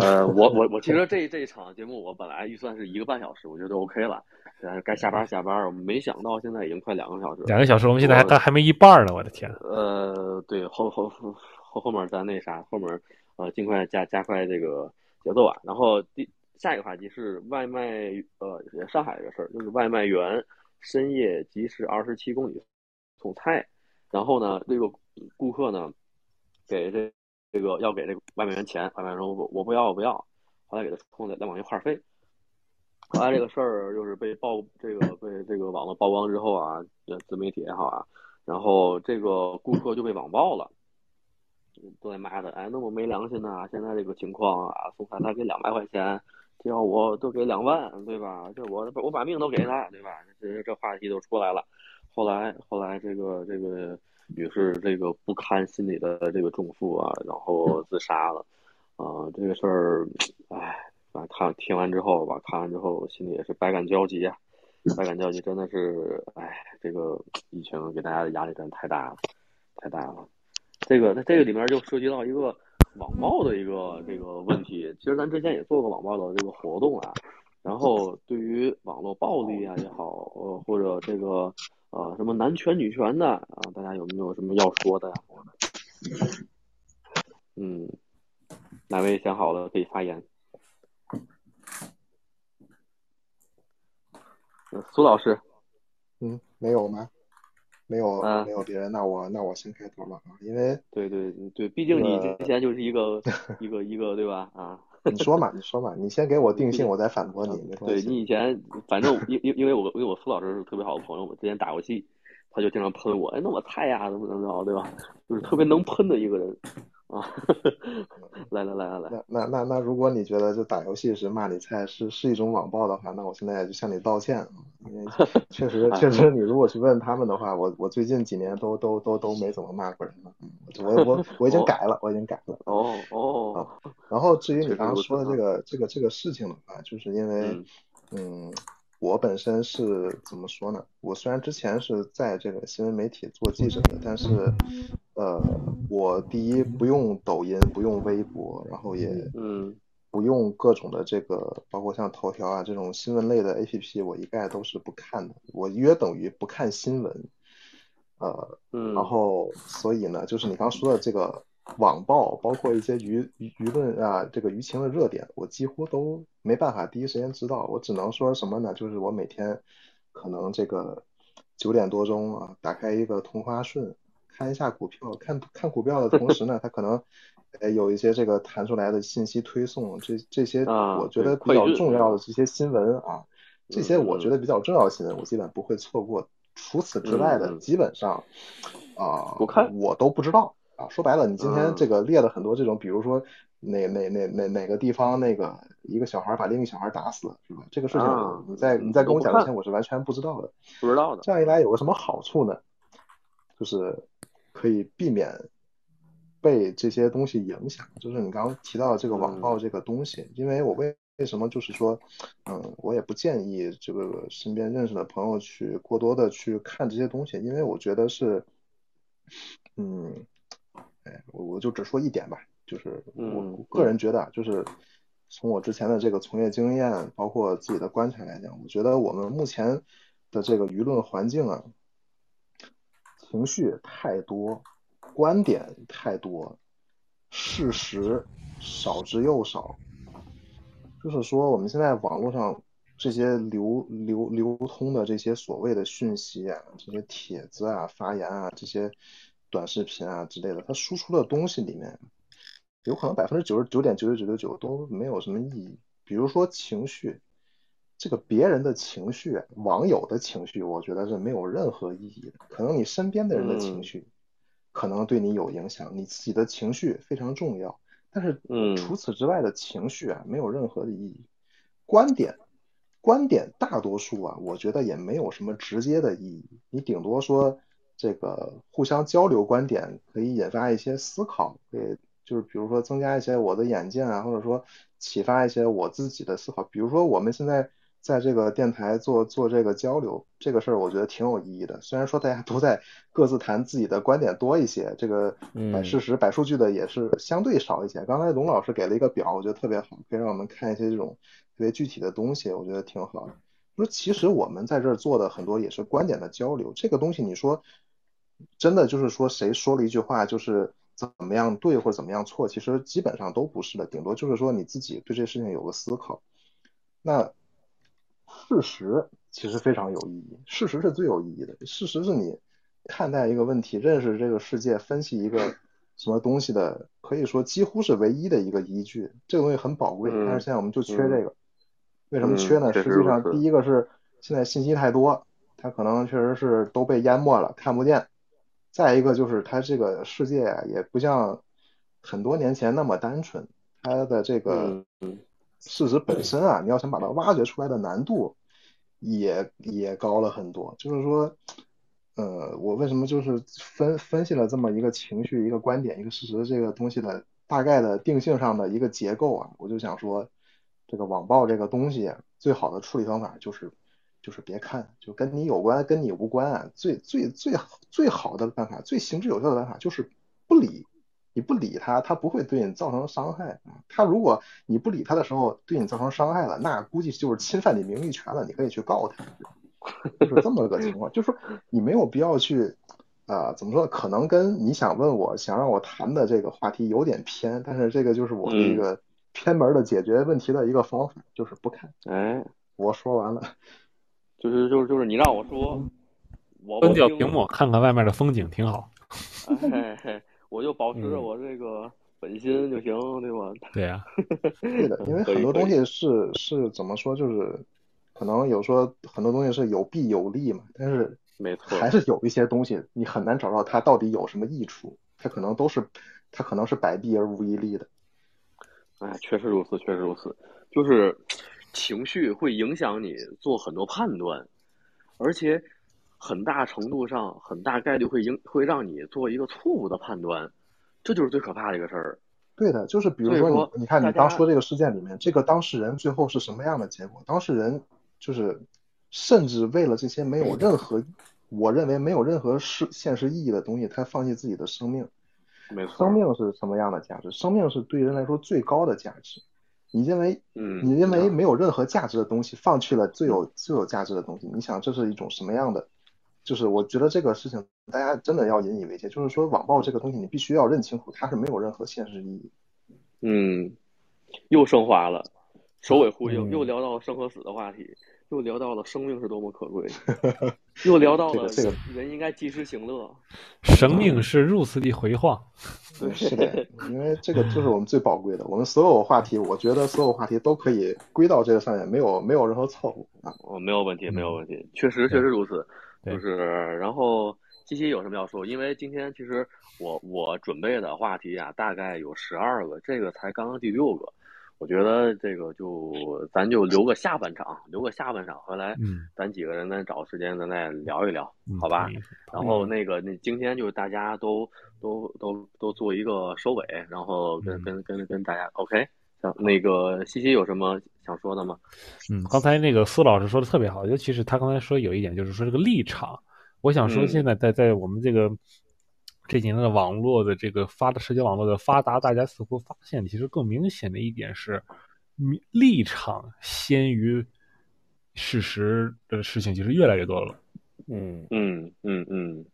呃，我我我其实 这这一场节目我本来预算是一个半小时，我觉得 OK 了。呃，该下班下班，我们没想到现在已经快两个小时了。两个小时，我们现在还还还没一半呢，我的天！呃，对，后后后后后面咱那啥，后面呃尽快加加快这个节奏啊。然后第下一个话题是外卖，呃，上海这个事儿，就是外卖员深夜及时二十七公里送菜，然后呢，这个顾客呢给这这个要给这个外卖员钱，外卖员说我我不要我不要，后来给他充了两毛钱话费。后来这个事儿就是被曝，这个被这个网络曝光之后啊，这自媒体也好啊，然后这个顾客就被网暴了，都在骂的，哎，那么没良心呐、现在这个情况啊，送菜他给两百块钱，这要我都给两万，对吧？这我我把命都给他，对吧？这这话题都出来了。后来后来这个这个女士这个不堪心里的这个重负啊，然后自杀了。啊、这个事儿，唉，啊，看听完之后吧，看完之后心里也是百感交集啊，百感交集，真的是，哎，这个疫情给大家的压力真的太大了，太大了。这个那这个里面就涉及到一个网暴的一个这个问题。其实咱之前也做过网暴的这个活动啊，然后对于网络暴力啊也好，呃或者这个呃什么男权女权的啊，大家有没有什么要说的呀？嗯，哪位想好了可以发言。苏老师，嗯，没有吗？没有，啊没有别人，那我那我先开头吧啊，因为对对对，毕竟你呃之前就是一个 一个一个对吧？啊，你说嘛，你说嘛，你先给我定性，我再反驳你，没关对。你以前反正因因因为我因为我苏老师是特别好的朋友嘛，之前打游戏，他就经常喷我，哎，那我菜呀，怎么怎么着，对吧？就是特别能喷的一个人啊。来来来来来，那那那那，如果你觉得就打游戏时骂你菜是是一种网暴的话，那我现在就向你道歉啊，因为确实 确实，你如果去问他们的话，我我最近几年都都都都没怎么骂过人了，嗯我我我已经改了，我已经改了。哦哦，然后至于你刚刚说的这个这个这个事情的话，就是因为嗯。嗯，我本身是怎么说呢？我虽然之前是在这个新闻媒体做记者的，但是呃，我第一不用抖音，不用微博，然后也嗯不用各种的这个，包括像头条啊这种新闻类的 APP，我一概都是不看的，我约等于不看新闻。呃，嗯然后所以呢，就是你刚说的这个网暴，包括一些舆舆舆论啊，这个舆情的热点，我几乎都没办法第一时间知道，我只能说什么呢？就是我每天可能这个九点多钟啊，打开一个同花顺，看一下股票，看看股票的同时呢，它可能呃有一些这个弹出来的信息推送，这这些啊我觉得比较重要的这些新闻啊，这些我觉嗯得比较重要的新闻，我基本不会错过。除此之外的，基本上啊，我看我都不知道啊。说白了，你今天嗯这个列了很多这种，比如说哪哪哪哪哪个地方那个一个小孩把另一个小孩打死了，是吧？这个事情啊你在嗯你在跟我讲之前我是完全不知道的。不知道的，这样一来有个什么好处呢？就是可以避免被这些东西影响。就是你刚刚提到这个网暴这个东西，因为我为为什么就是说，嗯，我也不建议这个身边认识的朋友去过多的去看这些东西，因为我觉得是，嗯，哎，我我就只说一点吧，就是我个人觉得啊，就是从我之前的这个从业经验，包括自己的观察来讲，我觉得我们目前的这个舆论环境啊，情绪太多，观点太多，事实少之又少。就是说，我们现在网络上这些流流流通的这些所谓的讯息啊，这些帖子啊、发言啊、这些短视频啊之类的，它输出的东西里面，有可能百分之九十九点九九九九九都没有什么意义。比如说情绪，这个别人的情绪，网友的情绪，我觉得是没有任何意义的。可能你身边的人的情嗯绪，可能对你有影响，你自己的情绪非常重要。但是嗯除此之外的情绪啊，没有任何的意义。观点，观点大多数啊，我觉得也没有什么直接的意义。你顶多说这个互相交流观点，可以引发一些思考，可以就是比如说增加一些我的眼界啊，或者说启发一些我自己的思考。比如说我们现在在这个电台做做这个交流，这个事儿我觉得挺有意义的。虽然说大家都在各自谈自己的观点多一些，这个摆嗯事实、摆数据的也是相对少一些。刚才龙老师给了一个表，我觉得特别好，可以让我们看一些这种特别具体的东西，我觉得挺好的。说其实我们在这儿做的很多也是观点的交流，这个东西你说真的就是说谁说了一句话就是怎么样对或者怎么样错，其实基本上都不是的，顶多就是说你自己对这事情有个思考。那事实其实非常有意义，事实是最有意义的。事实是你看待一个问题、认识这个世界、分析一个什么东西的，可以说几乎是唯一的一个依据。这个东西很宝贵，嗯但是现在我们就缺嗯这个。为什么嗯缺呢？实际上，第一个是现在信息太多，它可能确实是都被淹没了，看不见。再一个就是它这个世界啊，也不像很多年前那么单纯，它的这个事实本身啊，你要想把它挖掘出来的难度也也高了很多。就是说，呃，我为什么就是分分析了这么一个情绪、一个观点、一个事实这个东西的大概的定性上的一个结构啊，我就想说，这个网暴这个东西，最好的处理方法就是就是别看，就跟你有关跟你无关啊。最最最最好的办法，最行之有效的办法就是不理。你不理他，他不会对你造成伤害啊。他如果你不理他的时候对你造成伤害了，那估计就是侵犯你名誉权了，你可以去告他。就是这么个情况，就是你没有必要去，啊，怎么说？可能跟你想问我想让我谈的这个话题有点偏，但是这个就是我的一个偏门的解决问题的一个方法，就是不看。哎，我说完了，就是就是就是你让我说，我关掉屏幕看看外面的风景挺好。哎嘿。我就保持着我这个本心就行，对吧？对呀，对的，因为很多东西是是怎么说，就是可能有说很多东西是有弊有利嘛，但是没错，还是有一些东西你很难找到它到底有什么益处，它可能都是它可能是百弊而无一利的。哎，确实如此，确实如此，就是情绪会影响你做很多判断，而且。很大程度上，很大概率会影会让你做一个错误的判断，这就是最可怕的一个事儿。对的，就是比如说你，你看你刚说这个事件里面，这个当事人最后是什么样的结果？当事人就是甚至为了这些没有任何，我认为没有任何是现实意义的东西，他放弃自己的生命。没错。生命是什么样的价值？生命是对人来说最高的价值。你认为，嗯，你认为没有任何价值的东西，放弃了最有最有价值的东西，你想这是一种什么样的？就是我觉得这个事情，大家真的要引以为戒。就是说，网暴这个东西，你必须要认清楚，它是没有任何现实意义。嗯，又升华了，首尾呼应，又聊到生和死的话题，又聊到了生命是多么可贵，又聊到了这个人应该及时行乐。生命是如此的辉煌。对，是的，因为这个就是我们最宝贵的。我们所有话题，我觉得所有话题都可以归到这个上面，没有没有任何错误啊。我没有问题，没有问题，确实确实如此。就是，然后西西有什么要说？因为今天其实我我准备的话题啊，大概有十二个，这个才刚刚第六个。我觉得这个就咱就留个下半场，留个下半场回来，咱几个人再找个时间咱再聊一聊，好吧？然后那个那今天就是大家都都都都做一个收尾，然后跟跟跟跟大家 OK。那个西西有什么想说的吗？嗯，刚才那个苏老师说的特别好，尤其是他刚才说有一点，就是说这个立场。我想说，现在在在我们这个这几年的网络的这个发的社交网络的发达，大家似乎发现，其实更明显的一点是，立场先于事实的事情其实越来越多了。嗯嗯嗯嗯，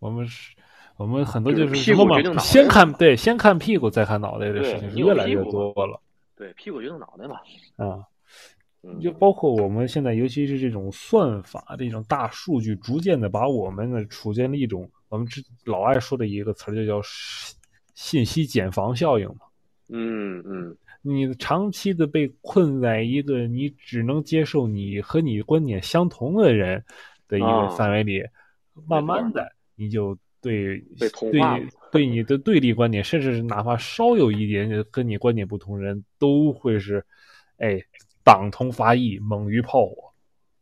我们是，我们很多就是屁股决定脑袋，先看对，先看屁股再看脑袋的事情是越来越多了。对，屁股决定脑袋嘛。啊，就包括我们现在，尤其是这种算法、这种大数据，逐渐的把我们呢处在了一种我们之老爱说的一个词儿，就叫信息茧房效应嘛。嗯嗯，你长期的被困在一个你只能接受你和你观点相同的人的一个范围里，慢慢的你就。对，对，对你的对立观点，甚至哪怕稍有一点跟你观点不同人，都会是，哎，党同伐异，猛于炮火。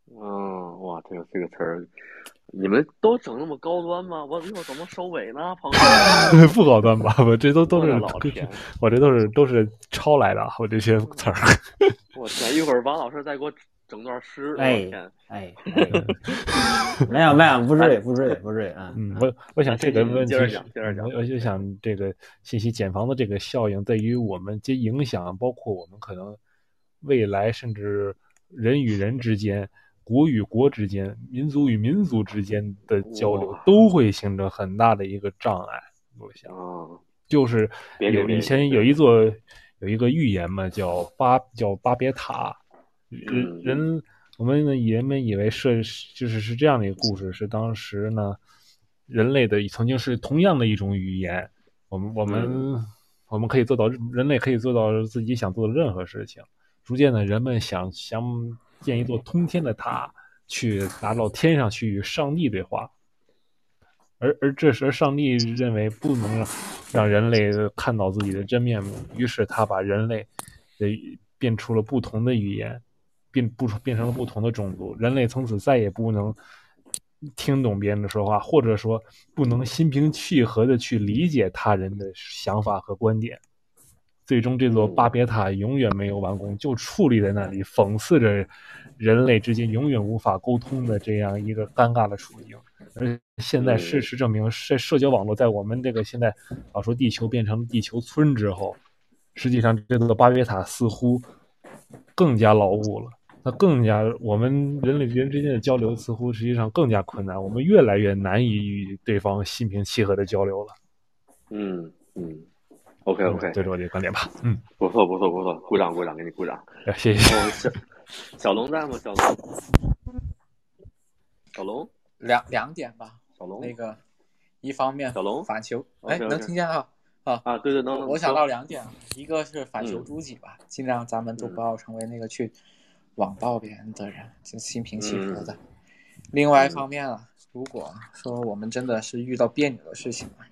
嗯，哇，这个这个词儿，你们都整那么高端吗？我我怎么收尾呢？朋友，不高端吧？我这都都是老天，我这都是都是抄来的，我这些词儿。我天，一会儿王老师再给我。整段诗，哎哎，没有没有，不至于不至于不至于啊。嗯，我我想这个问题，接着讲接着讲，我就想这个信息茧房的这个效应，对于我们这影响，包括我们可能未来甚至人与人之间、国与国之间、民族与民族之间的交流，都会形成很大的一个障碍。我想，就是有以前有一座有一个预言嘛，叫巴叫巴别塔。人人，我们呢，人们以为是就是是这样的一个故事，是当时呢，人类的曾经是同样的一种语言，我们我们我们可以做到，人类可以做到自己想做的任何事情。逐渐的，人们想想建一座通天的塔，去达到天上去与上帝对话，而而这时上帝认为不能让人类看到自己的真面目，于是他把人类的变出了不同的语言。变不变成了不同的种族，人类从此再也不能听懂别人的说话，或者说不能心平气和的去理解他人的想法和观点。最终这座巴别塔永远没有完工，就矗立在那里，讽刺着人类之间永远无法沟通的这样一个尴尬的处境。而现在事实证明，社社交网络在我们这个现在老说地球变成地球村之后，实际上这座巴别塔似乎更加牢固了。那更加，我们人类人之间的交流似乎实际上更加困难，我们越来越难以与对方心平气和的交流了。嗯嗯，OK OK，这是我的观点吧。嗯，不错不错不错，鼓掌鼓掌，给你鼓掌。谢谢。小小龙在吗？小龙，小龙，两两点吧。小龙，那个一方面，小龙反球，哎，能听见啊？啊啊，对对能能。我想到两点，一个是反求诸己吧，尽量咱们都不要成为那个去。网暴别人的人，就心平气和的。另外一方面啊，如果说我们真的是遇到别扭的事情啊，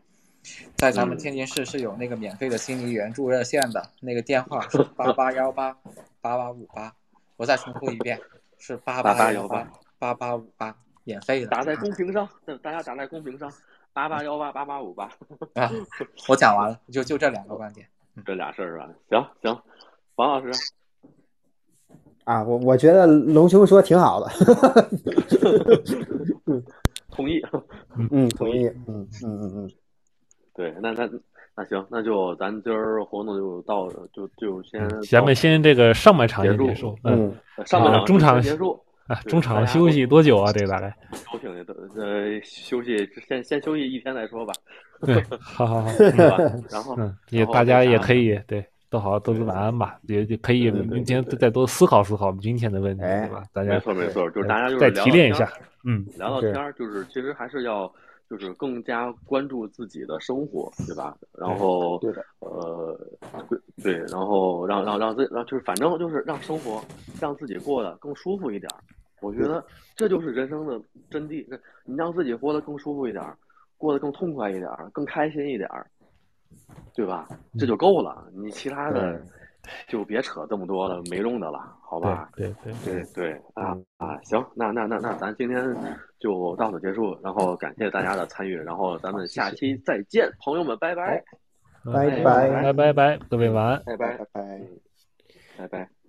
在咱们天津市是有那个免费的心理援助热线的，那个电话是 八八幺八八八五八。我再重复一遍，是八八幺八八八五八，免费的。打在公屏上，大家打在公屏上，八八幺八八八五八。啊，我讲完了，就就这两个观点，这俩事儿是吧？行行，王老师。啊，我我觉得龙兄说挺好的，同意，嗯，同意，嗯嗯嗯嗯，对，那那那行，那就咱今儿活动就到，就就先，咱们先这个上半场结束，嗯，上半场中场结束，啊，中场休息多久啊？这个大概？都挺的，呃，休息先先休息一天再说吧。对，好好好，然后嗯，也大家也可以对。都好，都是晚安吧，也也可以明天再多思考思考今天的问题，对吧？大家没错没错，就是大家就是再提炼一下，嗯，聊聊天儿，就是其实还是要就是更加关注自己的生活，对吧？然后对的，呃，对，然后让让让自让就是反正就是让生活让自己过得更舒服一点儿。我觉得这就是人生的真谛，你让自己活得更舒服一点儿，过得更痛快一点儿，更开心一点儿。对吧？这就够了，你其他的就别扯这么多了，没用的了，好吧？对对对对啊啊！行，那那那那咱今天就到此结束，然后感谢大家的参与，然后咱们下期再见，朋友们，拜拜，拜拜拜拜拜，各位晚安，拜拜拜拜拜拜。